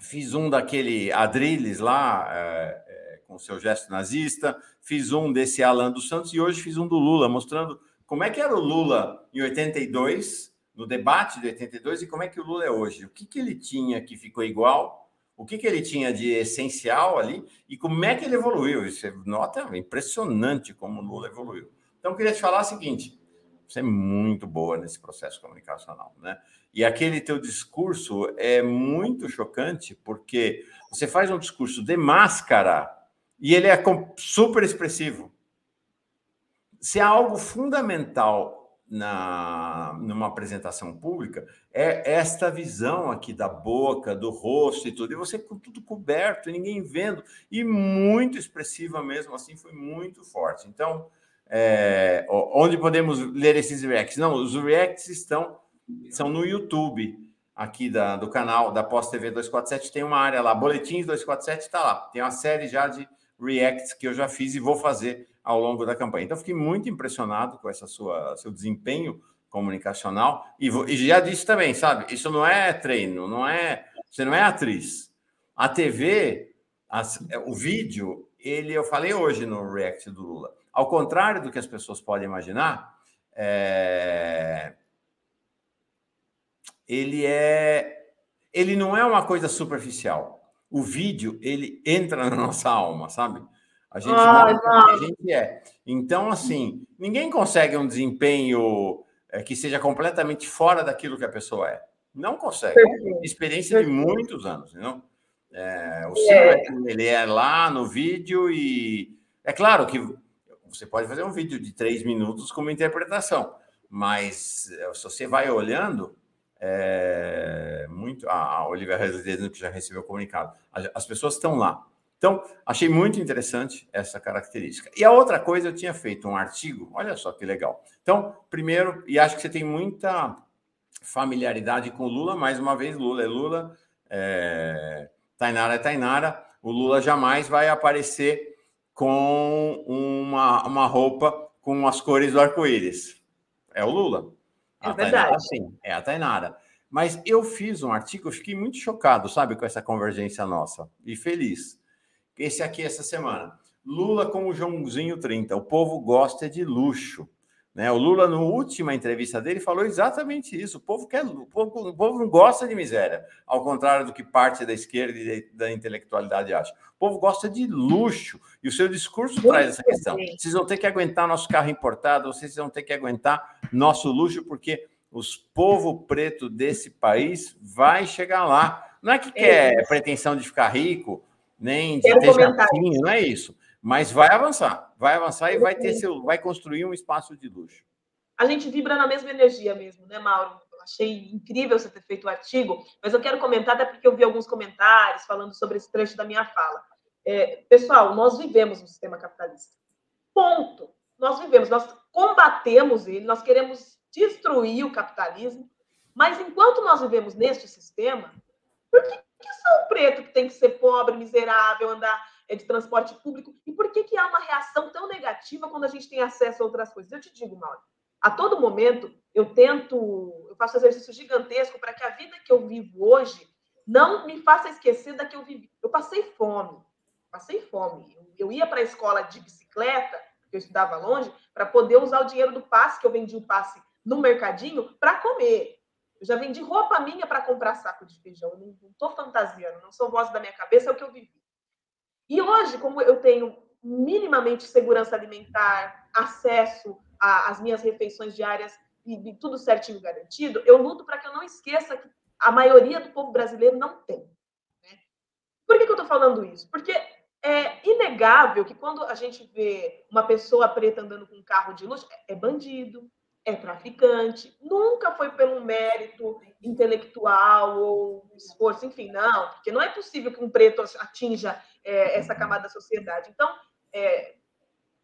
fiz um daquele Adriles lá, é, é, com seu gesto nazista, fiz um desse Alan dos Santos e hoje fiz um do Lula, mostrando como é que era o Lula em 82, no debate de 82, e como é que o Lula é hoje? O que, que ele tinha que ficou igual? O que, que ele tinha de essencial ali? E como é que ele evoluiu? Isso é nota impressionante como o Lula evoluiu. Então, eu queria te falar o seguinte: você é muito boa nesse processo comunicacional, né? E aquele teu discurso é muito chocante, porque você faz um discurso de máscara e ele é super expressivo se há algo fundamental na, numa apresentação pública, é esta visão aqui da boca, do rosto e tudo, e você com tudo coberto, ninguém vendo, e muito expressiva mesmo assim, foi muito forte. Então, é, onde podemos ler esses reacts? Não, os reacts estão são no YouTube aqui da, do canal da Pós TV 247, tem uma área lá, Boletins 247 está lá. Tem uma série já de reacts que eu já fiz e vou fazer ao longo da campanha. Então, fiquei muito impressionado com essa sua seu desempenho comunicacional e, vou, e já disse também, sabe? Isso não é treino, não é você não é atriz. A TV, as, o vídeo, ele eu falei hoje no React do Lula. Ao contrário do que as pessoas podem imaginar, é, ele é ele não é uma coisa superficial. O vídeo ele entra na nossa alma, sabe? A gente, ah, não, a gente é. Então, assim, ninguém consegue um desempenho é, que seja completamente fora daquilo que a pessoa é. Não consegue. Experiência de muitos anos, não? É, o é. ele é lá no vídeo e é claro que você pode fazer um vídeo de três minutos com uma interpretação, mas é, se você vai olhando, é, muito. A Olivia Reis que já recebeu o comunicado. As pessoas estão lá. Então, achei muito interessante essa característica. E a outra coisa, eu tinha feito um artigo, olha só que legal. Então, primeiro, e acho que você tem muita familiaridade com Lula, mais uma vez, Lula é Lula, é... Tainara é Tainara, o Lula jamais vai aparecer com uma, uma roupa com as cores do arco-íris. É o Lula. É a verdade. Tainara, sim, é a Tainara. Mas eu fiz um artigo, eu fiquei muito chocado, sabe, com essa convergência nossa, e feliz. Esse aqui essa semana. Lula como Joãozinho 30. O povo gosta de luxo. Né? O Lula, na última entrevista dele, falou exatamente isso. O povo quer, o povo, o povo não gosta de miséria, ao contrário do que parte da esquerda e da intelectualidade acha. O povo gosta de luxo. E o seu discurso Muito traz essa questão. Vocês vão ter que aguentar nosso carro importado, vocês vão ter que aguentar nosso luxo, porque os povo preto desse país vai chegar lá. Não é que quer é pretensão de ficar rico nem de ter jatinho, não é isso. Mas vai avançar, vai avançar e vai ter seu, vai construir um espaço de luxo. A gente vibra na mesma energia mesmo, né, Mauro? achei incrível você ter feito o artigo, mas eu quero comentar até porque eu vi alguns comentários falando sobre esse trecho da minha fala. É, pessoal, nós vivemos um sistema capitalista. Ponto. Nós vivemos, nós combatemos ele, nós queremos destruir o capitalismo, mas enquanto nós vivemos neste sistema, por que, que só o preto que tem que ser pobre, miserável, andar é, de transporte público? E por que, que há uma reação tão negativa quando a gente tem acesso a outras coisas? Eu te digo, Mauro, a todo momento eu tento, eu faço exercício gigantesco para que a vida que eu vivo hoje não me faça esquecer da que eu vivi. Eu passei fome, passei fome. Eu ia para a escola de bicicleta, porque eu estudava longe, para poder usar o dinheiro do passe, que eu vendi o passe no mercadinho, para comer. Eu já vendi roupa minha para comprar saco de feijão. Eu não estou fantasiando, não sou voz da minha cabeça, é o que eu vivi. E hoje, como eu tenho minimamente segurança alimentar, acesso às minhas refeições diárias e, e tudo certinho garantido, eu luto para que eu não esqueça que a maioria do povo brasileiro não tem. Né? Por que, que eu estou falando isso? Porque é inegável que quando a gente vê uma pessoa preta andando com um carro de luxo, é bandido, é traficante, nunca foi pelo mérito intelectual ou esforço, enfim, não, porque não é possível que um preto atinja é, essa camada da sociedade. Então, é,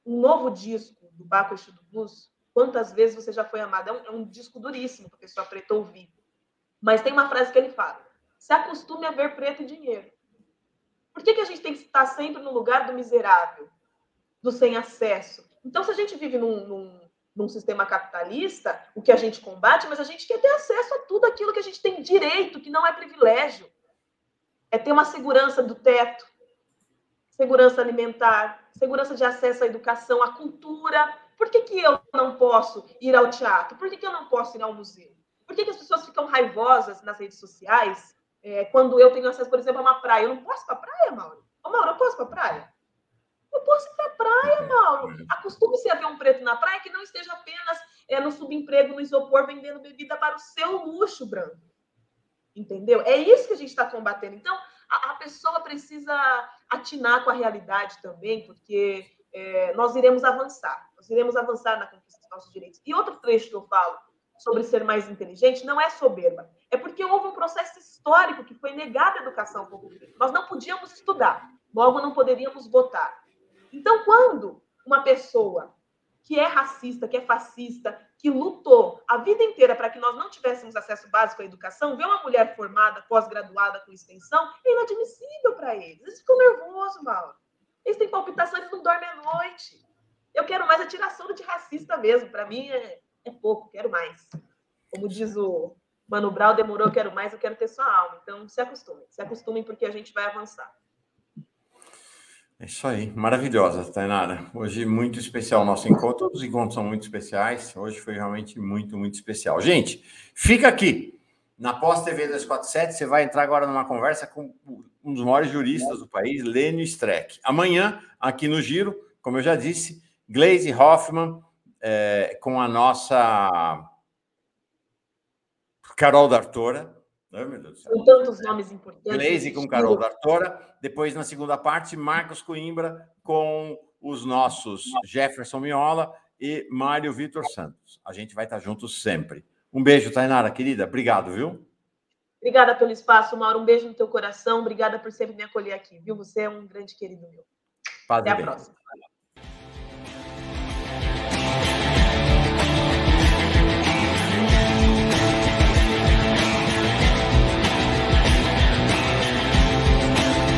um novo disco do Baco Exu Blues, quantas vezes você já foi amado? É um, é um disco duríssimo para a pessoa preta ouvir. Mas tem uma frase que ele fala: se acostume a ver preto e dinheiro. Por que, que a gente tem que estar sempre no lugar do miserável, do sem acesso? Então, se a gente vive num, num, num sistema capitalista, o que a gente combate, mas a gente quer ter acesso a tudo aquilo que a gente tem direito, que não é privilégio. É ter uma segurança do teto, segurança alimentar, segurança de acesso à educação, à cultura. Por que, que eu não posso ir ao teatro? Por que, que eu não posso ir ao museu? Por que, que as pessoas ficam raivosas nas redes sociais é, quando eu tenho acesso, por exemplo, a uma praia? Eu não posso para a praia, Mauro? Ô, Mauro, eu posso para a praia? Eu posso ir para a praia, Mauro. Acostume-se a ver um preto na praia que não esteja apenas é, no subemprego, no isopor, vendendo bebida para o seu luxo branco. Entendeu? É isso que a gente está combatendo. Então, a, a, pessoa precisa atinar com a realidade também, porque é, nós iremos avançar. Nós iremos avançar na conquista dos nossos direitos. E outro trecho que eu falo sobre ser mais inteligente não é soberba. É porque houve um processo histórico que foi negada a educação pública. Nós não podíamos estudar, logo não poderíamos votar. Então, quando uma pessoa que é racista, que é fascista, que lutou a vida inteira para que nós não tivéssemos acesso básico à educação, vê uma mulher formada, pós-graduada com extensão, é inadmissível para eles. Eles ficam nervosos, Mauro. Eles têm palpitação, eles não dormem à noite. Eu quero mais a tiração de racista mesmo. Para mim é, é pouco, quero mais. Como diz o Mano Brown, demorou, quero mais, eu quero ter sua alma. Então, se acostumem. Se acostumem porque a gente vai avançar. É isso aí, maravilhosa, Tainara. Hoje muito especial o nosso encontro. Todos os encontros são muito especiais. Hoje foi realmente muito, muito especial. Gente, fica aqui. Na Pós TV 247, você vai entrar agora numa conversa com um dos maiores juristas do país, Lênio Streck. Amanhã, aqui no Giro, como eu já disse, Glaze Hoffman, é, com a nossa Carol D'Artora, Oh, meu Deus São tantos nomes importantes. Glaze com Carol D'Artora. Depois, na segunda parte, Marcos Coimbra com os nossos Jefferson Miola e Mário Vitor Santos. A gente vai estar juntos sempre. Um beijo, Tainara, querida. Obrigado, viu? Obrigada pelo espaço, Mauro. Um beijo no teu coração. Obrigada por sempre me acolher aqui, viu? Você é um grande querido meu. Até a próxima.